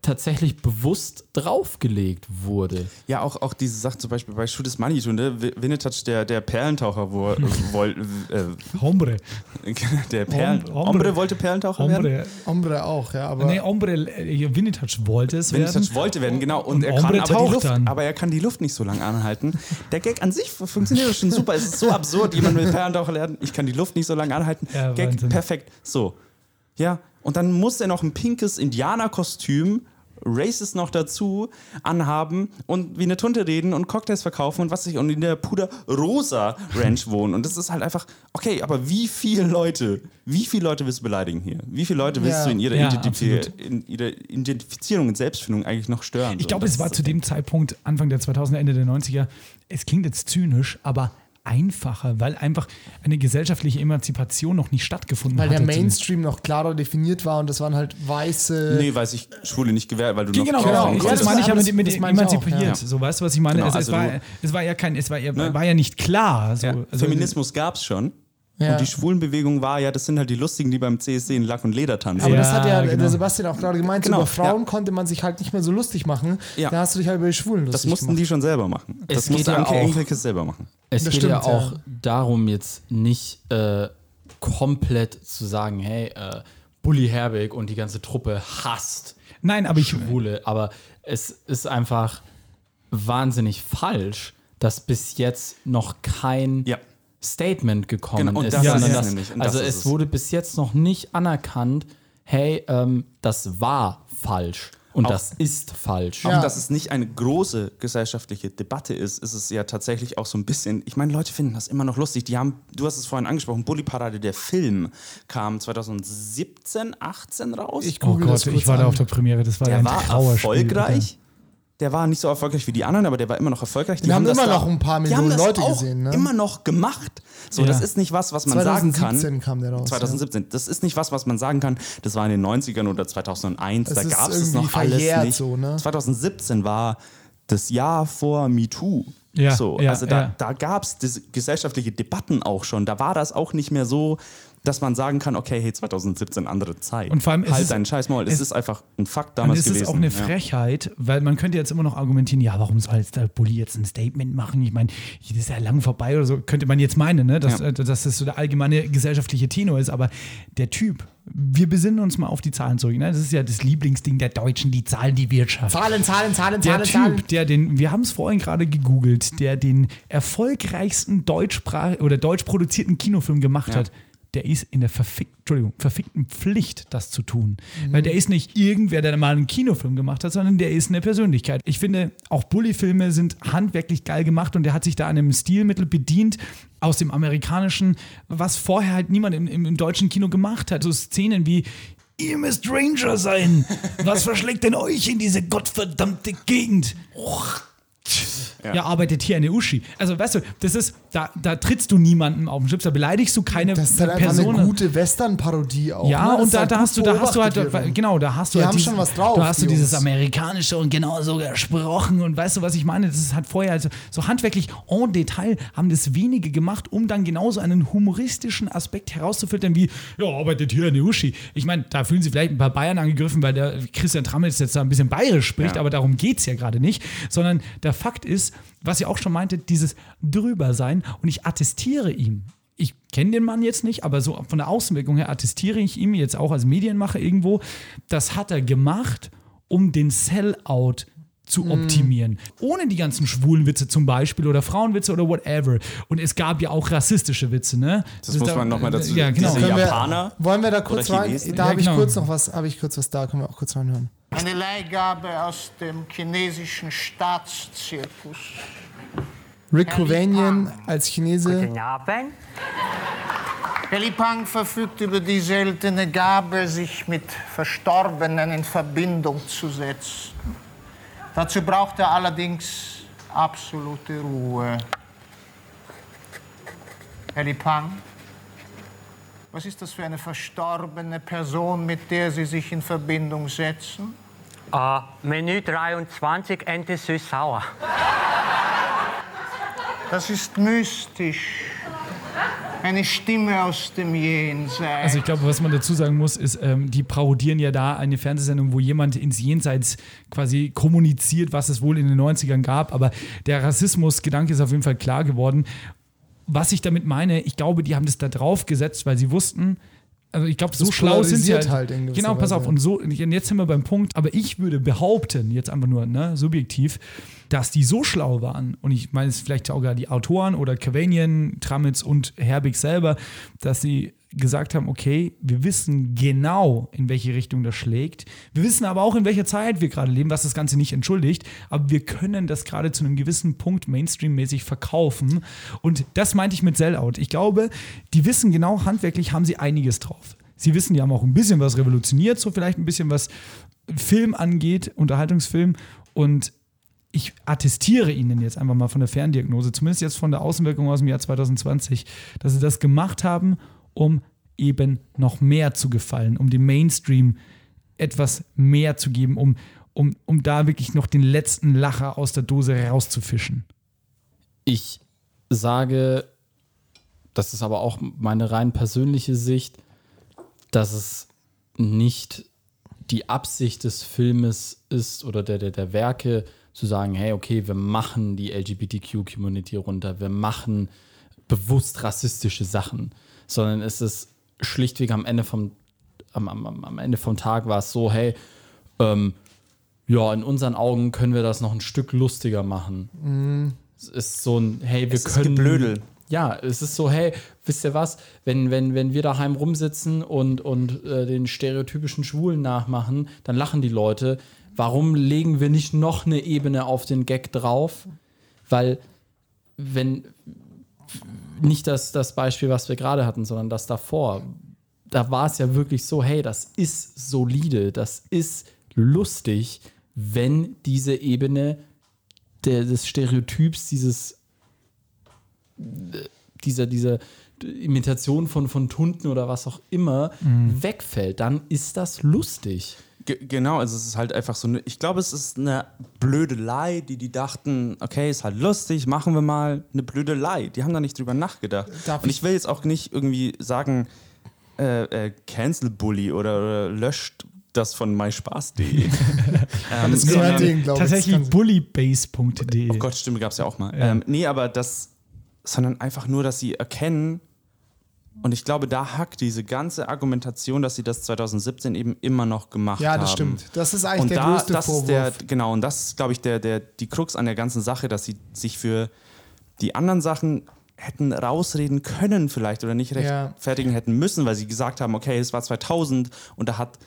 tatsächlich bewusst draufgelegt wurde. Ja, auch, auch diese Sache zum Beispiel bei Shoot is Money, ne? Winnetouch, der, der Perlentaucher, wo er [laughs] woll, äh, Hombre. [laughs] der Perlen, Hombre. Hombre wollte Perlentaucher werden? Hombre. Hombre auch, ja, aber Nee, Hombre, äh, Winnetouch wollte es werden. Winnetouch wollte werden, genau. Und, Und er kann Hombre aber die, taucht Luft, dann. aber er kann die Luft nicht so lange anhalten. Der Gag an sich funktioniert doch schon super. Es ist so absurd, jemand will Perlentaucher lernen. Ich kann die Luft nicht so lange anhalten. Ja, Gag, Wahnsinn. perfekt. So. Ja, und dann muss er noch ein pinkes Indianerkostüm, Races noch dazu, anhaben und wie eine Tunte reden und Cocktails verkaufen und was weiß ich und in der Puder Rosa Ranch wohnen. Und das ist halt einfach, okay, aber wie viele Leute, wie viele Leute willst du beleidigen hier? Wie viele Leute willst Ja. du in ihrer, Ja, absolut. in ihrer Identifizierung und Selbstfindung eigentlich noch stören? Ich glaube, es war zu dem Zeitpunkt, Anfang der 2000er, Ende der 90er, es klingt jetzt zynisch, aber einfacher, weil einfach eine gesellschaftliche Emanzipation noch nicht stattgefunden weil hatte. der Mainstream noch klarer definiert war und das waren halt weiße. Nee, weil sich Schwule nicht gewährt, weil du noch Genau, Genau, genau. ja, das meine ich ja aber mit, das- mit ich auch, emanzipiert. ja. So, weißt du, was ich meine? Genau, es, es, also war, du- es war ja kein, es war ja, Ne? war ja nicht klar. So, Ja, also, Feminismus gab es schon. Ja. Und die Schwulenbewegung war ja, das sind halt die Lustigen, die beim CSD in Lack und Leder tanzen. Aber Ja, das hat ja genau. der Sebastian auch gerade gemeint, Genau, über Frauen ja. konnte man sich halt nicht mehr so lustig machen. Ja. Da hast du dich halt über die Schwulen lustig Das mussten gemacht. die schon selber machen. Es das geht musste ja Anke auch- Engelkes selber machen. Es Das geht ja stimmt, auch ja. darum, jetzt nicht äh, komplett zu sagen, hey, äh, Bully Herbig und die ganze Truppe hasst Nein, aber ich, Schwule, aber es ist einfach wahnsinnig falsch, dass bis jetzt noch kein Ja. Statement gekommen Genau, und ist. das ist dass- nämlich, und also das ist es es. wurde bis jetzt noch nicht anerkannt, hey, ähm, das war falsch und Auch- das ist falsch. Auch Ja. dass es nicht eine große gesellschaftliche Debatte ist, ist es ja tatsächlich auch so ein bisschen. Ich meine, Leute finden das immer noch lustig. Die haben, du hast es vorhin angesprochen, Bully Parade, der Film kam 2017, 18 raus. Ich oh google das Gott, ich war da an. auf der Premiere, das war ja der ein war Trauerspiel. erfolgreich. Der war nicht so erfolgreich wie die anderen, aber der war immer noch erfolgreich. Wir haben das immer noch ein paar die Millionen haben das Leute auch gesehen, ne? Immer noch gemacht. So, Ja. das ist nicht was, was man sagen 2017 kann. kam der raus. 2017. Das ist nicht was, was man sagen kann. Das war in den 90ern oder 2001. Das da gab es noch alles nicht. so, ne? 2017 war das Jahr vor MeToo. Ja, so, ja, also da, ja. da gab es gesellschaftliche Debatten auch schon. Da war das auch nicht mehr so, dass man sagen kann, okay, hey, 2017 andere Zeit. Und vor allem, es halt ist- deinen Scheißmaul. Es, es- ist einfach ein Fakt Und damals es gewesen. ist auch eine ja. Frechheit, weil man könnte jetzt immer noch argumentieren, ja, warum soll jetzt der Bulli jetzt ein Statement machen? Ich meine, das ist ja lang vorbei oder so, könnte man jetzt meinen, ne? dass, Ja. äh, dass das so der allgemeine gesellschaftliche Tenor ist. Aber der Typ, wir besinnen uns mal auf die Zahlen zurück. Ne? Das ist ja das Lieblingsding der Deutschen, die Zahlen, die Wirtschaft. Zahlen, Zahlen, Zahlen, Der Zahlen, Typ, Zahlen. der den, wir haben es vorhin gerade gegoogelt, der den erfolgreichsten deutschsprach oder deutsch produzierten Kinofilm gemacht Ja. hat, der ist in der verfick, verfickten Pflicht, das zu tun. Mhm. Weil der ist nicht irgendwer, der mal einen Kinofilm gemacht hat, sondern der ist eine Persönlichkeit. Ich finde, auch Bully-Filme sind handwerklich geil gemacht und der hat sich da an einem Stilmittel bedient aus dem amerikanischen, was vorher halt niemand im, im, im deutschen Kino gemacht hat. So Szenen wie Ihr müsst Ranger sein. Was verschlägt denn euch in diese gottverdammte Gegend? Ja. arbeitet hier eine Uschi. Also, weißt du, das ist, da, da trittst du niemandem auf den Schlips, da beleidigst du keine Das ist einfach Person. eine gute Western-Parodie auch. Ja, ne? Und da, halt da hast du, da hast du halt, wiederum. genau, da hast du Die halt haben dieses, schon was drauf, Da hast du die dieses amerikanische und genau so gesprochen und weißt du, was ich meine? Das ist halt vorher also so handwerklich en Detail haben das wenige gemacht, um dann genauso einen humoristischen Aspekt herauszufiltern wie, ja, arbeitet hier eine Uschi. Ich meine, da fühlen sie vielleicht ein paar Bayern angegriffen, weil der Christian Trammels jetzt da ein bisschen bayerisch spricht, Ja. aber darum geht es ja gerade nicht, sondern der Fakt ist, was ihr auch schon meinte, dieses drüber sein und ich attestiere ihm. Ich kenne den Mann jetzt nicht, aber so von der Außenwirkung her attestiere ich ihm jetzt auch als Medienmacher irgendwo, das hat er gemacht, um den Sellout zu optimieren. Ohne die ganzen schwulen Witze zum Beispiel oder Frauenwitze oder whatever. Und es gab ja auch rassistische Witze, ne? Das muss man noch mal dazu- Ja, genau. diese Können wir- Japaner Wollen wir da kurz rein? Da Ja, habe ich genau. kurz noch was, habe ich kurz was da, können wir auch kurz reinhören. Eine Leihgabe aus dem chinesischen Staatszirkus. Rick Kovanian als Chinese. Abend. Herr Lipang verfügt über die seltene Gabe, sich mit Verstorbenen in Verbindung zu setzen. Dazu braucht er allerdings absolute Ruhe. Herr Lipang, was ist das für eine verstorbene Person, mit der Sie sich in Verbindung setzen? Äh, Menü 23, Ente süß-sauer. Das ist mystisch. Eine Stimme aus dem Jenseits. Also ich glaube, was man dazu sagen muss, ist, ähm, die parodieren ja da eine Fernsehsendung, wo jemand ins Jenseits quasi kommuniziert, was es wohl in den 90ern gab. Aber der Rassismusgedanke ist auf jeden Fall klar geworden. Was ich damit meine, ich glaube, die haben das da drauf gesetzt, weil sie wussten, also ich glaube, so schlau sind sie halt. halt genau, pass auf. Weise. Und so, und jetzt sind wir beim Punkt. Aber ich würde behaupten, jetzt einfach nur ne, subjektiv, dass die so schlau waren. Und ich meine, es vielleicht sogar die Autoren oder Kavanian, Tramitz und Herbig selber, dass sie gesagt haben, okay, wir wissen genau, in welche Richtung das schlägt. Wir wissen aber auch, in welcher Zeit wir gerade leben, was das Ganze nicht entschuldigt. Aber wir können das gerade zu einem gewissen Punkt Mainstream-mäßig verkaufen. Und das meinte ich mit Sellout. Ich glaube, die wissen genau, handwerklich haben sie einiges drauf. Sie wissen, die haben auch ein bisschen was revolutioniert, so vielleicht ein bisschen was Film angeht, Unterhaltungsfilm. Und ich attestiere Ihnen jetzt einfach mal von der Ferndiagnose, zumindest jetzt von der Außenwirkung aus dem Jahr 2020, dass Sie das gemacht haben, um eben noch mehr zu gefallen, um dem Mainstream etwas mehr zu geben, um, um, um da wirklich noch den letzten Lacher aus der Dose rauszufischen. Ich sage, das ist aber auch meine rein persönliche Sicht, dass es nicht die Absicht des Filmes ist oder der, der, der Werke zu sagen, hey, okay, wir machen die LGBTQ-Community runter, wir machen bewusst rassistische Sachen, sondern es ist schlichtweg am Ende vom, am, am, am Ende vom Tag war es so, hey, ähm, ja, in unseren Augen können wir das noch ein Stück lustiger machen. Mhm. Es ist so ein, hey, wir Es ist können. Geblödel. Ja, es ist so, hey, wisst ihr was, wenn, wenn, wenn wir daheim rumsitzen und, und äh, den stereotypischen Schwulen nachmachen, dann lachen die Leute. Warum legen wir nicht noch eine Ebene auf den Gag drauf? Weil, wenn, nicht das, das Beispiel, was wir gerade hatten, sondern das davor, da war es ja wirklich so, hey, das ist solide, das ist lustig. wenn diese Ebene der, des Stereotyps, dieses dieser, dieser Imitation von, von Tunden oder was auch immer Mhm. wegfällt, dann ist das lustig. Ge genau, also es ist halt einfach so eine, ich glaube, es ist eine Blödelei, die die dachten, okay, ist halt lustig, machen wir mal eine Blödelei. Die haben da nicht drüber nachgedacht. Darf Und ich will jetzt auch nicht irgendwie sagen, äh, äh, Cancel Bully oder, oder löscht das von myspaß.de. [laughs] ähm, Das ist sondern- tatsächlich bullybase.de. Oh Gott, stimmt, gab es ja auch mal. Ähm, nee, aber das, sondern einfach nur, dass sie erkennen, und ich glaube, da hackt diese ganze Argumentation, dass sie das 2017 eben immer noch gemacht haben. Ja, das stimmt. Das ist eigentlich und der da, größte das Vorwurf. Der, genau, und das ist, glaube ich, der, der, die Krux an der ganzen Sache, dass sie sich für die anderen Sachen hätten rausreden können vielleicht oder nicht Ja. rechtfertigen hätten müssen, weil sie gesagt haben, okay, es war 2000 und da hat,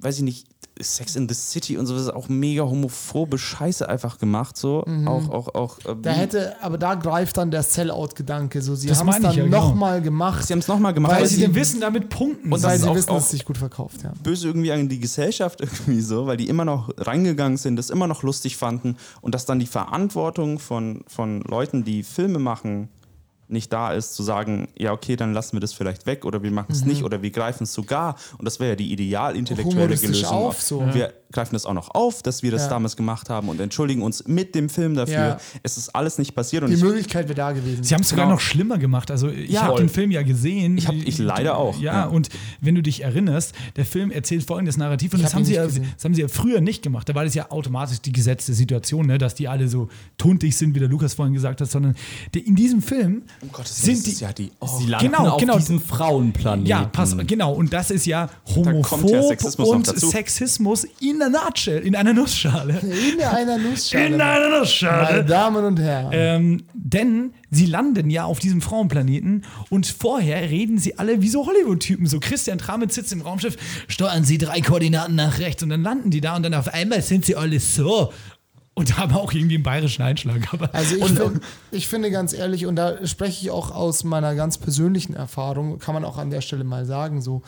weiß ich nicht, Sex in the City und sowas auch mega homophobe Scheiße einfach gemacht, so. Mhm. Auch, auch, auch. äh, Da hätte, aber da greift dann der Sellout-Gedanke. So, sie Das haben es dann ja, genau. nochmal gemacht. Sie haben es nochmal gemacht, weil weil sie sie- den wissen damit punkten. Und das weil ist sie auch- wissen, dass es sich gut verkauft. Ja. böse irgendwie an die Gesellschaft irgendwie so, weil die immer noch reingegangen sind, das immer noch lustig fanden und dass dann die Verantwortung von, von Leuten, die Filme machen, nicht da ist, zu sagen, ja, okay, dann lassen wir das vielleicht weg oder wir machen es Mhm. nicht oder wir greifen es sogar. Und das wäre ja die ideal intellektuelle Lösung. auf, so. Wir greifen das auch noch auf, dass wir das Ja. damals gemacht haben und entschuldigen uns mit dem Film dafür. Ja. Es ist alles nicht passiert. Und Die ich, Möglichkeit wäre da gewesen. Sie haben es sogar Genau. noch schlimmer gemacht. Also ich Ja, habe den Film ja gesehen. Ich hab- ich leider auch, Ja, ja. und wenn du dich erinnerst, der Film erzählt folgendes Narrativ und das hab haben, sie ja, das haben sie ja früher nicht gemacht. Da war das ja automatisch die gesetzte Situation, ne, dass die alle so tuntig sind, wie der Lukas vorhin gesagt hat, sondern der, in diesem Film um Gottes sind das die ja die. Oh, Sie landen Genau, auf genau. diesem Frauenplaneten. Ja, pass, genau. Und das ist ja kommt homophob ja Sexismus und. Sexismus in einer Nutshell, in einer Nussschale. In einer Nussschale. In einer Nussschale. Meine Damen und Herren. Ähm, denn sie landen ja auf diesem Frauenplaneten und vorher reden sie alle wie so Hollywood-Typen. So Christian Tramitz sitzt im Raumschiff, steuern sie drei Koordinaten nach rechts und dann landen die da und dann auf einmal sind sie alle so. Und haben auch irgendwie einen bayerischen Einschlag. Aber Also ich, find, ich finde ganz ehrlich, und da spreche ich auch aus meiner ganz persönlichen Erfahrung, kann man auch an der Stelle mal sagen, so,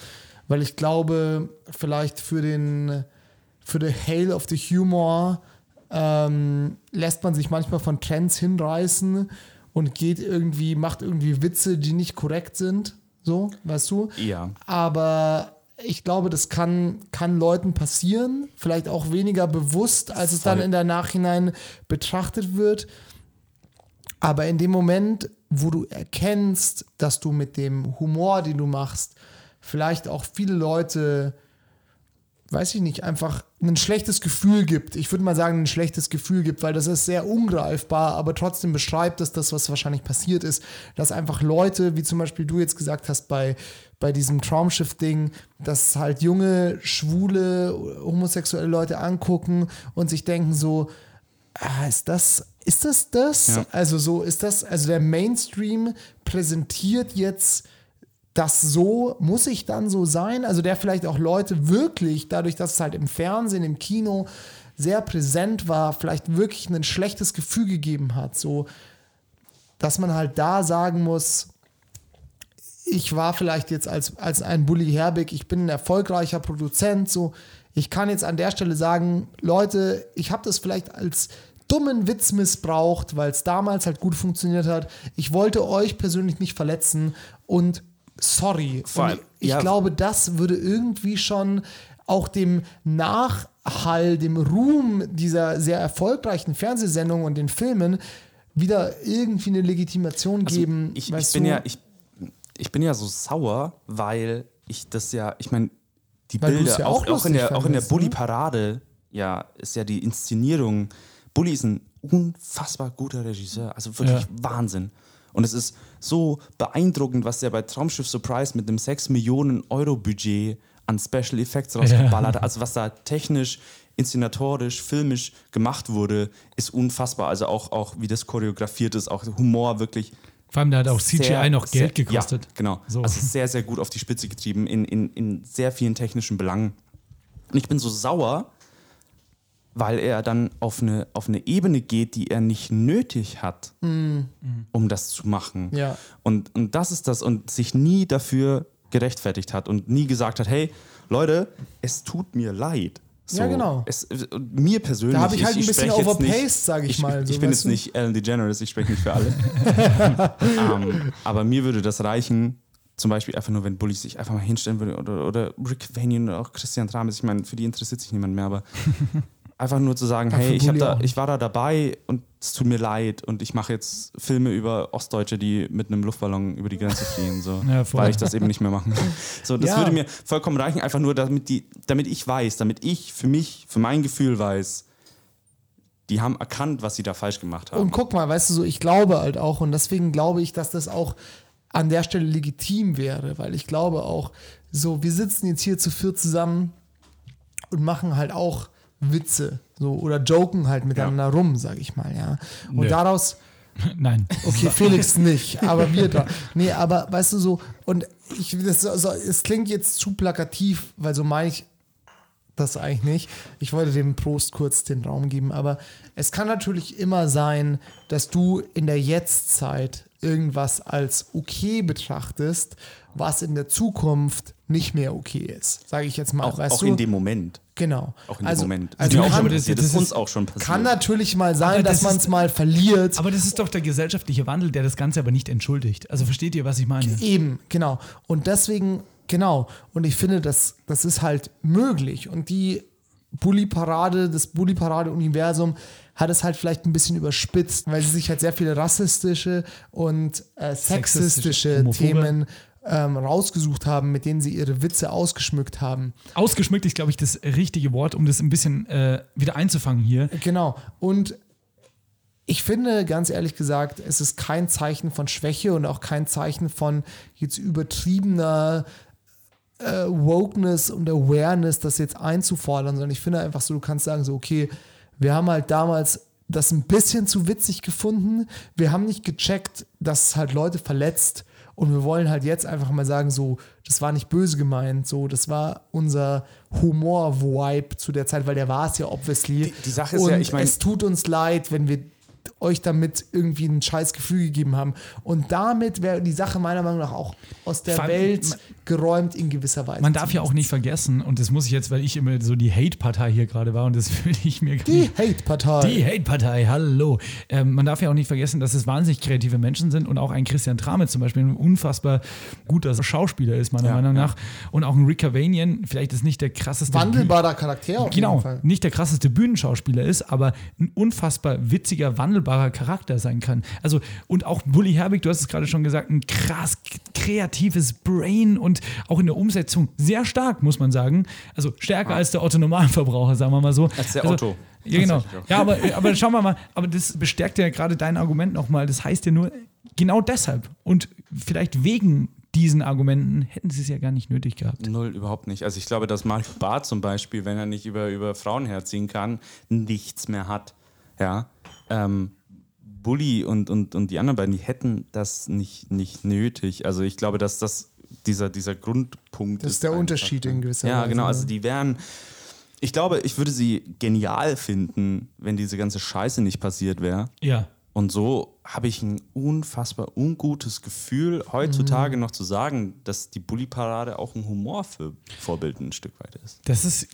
weil ich glaube, vielleicht für den für the Hail of the Humor ähm, lässt man sich manchmal von Trends hinreißen und geht irgendwie, macht irgendwie Witze, die nicht korrekt sind. So, weißt du? Ja. Aber ich glaube, das kann, kann Leuten passieren, vielleicht auch weniger bewusst, als es dann in der Nachhinein betrachtet wird. Aber in dem Moment, wo du erkennst, dass du mit dem Humor, den du machst, vielleicht auch viele Leute, weiß ich nicht, einfach ein schlechtes Gefühl gibt. Ich würde mal sagen, ein schlechtes Gefühl gibt, weil das ist sehr ungreifbar, aber trotzdem beschreibt es das, was wahrscheinlich passiert ist, dass einfach Leute, wie zum Beispiel du jetzt gesagt hast bei, bei diesem Traumschiff-Ding, dass halt junge, schwule, homosexuelle Leute angucken und sich denken so, ah, ist das, ist das das? Ja. Also so ist das, also der Mainstream präsentiert jetzt das so, muss ich dann so sein? Also der vielleicht auch Leute wirklich, dadurch, dass es halt im Fernsehen, im Kino sehr präsent war, vielleicht wirklich ein schlechtes Gefühl gegeben hat. So, dass man halt da sagen muss, ich war vielleicht jetzt als, als ein Bully Herbig, ich bin ein erfolgreicher Produzent, so, ich kann jetzt an der Stelle sagen, Leute, ich habe das vielleicht als dummen Witz missbraucht, weil es damals halt gut funktioniert hat. Ich wollte euch persönlich nicht verletzen und sorry. Allem- ich ich ja. glaube, das würde irgendwie schon auch dem Nachhall, dem Ruhm dieser sehr erfolgreichen Fernsehsendung und den Filmen wieder irgendwie eine Legitimation Also geben. ich, ich weißt bin du? ja, ich, ich bin ja so sauer, weil ich das ja, ich meine, die Weil Bilder, ja auch, auch in der, auch in der ne? Bully-Parade, ja, ist ja die Inszenierung. Bully ist ein unfassbar guter Regisseur, also wirklich Ja. Wahnsinn. Und es ist so beeindruckend, was der bei Traumschiff Surprise mit einem 6 Millionen Euro Budget an Special Effects rausgeballert hat. Also was da technisch, inszenatorisch, filmisch gemacht wurde, ist unfassbar. Also auch, auch wie das choreografiert ist, auch Humor wirklich vor allem, da hat auch CGI sehr, noch Geld sehr, gekostet. Ja, genau. So. Also sehr, sehr gut auf die Spitze getrieben in, in, in sehr vielen technischen Belangen. Und ich bin so sauer, weil er dann auf eine, auf eine Ebene geht, die er nicht nötig hat, um das zu machen. Ja. Und, und das ist das. Und sich nie dafür gerechtfertigt hat und nie gesagt hat, hey, Leute, es tut mir leid. So, Ja, genau. Es, mir persönlich. Da habe ich halt ein bisschen overpaced, nicht- sag ich mal, so, ich bin jetzt du? nicht Ellen DeGeneres, ich spreche nicht für alle. [laughs] ähm, aber mir würde das reichen, zum Beispiel einfach nur, wenn Bully sich einfach mal hinstellen würde oder, oder Rick Vanian oder auch Christian Trames. Ich meine, für die interessiert sich niemand mehr, aber [laughs] einfach nur zu sagen, für hey, ich, da, ich war da dabei und es tut mir leid und ich mache jetzt Filme über Ostdeutsche, die mit einem Luftballon über die Grenze fliehen, so, [laughs] Ja, weil ich das eben nicht mehr machen will. So, das Ja. würde mir vollkommen reichen, einfach nur, damit, die, damit ich weiß, damit ich für mich, für mein Gefühl weiß, die haben erkannt, was sie da falsch gemacht haben. Und guck mal, weißt du, so, ich glaube halt auch, und deswegen glaube ich, dass das auch an der Stelle legitim wäre, weil ich glaube auch, so, wir sitzen jetzt hier zu viert zusammen und machen halt auch Witze, so, oder joken halt miteinander rum, sag ich mal, ja. Und Nö. daraus, [laughs] Nein. Okay, Felix nicht, aber wir da. Nee, aber weißt du so, und ich, das, so, es klingt jetzt zu plakativ, weil so meine ich das eigentlich nicht. Ich wollte dem Prost kurz den Raum geben, aber es kann natürlich immer sein, dass du in der Jetztzeit irgendwas als okay betrachtest, was in der Zukunft nicht mehr okay ist, sage ich jetzt mal. auch weißt auch du? in dem Moment. Genau. Auch in Also- dem Moment. also auch kann- schon. Das, das ist uns auch schon passiert. Kann natürlich mal sein, Aber dass das man es mal verliert. Aber das ist doch der gesellschaftliche Wandel, der das Ganze aber nicht entschuldigt. Also versteht ihr, was ich meine? Eben, genau. Und deswegen, genau. Und ich finde, das, das ist halt möglich. Und die Bully-Parade, das Bully-Parade-Universum hat es halt vielleicht ein bisschen überspitzt, weil sie sich halt sehr viele rassistische und äh, sexistische Homophobe. Themen ähm, rausgesucht haben, mit denen sie ihre Witze ausgeschmückt haben. Ausgeschmückt ist, glaube ich, das richtige Wort, um das ein bisschen äh, wieder einzufangen hier. Genau. Und ich finde, ganz ehrlich gesagt, es ist kein Zeichen von Schwäche und auch kein Zeichen von jetzt übertriebener äh, Wokeness und Awareness, das jetzt einzufordern, sondern ich finde einfach so, du kannst sagen, so, okay, wir haben halt damals das ein bisschen zu witzig gefunden. Wir haben nicht gecheckt, dass es halt Leute verletzt. Und wir wollen halt jetzt einfach mal sagen, so, das war nicht böse gemeint, so, das war unser Humor-Vibe zu der Zeit, weil der war es ja obviously. Die- die Sache ist und ja, ich mein- es tut uns leid, wenn wir euch damit irgendwie ein scheiß Gefühl gegeben haben. Und damit wäre die Sache meiner Meinung nach auch aus der allem, Welt geräumt in gewisser Weise. Man darf ja auch nicht vergessen, und das muss ich jetzt, weil ich immer so die Hate-Partei hier gerade war, und das [laughs] würde ich mir Die Hate-Partei. Die Hate-Partei, hallo. Ähm, man darf ja auch nicht vergessen, dass es wahnsinnig kreative Menschen sind und auch ein Christian Trame zum Beispiel ein unfassbar guter Schauspieler ist, meiner Ja, Meinung ja. nach. Und auch ein Rick Cavanian, vielleicht ist nicht der krasseste. Wandelbarer Charakter auf Genau, jeden Fall. nicht der krasseste Bühnenschauspieler ist, aber ein unfassbar witziger, wandelbarer Charakter sein kann. Also, und auch Bully Herbig, du hast es gerade schon gesagt, ein krass kreatives Brain und auch in der Umsetzung sehr stark, muss man sagen. Also stärker als der Otto-Normalverbraucher, sagen wir mal so. Als der also, Otto. Ja, genau. Ja, aber, aber schauen wir mal, aber das bestärkt ja gerade dein Argument nochmal. Das heißt ja nur, genau deshalb und vielleicht wegen diesen Argumenten hätten sie es ja gar nicht nötig gehabt. Null, überhaupt nicht. Also ich glaube, dass Mario Barth zum Beispiel, wenn er nicht über, über Frauen herziehen kann, nichts mehr hat. Ja. Ähm, Bully und, und, und die anderen beiden, die hätten das nicht, nicht nötig. Also ich glaube, dass das dieser, dieser Grundpunkt Das ist der Unterschied in gewisser Ja, Weise, genau. ne? Also die wären. Ich glaube, ich würde sie genial finden, wenn diese ganze Scheiße nicht passiert wäre. Ja. Und so habe ich ein unfassbar ungutes Gefühl, heutzutage Mhm. noch zu sagen, dass die Bully-Parade auch ein Humorvorbild ein Stück weit ist. Das ist,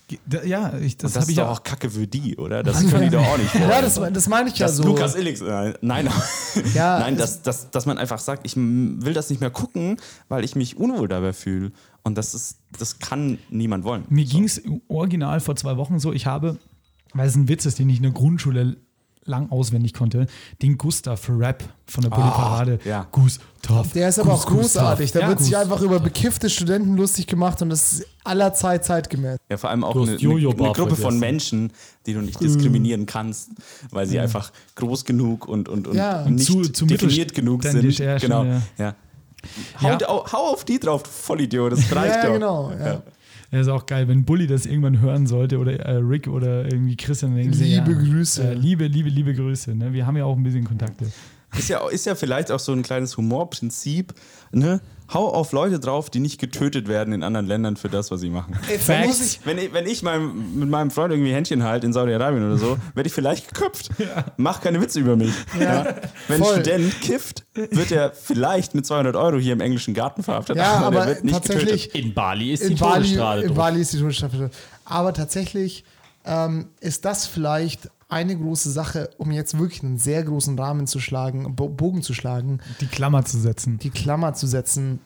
ja, ich, das das habe ich doch ja auch Kacke für die, oder? Das können die doch auch nicht [laughs] wollen. Ja, das, das meine ich ja dass so. Lukas Illix, äh, nein, [laughs] Ja, nein, dass, dass, dass man einfach sagt, ich will das nicht mehr gucken, weil ich mich unwohl dabei fühle. Und das ist, das kann niemand wollen. Mir ging es original vor zwei Wochen so, ich habe, weil es ein Witz ist, den ich in der Grundschule lang auswendig konnte, den Gustav Rap von der Bully Parade. Ah, ja. Gustav. Der ist aber Gus- auch großartig. Da Gustav. wird sich Ja, einfach über bekiffte Studenten lustig gemacht und das ist allerzeit zeitgemäß. Ja, vor allem auch eine, eine, eine Gruppe von. Menschen, die du nicht diskriminieren kannst, weil sie einfach groß genug und, und, und Ja. nicht Zu- zu definiert genug sind. ja, schon, genau. ja. Ja. Hau, Ja. hau, auf die drauf, du Vollidiot, das reicht Ja, doch. genau. Ja. Ja, ist auch geil, wenn Bully das irgendwann hören sollte oder äh, Rick oder irgendwie Christian. Liebe ja, Grüße. Äh, liebe, liebe, liebe Grüße. Ne? Wir haben ja auch ein bisschen Kontakte. Ist ja, ist ja vielleicht auch so ein kleines Humorprinzip, ne? Hau auf Leute drauf, die nicht getötet werden in anderen Ländern für das, was sie machen. Ich, Wenn ich, wenn ich meinem, mit meinem Freund irgendwie Händchen halte in Saudi-Arabien oder so, [laughs] werde ich vielleicht geköpft. Mach keine Witze über mich. Ja. Wenn voll. ein Student kifft, wird er vielleicht mit 200 Euro hier im englischen Garten verhaftet. Ja, aber, aber er wird nicht tatsächlich- getötet. In Bali ist in die Bali, Todesstrafe. in. Bali ist die Todesstrafe. Aber tatsächlich ähm, ist das vielleicht eine große Sache, um jetzt wirklich einen sehr großen Rahmen zu schlagen, Bo Bogen zu schlagen, Die Klammer zu setzen. die Klammer zu setzen,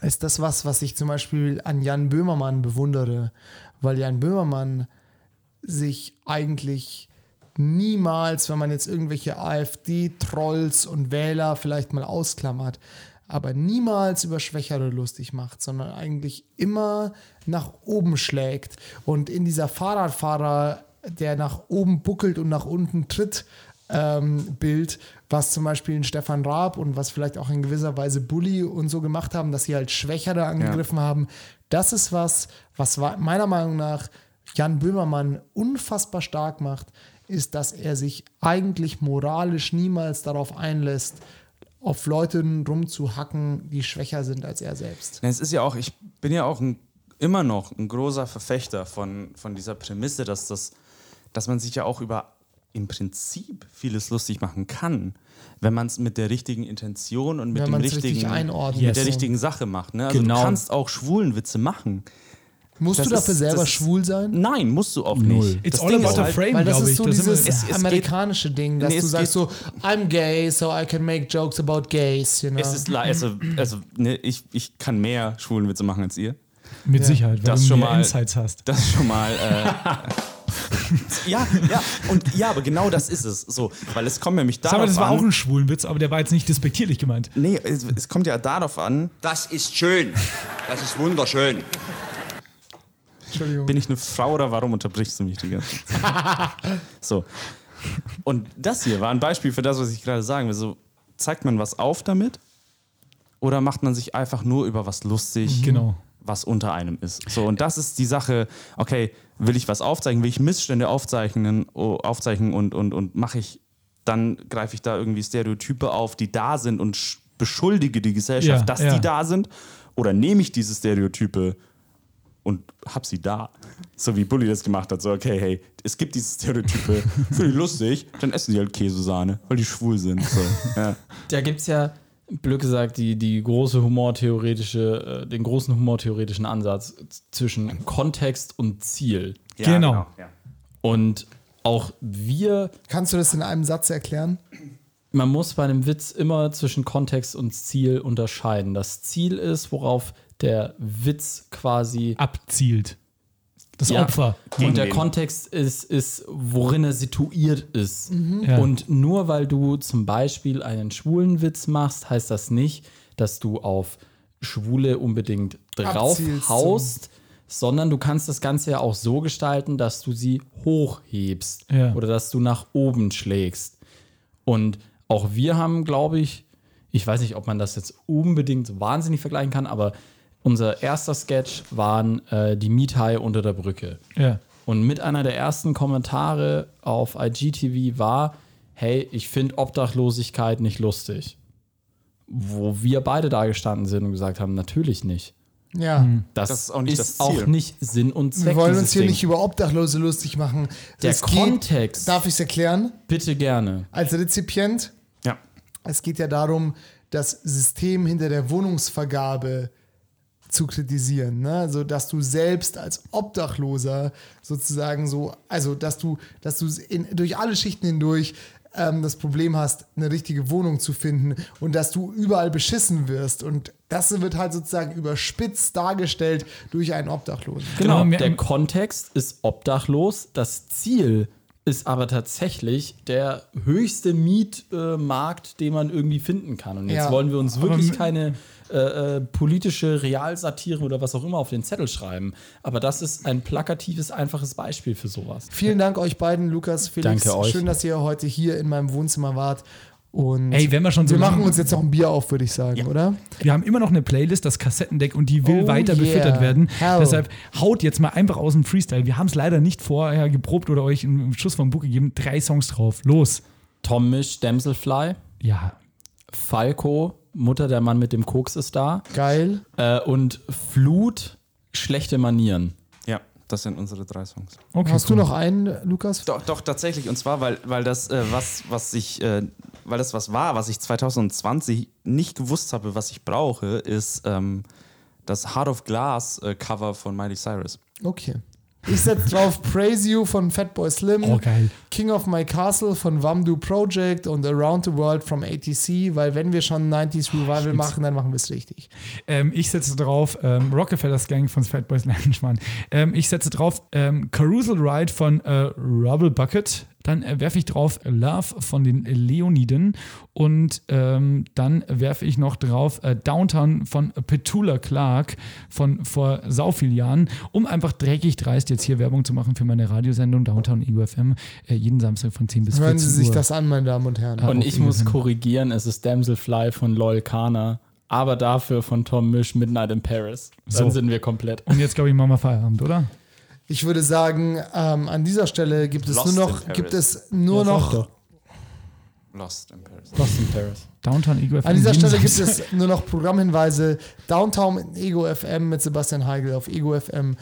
ist das was, was ich zum Beispiel an Jan Böhmermann bewundere, weil Jan Böhmermann sich eigentlich niemals, wenn man jetzt irgendwelche AfD-Trolls und Wähler vielleicht mal ausklammert, aber niemals über Schwächere lustig macht, sondern eigentlich immer nach oben schlägt und in dieser Fahrradfahrer, der nach oben buckelt und nach unten tritt, ähm, Bild, was zum Beispiel ein Stefan Raab und was vielleicht auch in gewisser Weise Bully und so gemacht haben, dass sie halt Schwächere angegriffen haben. Das ist was, was wa- meiner Meinung nach Jan Böhmermann unfassbar stark macht, ist, dass er sich eigentlich moralisch niemals darauf einlässt, auf Leute rumzuhacken, die schwächer sind als er selbst. Es ist ja auch, ich bin ja auch ein, immer noch ein großer Verfechter von, von dieser Prämisse, dass, das, dass man sich ja auch über im Prinzip vieles lustig machen kann, wenn man es mit der richtigen Intention und mit dem richtig richtigen, einordnet. mit der richtigen Sache macht. Ne? Also Genau. du kannst auch schwulen Witze machen. Musst Das du dafür ist- selber das- schwul sein? Nein, musst du auch Null. nicht. It's Das all Ding about ist the halt- frame, Weil das glaube ist ich. so Da sind wir- dieses Es- es geht- amerikanische Ding, dass Nee, du sagst geht- so, I'm gay, so I can make jokes about gays, you know? Es ist, also, also ne, ich, ich kann mehr schwulen Witze machen als ihr. Mit Sicherheit, weil Das du schon mehr mal- Insights hast. Das schon mal. Äh, [laughs] [laughs] ja, ja, und ja, aber genau das ist es. So, weil es kommt nämlich darauf mal, das war an. auch ein schwulen Witz, aber der war jetzt nicht despektierlich gemeint. Nee, es, es kommt ja darauf an, Das ist schön. Das ist wunderschön. Entschuldigung. bin ich eine Frau oder warum unterbrichst du mich die ganze Zeit? [laughs] so. Und das hier war ein Beispiel für das, was ich gerade sagen will. So, zeigt man was auf damit oder macht man sich einfach nur über was lustig, Genau. Was unter einem ist? So, und das ist die Sache, okay, will ich was aufzeichnen, will ich Missstände aufzeichnen, oh, aufzeichnen und, und, und mache ich, dann greife ich da irgendwie Stereotype auf, die da sind und sch- beschuldige die Gesellschaft, Ja, dass ja. die da sind? Oder nehme ich diese Stereotype und hab sie da. So wie Bully das gemacht hat. So, okay, hey, es gibt diese Stereotype, [laughs] finde ich lustig, dann essen die halt Käsesahne, weil die schwul sind. So, ja. Da gibt es ja, blöd gesagt, die, die große humortheoretische, äh, den großen humortheoretischen Ansatz zwischen Kontext und Ziel. Ja, Genau. ja. Und auch wir, Kannst du das in einem Satz erklären? man muss bei einem Witz immer zwischen Kontext und Ziel unterscheiden. Das Ziel ist, worauf der Witz quasi Abzielt. Das Ja. Opfer. Und der wen? Kontext ist, ist, worin er situiert ist. Ja. Und nur weil du zum Beispiel einen schwulen Witz machst, heißt das nicht, dass du auf Schwule unbedingt draufhaust, sondern du kannst das Ganze ja auch so gestalten, dass du sie hochhebst Ja. oder dass du nach oben schlägst. Und auch wir haben, glaube ich, ich weiß nicht, ob man das jetzt unbedingt so wahnsinnig vergleichen kann, aber unser erster Sketch waren äh, die Miethaie unter der Brücke. Ja. Und mit einer der ersten Kommentare auf IGTV war, hey, ich finde Obdachlosigkeit nicht lustig. Wo wir beide da gestanden sind und gesagt haben, natürlich nicht. Ja. Das, Das ist auch nicht ist das Ziel. auch nicht Sinn und Zweck Wir wollen uns hier Ding. nicht über Obdachlose lustig machen. Der Es Kontext. darf ich es erklären? Bitte gerne. Als Rezipient, ja. es geht ja darum, das System hinter der Wohnungsvergabe zu kritisieren. Ne? Also, dass du selbst als Obdachloser sozusagen so, also, dass du, dass du in, durch alle Schichten hindurch ähm, das Problem hast, eine richtige Wohnung zu finden und dass du überall beschissen wirst. Und das wird halt sozusagen überspitzt dargestellt durch einen Obdachlosen. Genau, Genau, der Kontext ist obdachlos. Das Ziel ist aber tatsächlich der höchste Mietmarkt, den man irgendwie finden kann. Und jetzt Ja. wollen wir uns wirklich keine äh, äh, politische Realsatire oder was auch immer auf den Zettel schreiben. Aber das ist ein plakatives, einfaches Beispiel für sowas. Vielen Dank euch beiden, Lukas, Felix. Danke euch. Schön, dass ihr heute hier in meinem Wohnzimmer wart. Und Ey, wenn wir schon so wir machen uns jetzt noch ein Bier auf, würde ich sagen, oder? Wir haben immer noch eine Playlist, das Kassettendeck, und die will Oh weiter yeah. befüttert werden. Hell. Deshalb haut jetzt mal einfach aus dem Freestyle. Wir haben es leider nicht vorher geprobt oder euch einen Schuss vom Buch gegeben. Drei Songs drauf. Los. Tom Misch, Damselfly, Ja. Falco, Mutter der Mann mit dem Koks ist da. Geil. Äh, und Flut, schlechte Manieren. Ja, das sind unsere drei Songs. Okay, Hast cool. du noch einen, Lukas? Doch, doch, tatsächlich. Und zwar, weil, weil das, äh, was, was ich, äh, weil das was war, was ich 2020 nicht gewusst habe, was ich brauche, ist ähm, das Heart of Glass äh, Cover von Miley Cyrus. Okay. Ich setze drauf Praise You von Fatboy Slim. Oh, geil. King of My Castle von Wamdu Project und Around the World from ATC, weil wenn wir schon 90s Revival machen, dann machen wir es richtig. Ähm, ich setze drauf ähm, Rockefeller's Gang von Fatboy Slim. [laughs] Ähm, ich setze drauf ähm, Carousel Ride von äh, Rubble Bucket. Dann äh, werfe ich drauf Love von den Leoniden und ähm, dann werfe ich noch drauf äh, Downtown von Petula Clark von vor sau vielen Jahren, um einfach dreckig dreist jetzt hier Werbung zu machen für meine Radiosendung Downtown EUFM äh, jeden Samstag von 10 bis 14 Hören Sie sich Uhr. das an, meine Damen und Herren. Ah, Und ich muss EUFM. korrigieren, es ist Damselfly von Loyal Kana, aber dafür von Tom Misch Midnight in Paris. Dann So. sind wir komplett. Und jetzt glaube ich, machen wir Feierabend, oder? Ich würde sagen, ähm, an dieser Stelle gibt es Lost nur noch, gibt es nur Ja, noch. Lost in Paris. Lost in Paris. Downtown EUFM. an dieser Stelle gibt es nur noch Programmhinweise. Downtown Ego FM mit Sebastian Heigl auf Ego FM.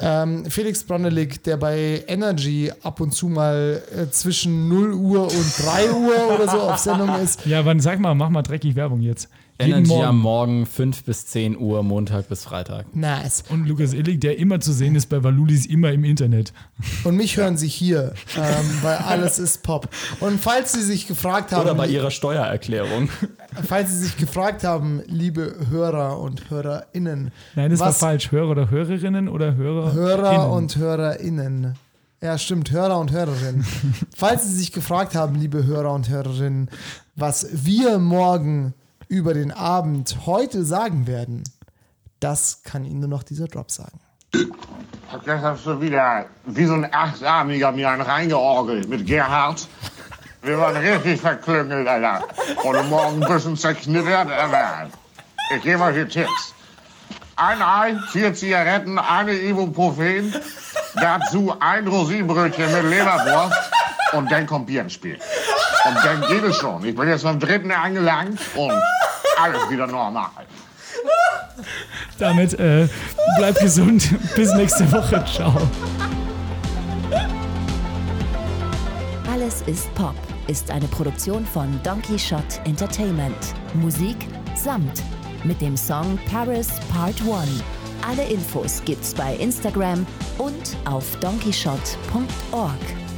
Ähm, Felix Brandelig, der bei Energy ab und zu mal äh, zwischen 0 Uhr und 3 Uhr oder so auf Sendung ist. Ja, wann sag mal, mach mal dreckig Werbung jetzt. Jeden Energy Morgen. am Morgen 5 bis 10 Uhr, Montag bis Freitag. Nice. Und Lukas Illig, der immer zu sehen ist bei Valulis, immer im Internet. Und mich hören Sie hier, ähm, weil alles ist Pop. Und falls Sie sich gefragt haben, Oder bei ihrer Steuererklärung. falls Sie sich gefragt haben, liebe Hörer und HörerInnen, Nein, das war was falsch. Hörer oder Hörerinnen oder Hörer? Hörer und HörerInnen. Ja, stimmt, Hörer und Hörerinnen. [laughs] Falls Sie sich gefragt haben, liebe Hörer und Hörerinnen, was wir morgen über den Abend heute sagen werden, das kann Ihnen nur noch dieser Drop sagen. Jetzt hast du wieder wie so ein Achtarmiger mir einen reingeorgelt mit Gerhard. Wir waren richtig verklüngelt, Alter. Und morgen ein bisschen zerknittert, aber ich gebe euch die Tipps. Ein Ei, vier Zigaretten, eine Ibuprofen, dazu ein Rosinenbrötchen mit Leberwurst und dann kommt Bier ins Spiel. Und dann geht es schon. Ich bin jetzt beim dritten angelangt und alles wieder normal. Damit äh, bleibt gesund. Bis nächste Woche. Ciao. Alles ist Pop ist eine Produktion von Donkey Shot Entertainment. Musik Samt mit dem Song Paris Part 1. Alle Infos gibt's bei Instagram und auf donkeyshot.org.